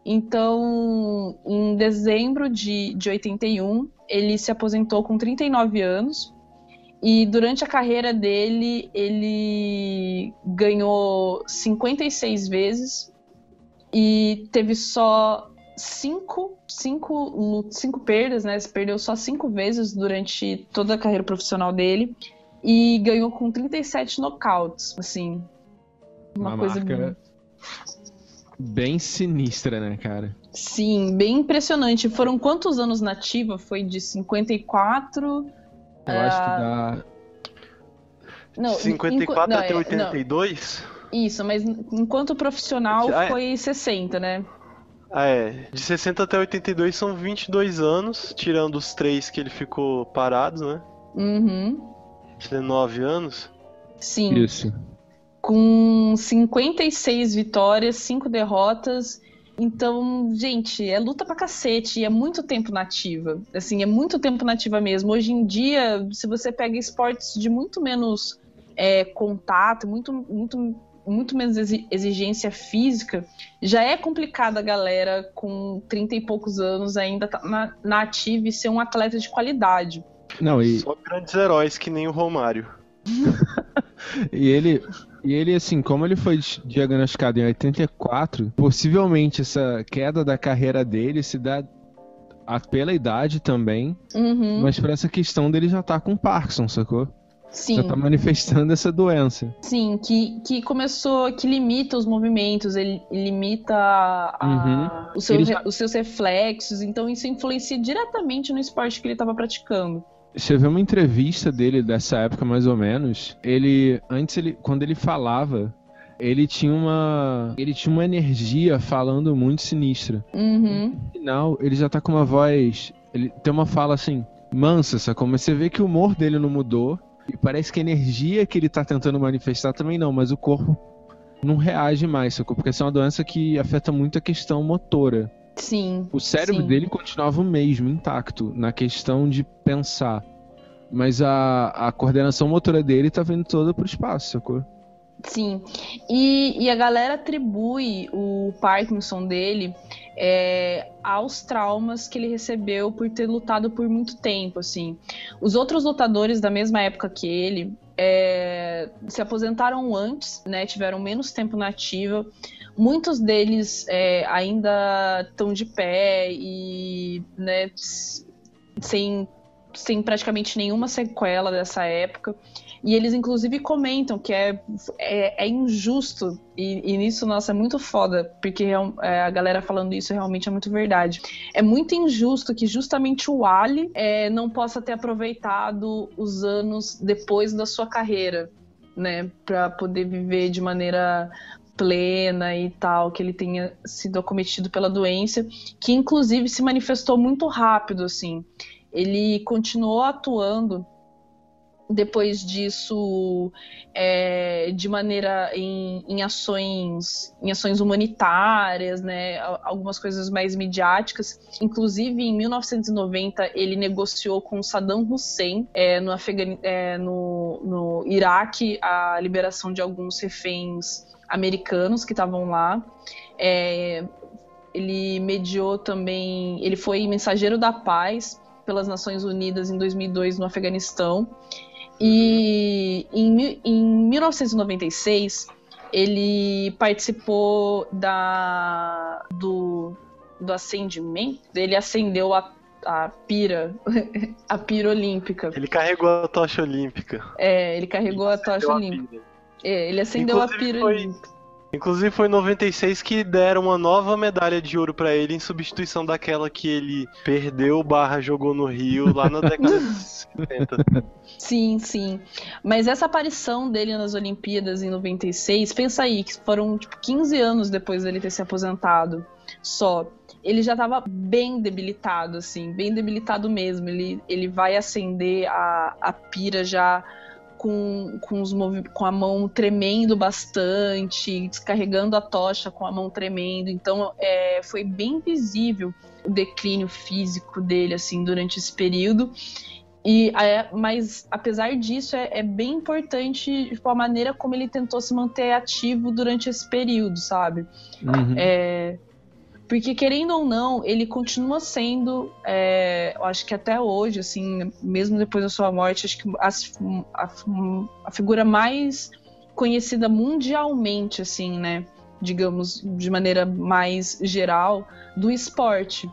Então, em dezembro de, de 81, ele se aposentou com 39 anos. E durante a carreira dele, ele ganhou 56 vezes e teve só cinco, cinco, cinco perdas, né? Perdeu só cinco vezes durante toda a carreira profissional dele e ganhou com 37 nocautes, assim. Uma, Uma coisa marca bem sinistra, né, cara? Sim, bem impressionante. Foram quantos anos na ativa? Foi de 54. Eu acho que dá. Não, 54 não, até é, 82? não, isso, mas enquanto profissional Ah, é. foi 60, né? Ah, é. De 60 até 82 são 22 anos, tirando os três que ele ficou parado, né? Uhum. 19 anos. Sim. Isso. Com 56 vitórias, 5 derrotas. Então, gente, é luta pra cacete e é muito tempo nativa. Assim, é muito tempo nativa mesmo. Hoje em dia, se você pega esportes de muito menos é, contato, muito, muito, muito menos exi- exigência física, já é complicado a galera com 30 e poucos anos ainda tá na, na ativa e ser um atleta de qualidade. Não, e, Só grandes heróis que nem o Romário. e ele. E ele, assim, como ele foi diagnosticado em 84, possivelmente essa queda da carreira dele se dá pela idade também, Uhum, mas por essa questão dele já tá com Parkinson, sacou? sim. Já tá manifestando essa doença. Sim, que, que começou, que limita os movimentos, ele limita a- os, seus, já- os seus reflexos, então isso influencia diretamente no esporte que ele estava praticando. Você vê uma entrevista dele dessa época, mais ou menos. Ele, antes, ele, quando ele falava, ele tinha uma. Ele tinha uma energia falando muito sinistra. Uhum, No final, ele já tá com uma voz. Ele tem uma fala assim, mansa, sacou? Mas você vê que o humor dele não mudou. E parece que a energia que ele tá tentando manifestar também não, mas o corpo não reage mais, sacou? Porque essa é uma doença que afeta muito a questão motora. Sim, O cérebro Sim. dele continuava o mesmo, intacto, na questão de pensar. Mas a, a coordenação motora dele tá vindo toda pro espaço, sacou? sim. E, e a galera atribui o Parkinson dele é, aos traumas que ele recebeu por ter lutado por muito tempo, assim. Os outros lutadores da mesma época que ele é, se aposentaram antes, né? Tiveram menos tempo na ativa. Muitos deles é, ainda estão de pé e, né, sem, sem praticamente nenhuma sequela dessa época. E eles, inclusive, comentam que é, é, é injusto, e, e nisso, nossa, é muito foda, porque é, a galera falando isso realmente é muito verdade. É muito injusto que justamente o Ali é, não possa ter aproveitado os anos depois da sua carreira, né, para poder viver de maneira plena e tal, que ele tenha sido acometido pela doença, que inclusive se manifestou muito rápido, assim. Ele continuou atuando depois disso é, de maneira em, em ações em ações humanitárias né al- algumas coisas mais midiáticas inclusive em 1990 ele negociou com Saddam Hussein é, no, Afegani é, no, no Iraque a liberação de alguns reféns americanos que estavam lá É, ele mediou também ele foi mensageiro da paz pelas Nações Unidas em 2002 no Afeganistão e em, em 1996 ele participou da do, do acendimento, ele acendeu a, a pira, a pira olímpica. Ele carregou a tocha olímpica. É, ele carregou a tocha a olímpica. pira. É, ele acendeu Inclusive, a pira foi-. Inclusive foi em 96 que deram uma nova medalha de ouro pra ele em substituição daquela que ele perdeu barra jogou no Rio lá na década de 70. Sim, sim. Mas essa aparição dele nas Olimpíadas em 96, pensa aí, que foram tipo 15 anos depois dele ter se aposentado só. Ele já tava bem debilitado, assim, bem debilitado mesmo. Ele, ele vai acender a, a pira já com, com, os movi- com a mão tremendo bastante, descarregando a tocha com a mão tremendo. Então é, foi bem visível o declínio físico dele, assim, durante esse período. E é, mas apesar disso, é, é bem importante tipo, a maneira como ele tentou se manter ativo durante esse período, sabe? Uhum. É, porque querendo ou não, ele continua sendo, é, eu acho que até hoje, assim, mesmo depois da sua morte, acho que as- a, a figura mais conhecida mundialmente, assim, né? Digamos, de maneira mais geral, do esporte.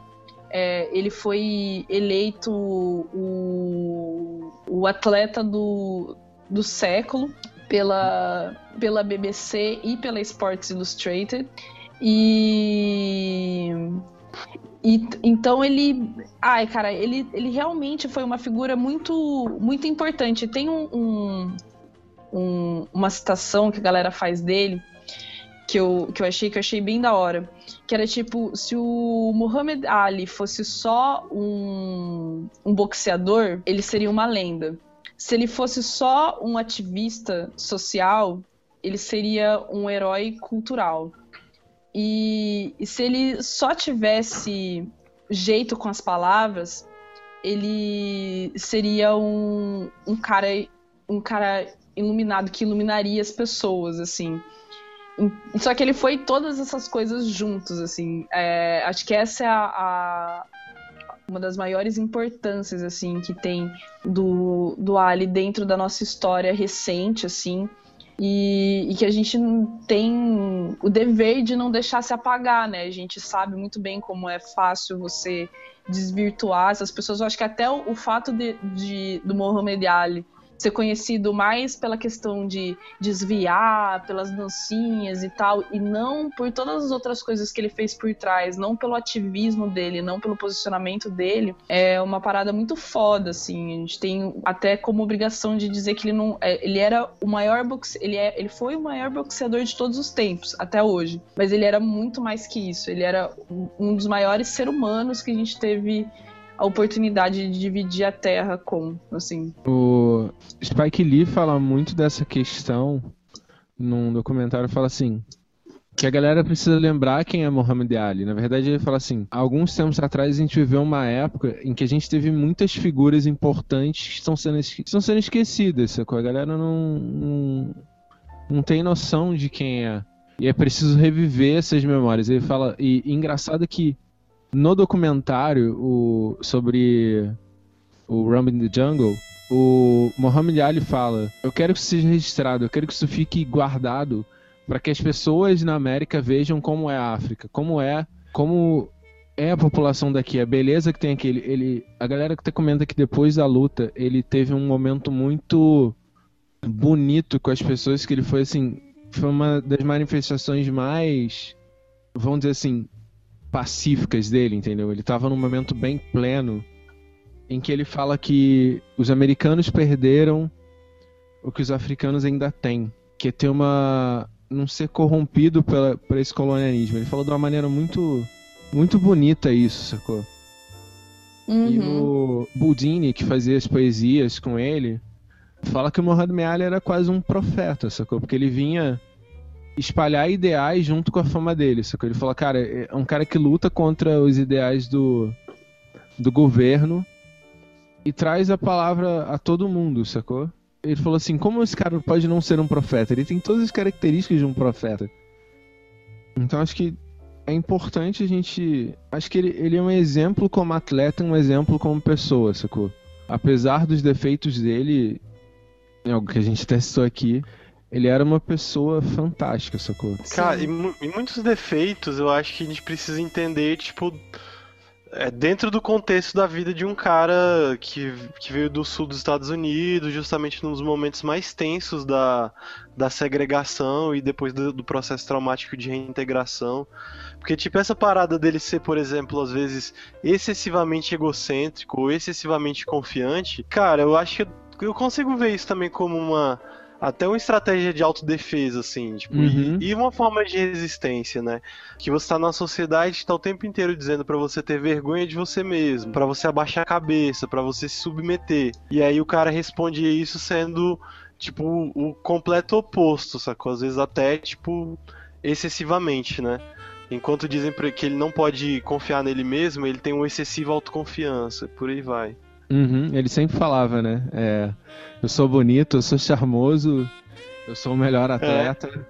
É, ele foi eleito o, o atleta do, do século pela, pela BBC e pela Sports Illustrated. E, e então ele, ai cara, ele, ele realmente foi uma figura muito muito importante. Tem um, um- um- uma citação que a galera faz dele que eu, que eu achei que eu achei bem da hora, que era tipo se o Muhammad Ali fosse só um, um boxeador, ele seria uma lenda. Se ele fosse só um ativista social, ele seria um herói cultural. E, e se ele só tivesse jeito com as palavras, ele seria um, um cara um cara iluminado que iluminaria as pessoas, assim. Só que ele foi todas essas coisas juntos, assim. É, acho que essa é a, a- uma das maiores importâncias, assim, que tem do, do Ali dentro da nossa história recente, assim. E, e que a gente tem o dever de não deixar se apagar, né? A gente sabe muito bem como é fácil você desvirtuar essas pessoas. Eu acho que até o, o fato de, de- do Mohamed Ali ser conhecido mais pela questão de desviar, pelas dancinhas e tal, e não por todas as outras coisas que ele fez por trás, não pelo ativismo dele, não pelo posicionamento dele, é uma parada muito foda, assim. A gente tem até como obrigação de dizer que ele não. é, ele era o maior boxe, ele, é, ele foi o maior boxeador de todos os tempos, até hoje. Mas ele era muito mais que isso. Ele era um- dos maiores seres humanos que a gente teve a oportunidade de dividir a terra com, assim. O Spike Lee fala muito dessa questão num documentário, fala assim, que a galera precisa lembrar quem é Muhammad Ali. Na verdade, ele fala assim, alguns tempos atrás a gente viveu uma época em que a gente teve muitas figuras importantes que estão sendo, estão sendo esquecidas, sacou? A galera não, não, não tem noção de quem é. E é preciso reviver essas memórias. Ele fala, e, e engraçado que no documentário o, sobre o Rumble in the Jungle, o Muhammad Ali fala: Eu quero que isso seja registrado, eu quero que isso fique guardado para que as pessoas na América vejam como é a África, como é, como é a população daqui, a beleza que tem aqui. Ele, ele- a galera que até comenta que depois da luta ele teve um momento muito bonito com as pessoas que ele foi assim, foi uma das manifestações mais, vamos dizer assim, pacíficas dele, entendeu? Ele tava num momento bem pleno em que ele fala que os americanos perderam o que os africanos ainda têm, que é ter uma não ser corrompido pela, por esse colonialismo. Ele falou de uma maneira muito muito bonita isso, sacou? E Uhum. o Budini, que fazia as poesias com ele, fala que o Muhammad Ali era quase um profeta, sacou? Porque ele vinha espalhar ideais junto com a fama dele, sacou? Ele fala, cara, é um cara que luta contra os ideais do, do governo e traz a palavra a todo mundo, sacou? Ele falou assim, como esse cara pode não ser um profeta? Ele tem todas as características de um profeta. Então acho que é importante a gente. Acho que ele, ele é um exemplo como atleta, um exemplo como pessoa, sacou? Apesar dos defeitos dele, é algo que a gente até citou aqui, Ele era uma pessoa fantástica, sacou? Cara, e, e muitos defeitos eu acho que a gente precisa entender, tipo, é, dentro do contexto da vida de um cara que, que veio do sul dos Estados Unidos, justamente nos momentos mais tensos da, da segregação e depois do, do processo traumático de reintegração. Porque, tipo, essa parada dele ser, por exemplo, às vezes excessivamente egocêntrico ou excessivamente confiante, cara, eu acho que eu, eu consigo ver isso também como uma. Até uma estratégia de autodefesa, assim, tipo, Uhum. e, e uma forma de resistência, né? Que você tá numa sociedade que tá o tempo inteiro dizendo pra você ter vergonha de você mesmo, pra você abaixar a cabeça, pra você se submeter. E aí o cara responde isso sendo, tipo, o completo oposto, sacou? Às vezes até, tipo, excessivamente, né? Enquanto dizem que ele não pode confiar nele mesmo, ele tem uma excessiva autoconfiança, por aí vai. Uhum, Ele sempre falava, né? É, eu sou bonito, eu sou charmoso, eu sou o melhor atleta.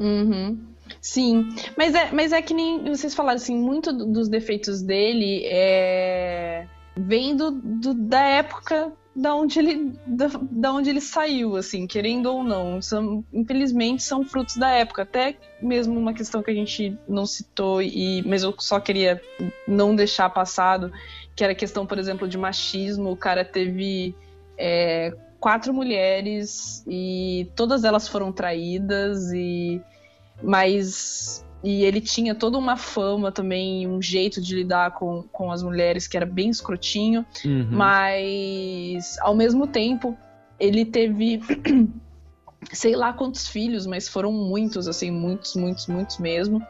Uhum. Sim, mas é, mas é que nem vocês falaram, assim, muito do- dos defeitos dele é... vem do, do- da época da onde, ele, da, da onde ele saiu, assim, querendo ou não. São, infelizmente, são frutos da época. Até mesmo uma questão que a gente não citou, e, mas eu só queria não deixar passado, que era a questão, por exemplo, de machismo. O cara teve é, quatro mulheres e todas elas foram traídas e mas e ele tinha toda uma fama também, um jeito de lidar com, com as mulheres que era bem escrotinho, Uhum. mas ao mesmo tempo ele teve sei lá quantos filhos, mas foram muitos, assim, muitos, muitos, muitos mesmo.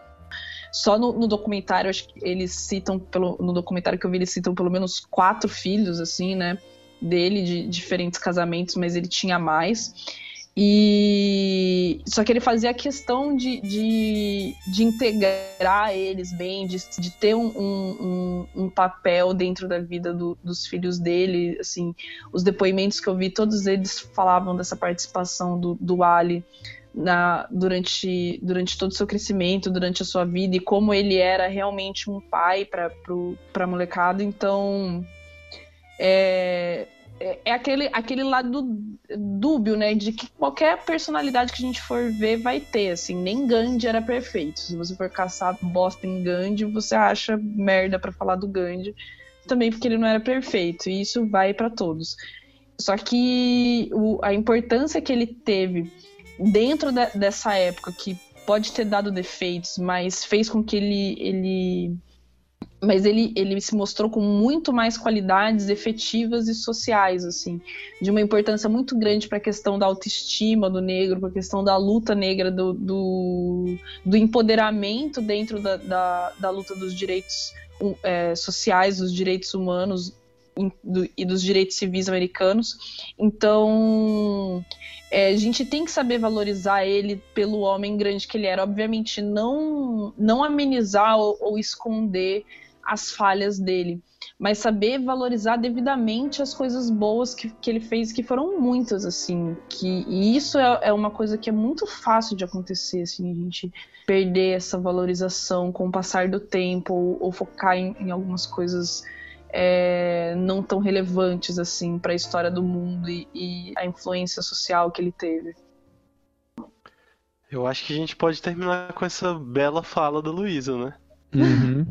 Só no, no documentário, acho que eles citam, pelo, no documentário que eu vi, eles citam pelo menos quatro filhos, assim, né? Dele, de diferentes casamentos, mas ele tinha mais. E só que ele fazia questão de, de, de integrar eles bem, de, de ter um, um, um- papel dentro da vida do- dos filhos dele. Assim, os depoimentos que eu vi, todos eles falavam dessa participação do, do Ali na, durante, durante todo o seu crescimento, durante a sua vida, e como ele era realmente um pai para a molecada. Então, é, é, é aquele, aquele lado dúbio, né? De que qualquer personalidade que a gente for ver vai ter, assim. Nem Gandhi era perfeito. Se você for caçar bosta em Gandhi, você acha merda pra falar do Gandhi. Também porque ele não era perfeito. E isso vai pra todos. Só que o- a importância que ele teve dentro de- dessa época, que pode ter dado defeitos, mas fez com que ele, ele mas ele, ele se mostrou com muito mais qualidades efetivas e sociais, assim, de uma importância muito grande para a questão da autoestima do negro, para a questão da luta negra, do, do, do empoderamento dentro da, da, da luta dos direitos é, sociais, dos direitos humanos e dos direitos civis americanos. Então, é, a gente tem que saber valorizar ele pelo homem grande que ele era. Obviamente, não, não amenizar ou, ou esconder as falhas dele, mas saber valorizar devidamente as coisas boas que, que ele fez, que foram muitas, assim. Que, e isso é, é uma coisa que é muito fácil de acontecer, assim, a gente perder essa valorização com o passar do tempo ou, ou focar em, em algumas coisas é, não tão relevantes assim para a história do mundo e, e a influência social que ele teve. Eu acho que a gente pode terminar com essa bela fala da Luísa, né? Uhum.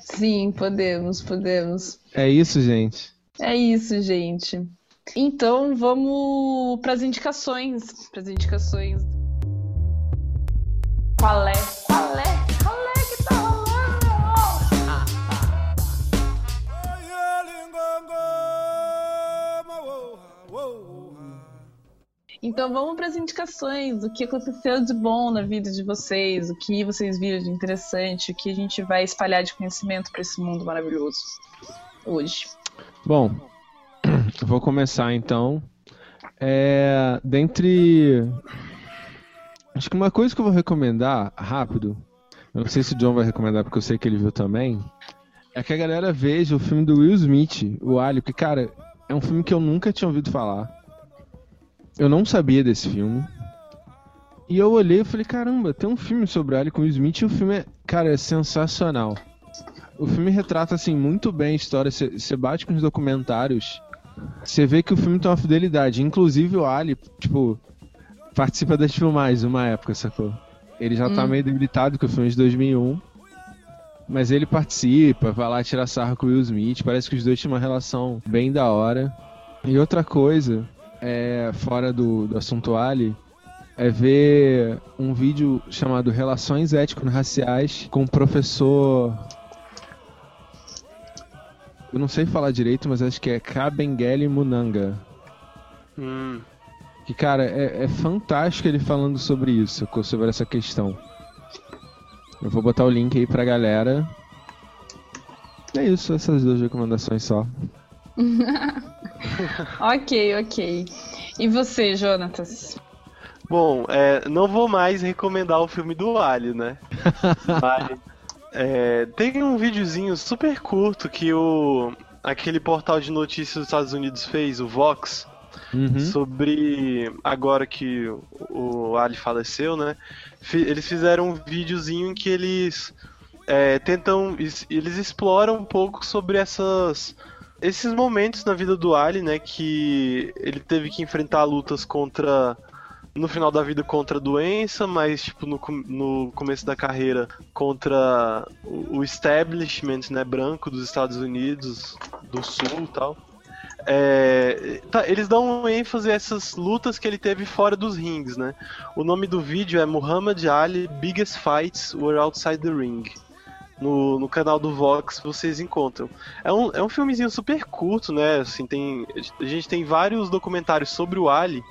Sim, podemos, podemos. É isso, gente. É isso, gente. Então vamos para as indicações, para as indicações. Qual é? Então vamos para as indicações. O que aconteceu de bom na vida de vocês? O que vocês viram de interessante? O que a gente vai espalhar de conhecimento para esse mundo maravilhoso hoje? Bom, vou começar então. É, dentre. Acho que uma coisa que eu vou recomendar rápido, eu não sei se o John vai recomendar porque eu sei que ele viu também, é que a galera veja o filme do Will Smith, o Alien, porque, cara, é um filme que eu nunca tinha ouvido falar. Eu não sabia desse filme. E eu olhei e falei, caramba, tem um filme sobre Alien com Will Smith e o filme é, cara, é sensacional. O filme retrata, assim, muito bem a história. Você bate com os documentários Você vê que o filme tem uma fidelidade. Inclusive o Ali, tipo, participa das filmagens uma época, sacou? Ele já tá Hum. meio debilitado, que o filme de 2001. Mas ele participa, vai lá tirar sarro com o Will Smith. Parece que os dois tinham uma relação bem da hora. E outra coisa, é, fora do, do assunto Ali, é ver um vídeo chamado Relações Étnico-Raciais com o professor. Eu não sei falar direito, mas acho que é Kabengele Munanga. Hum, Que, cara, é, é fantástico ele falando sobre isso, sobre essa questão. Eu vou botar o link aí pra galera. É isso, essas duas recomendações só. Ok, ok. E você, Jonatas? Bom, é, não vou mais recomendar o filme do Ali, né? Mas é, tem um videozinho super curto que o aquele portal de notícias dos Estados Unidos fez, o Vox, Uhum. sobre agora que o Ali faleceu, né? Eles fizeram um videozinho em que eles é, tentam, es- eles exploram um pouco sobre essas esses momentos na vida do Ali, né? Que ele teve que enfrentar lutas contra no final da vida contra a doença, mas tipo no, no começo da carreira contra o establishment, né, branco dos Estados Unidos do Sul, tal. É, tá, eles dão ênfase a essas lutas que ele teve fora dos rings, né? O nome do vídeo é Muhammad Ali Biggest Fights Were Outside the Ring. No, no canal do Vox vocês encontram. É um, é um filmezinho super curto, né? Assim, tem, a gente tem vários documentários sobre o Ali,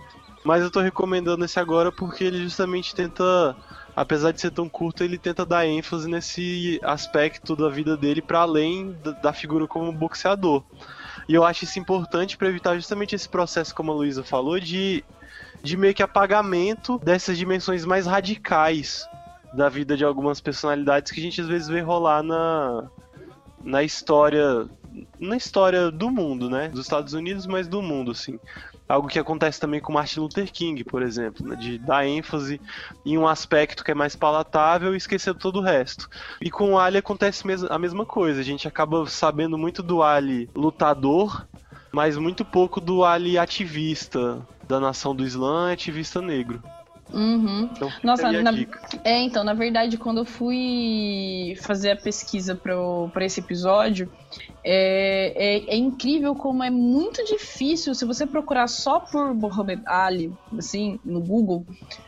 mas eu tô recomendando esse agora porque ele justamente tenta, apesar de ser tão curto, ele tenta dar ênfase nesse aspecto da vida dele para além da, da figura como boxeador. E eu acho isso importante para evitar justamente esse processo, como a Luísa falou, de, de meio que apagamento dessas dimensões mais radicais da vida de algumas personalidades que a gente às vezes vê rolar na, na história na história do mundo, né? Dos Estados Unidos, mas do mundo, assim. Algo que acontece também com Martin Luther King, por exemplo, né? de dar ênfase em um aspecto que é mais palatável e esquecer todo o resto. E com o Ali acontece a mesma coisa. A gente acaba sabendo muito do Ali lutador, mas muito pouco do Ali ativista da nação do Islã ativista negro. Uhum. Então, Nossa, na-. É, então, na verdade, quando eu fui fazer a pesquisa para esse episódio, é, é, é incrível como é muito difícil. Se você procurar só por Muhammad Ali, assim, no Google,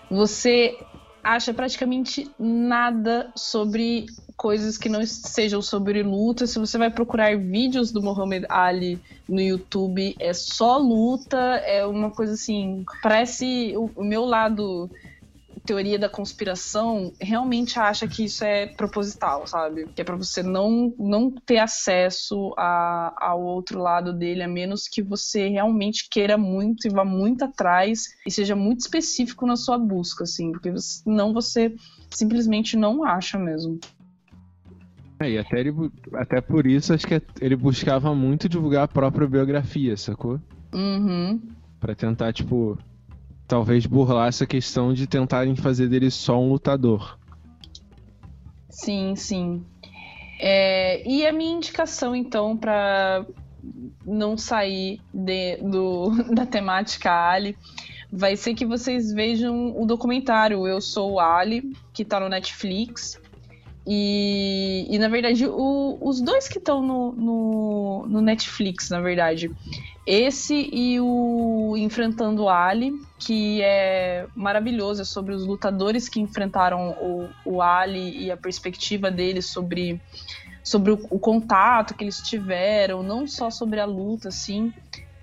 você acha praticamente nada sobre coisas que não sejam sobre luta. Se você vai procurar vídeos do Muhammad Ali no YouTube, é só luta, é uma coisa assim. Parece o, meu lado teoria da conspiração realmente acha que isso é proposital, sabe? Que é pra você não, não ter acesso a, ao outro lado dele, a menos que você realmente queira muito e vá muito atrás e seja muito específico na sua busca, assim, porque senão você simplesmente não acha mesmo. É, e até, ele, até por isso acho que ele buscava muito divulgar a própria biografia, sacou? Uhum. Pra tentar, tipo, talvez burlar essa questão de tentarem fazer dele só um lutador. Sim, sim. É, e a minha indicação, então, para não sair de- do, da temática Ali, vai ser que vocês vejam o documentário Eu Sou o Ali, que tá no Netflix. E, e na verdade, o- os dois que estão no, no, no Netflix, na verdade. Esse e o Enfrentando Ali, que é maravilhoso, é sobre os lutadores que enfrentaram o, o Ali e a perspectiva deles sobre, sobre o, o contato que eles tiveram, não só sobre a luta, assim,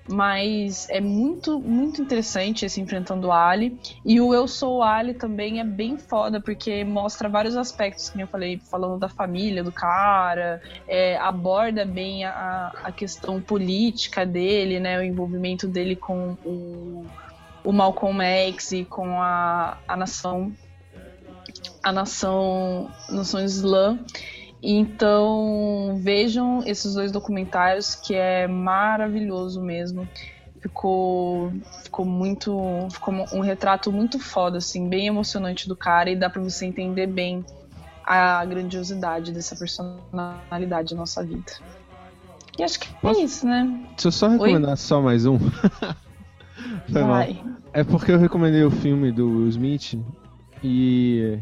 mas é muito, muito interessante esse Enfrentando o Ali. E o Eu Sou o Ali também é bem foda, porque mostra vários aspectos, que eu falei, falando da família do cara, é, aborda bem a, a questão política dele, né, o envolvimento dele com o, o Malcolm X e com a, a nação a nação nação islã então vejam esses dois documentários que é maravilhoso mesmo ficou ficou muito ficou um retrato muito foda assim bem emocionante do cara e dá para você entender bem a grandiosidade dessa personalidade na nossa vida E acho que Posso- é isso, né? Deixa eu só recomendar só mais um. Foi mal. Vai. É porque eu recomendei o filme do Will Smith e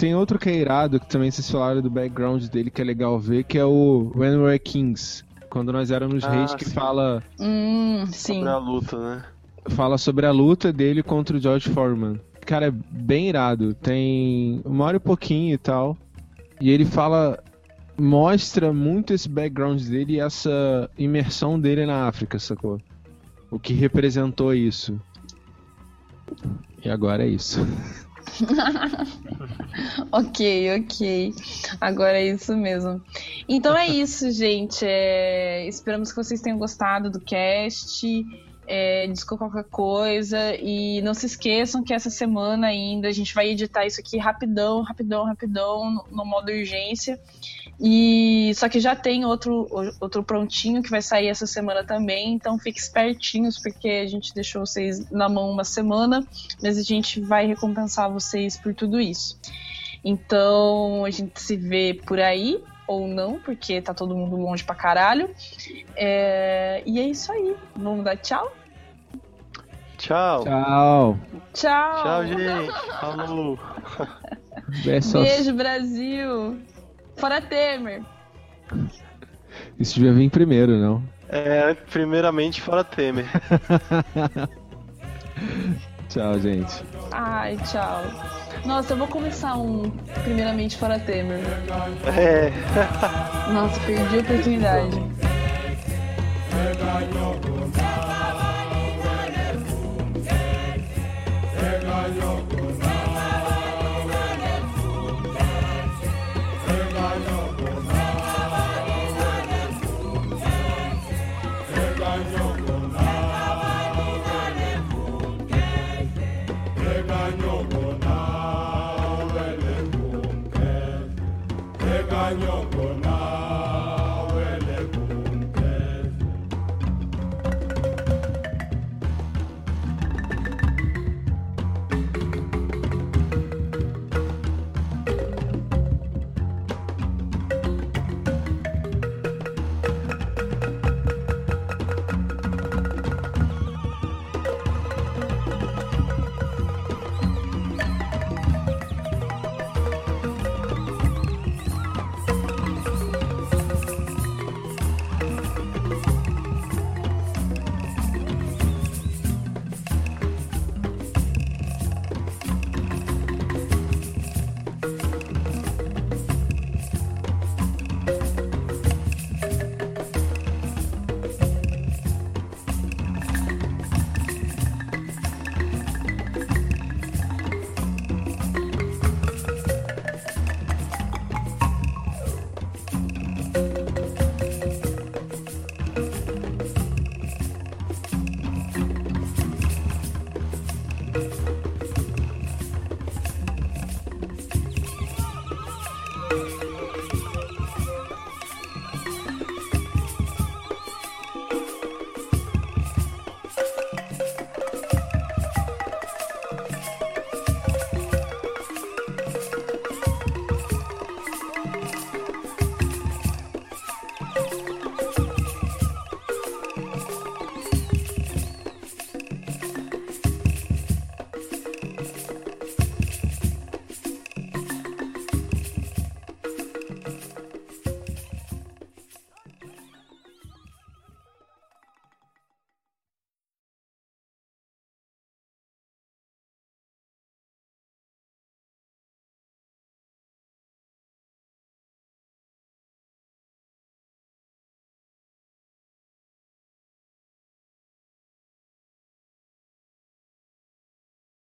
tem outro que é irado, que também vocês falaram do background dele, que é legal ver, que é o When We Were Kings. Quando nós éramos Ah, reis, que sim. fala, Hum, sim. Sobre a luta, né? fala sobre a luta dele contra o George Foreman. Cara, é bem irado. Tem uma hora e pouquinho e tal. E ele fala. Mostra muito esse background dele e essa imersão dele na África, sacou? O que representou isso. E agora é isso. Ok, ok. Agora é isso mesmo. Então é isso, gente. É, Esperamos que vocês tenham gostado do cast. É, desculpa qualquer coisa. E não se esqueçam que essa semana ainda a gente vai editar isso aqui rapidão, rapidão, rapidão, no, modo urgência. E só que já tem outro, outro prontinho que vai sair essa semana também. Então fiquem espertinhos, porque a gente deixou vocês na mão uma semana, mas a gente vai recompensar vocês por tudo isso. Então a gente se vê por aí, ou não, porque tá todo mundo longe pra caralho. É, E é isso aí. Vamos dar tchau? Tchau. Tchau. Tchau! Tchau, gente. Falou. Beijo, Brasil! Fora Temer. Isso devia vir primeiro, não? É, primeiramente fora Temer. tchau, gente. Ai, tchau. Nossa, eu vou começar um primeiramente fora Temer. É. Nossa, perdi a oportunidade.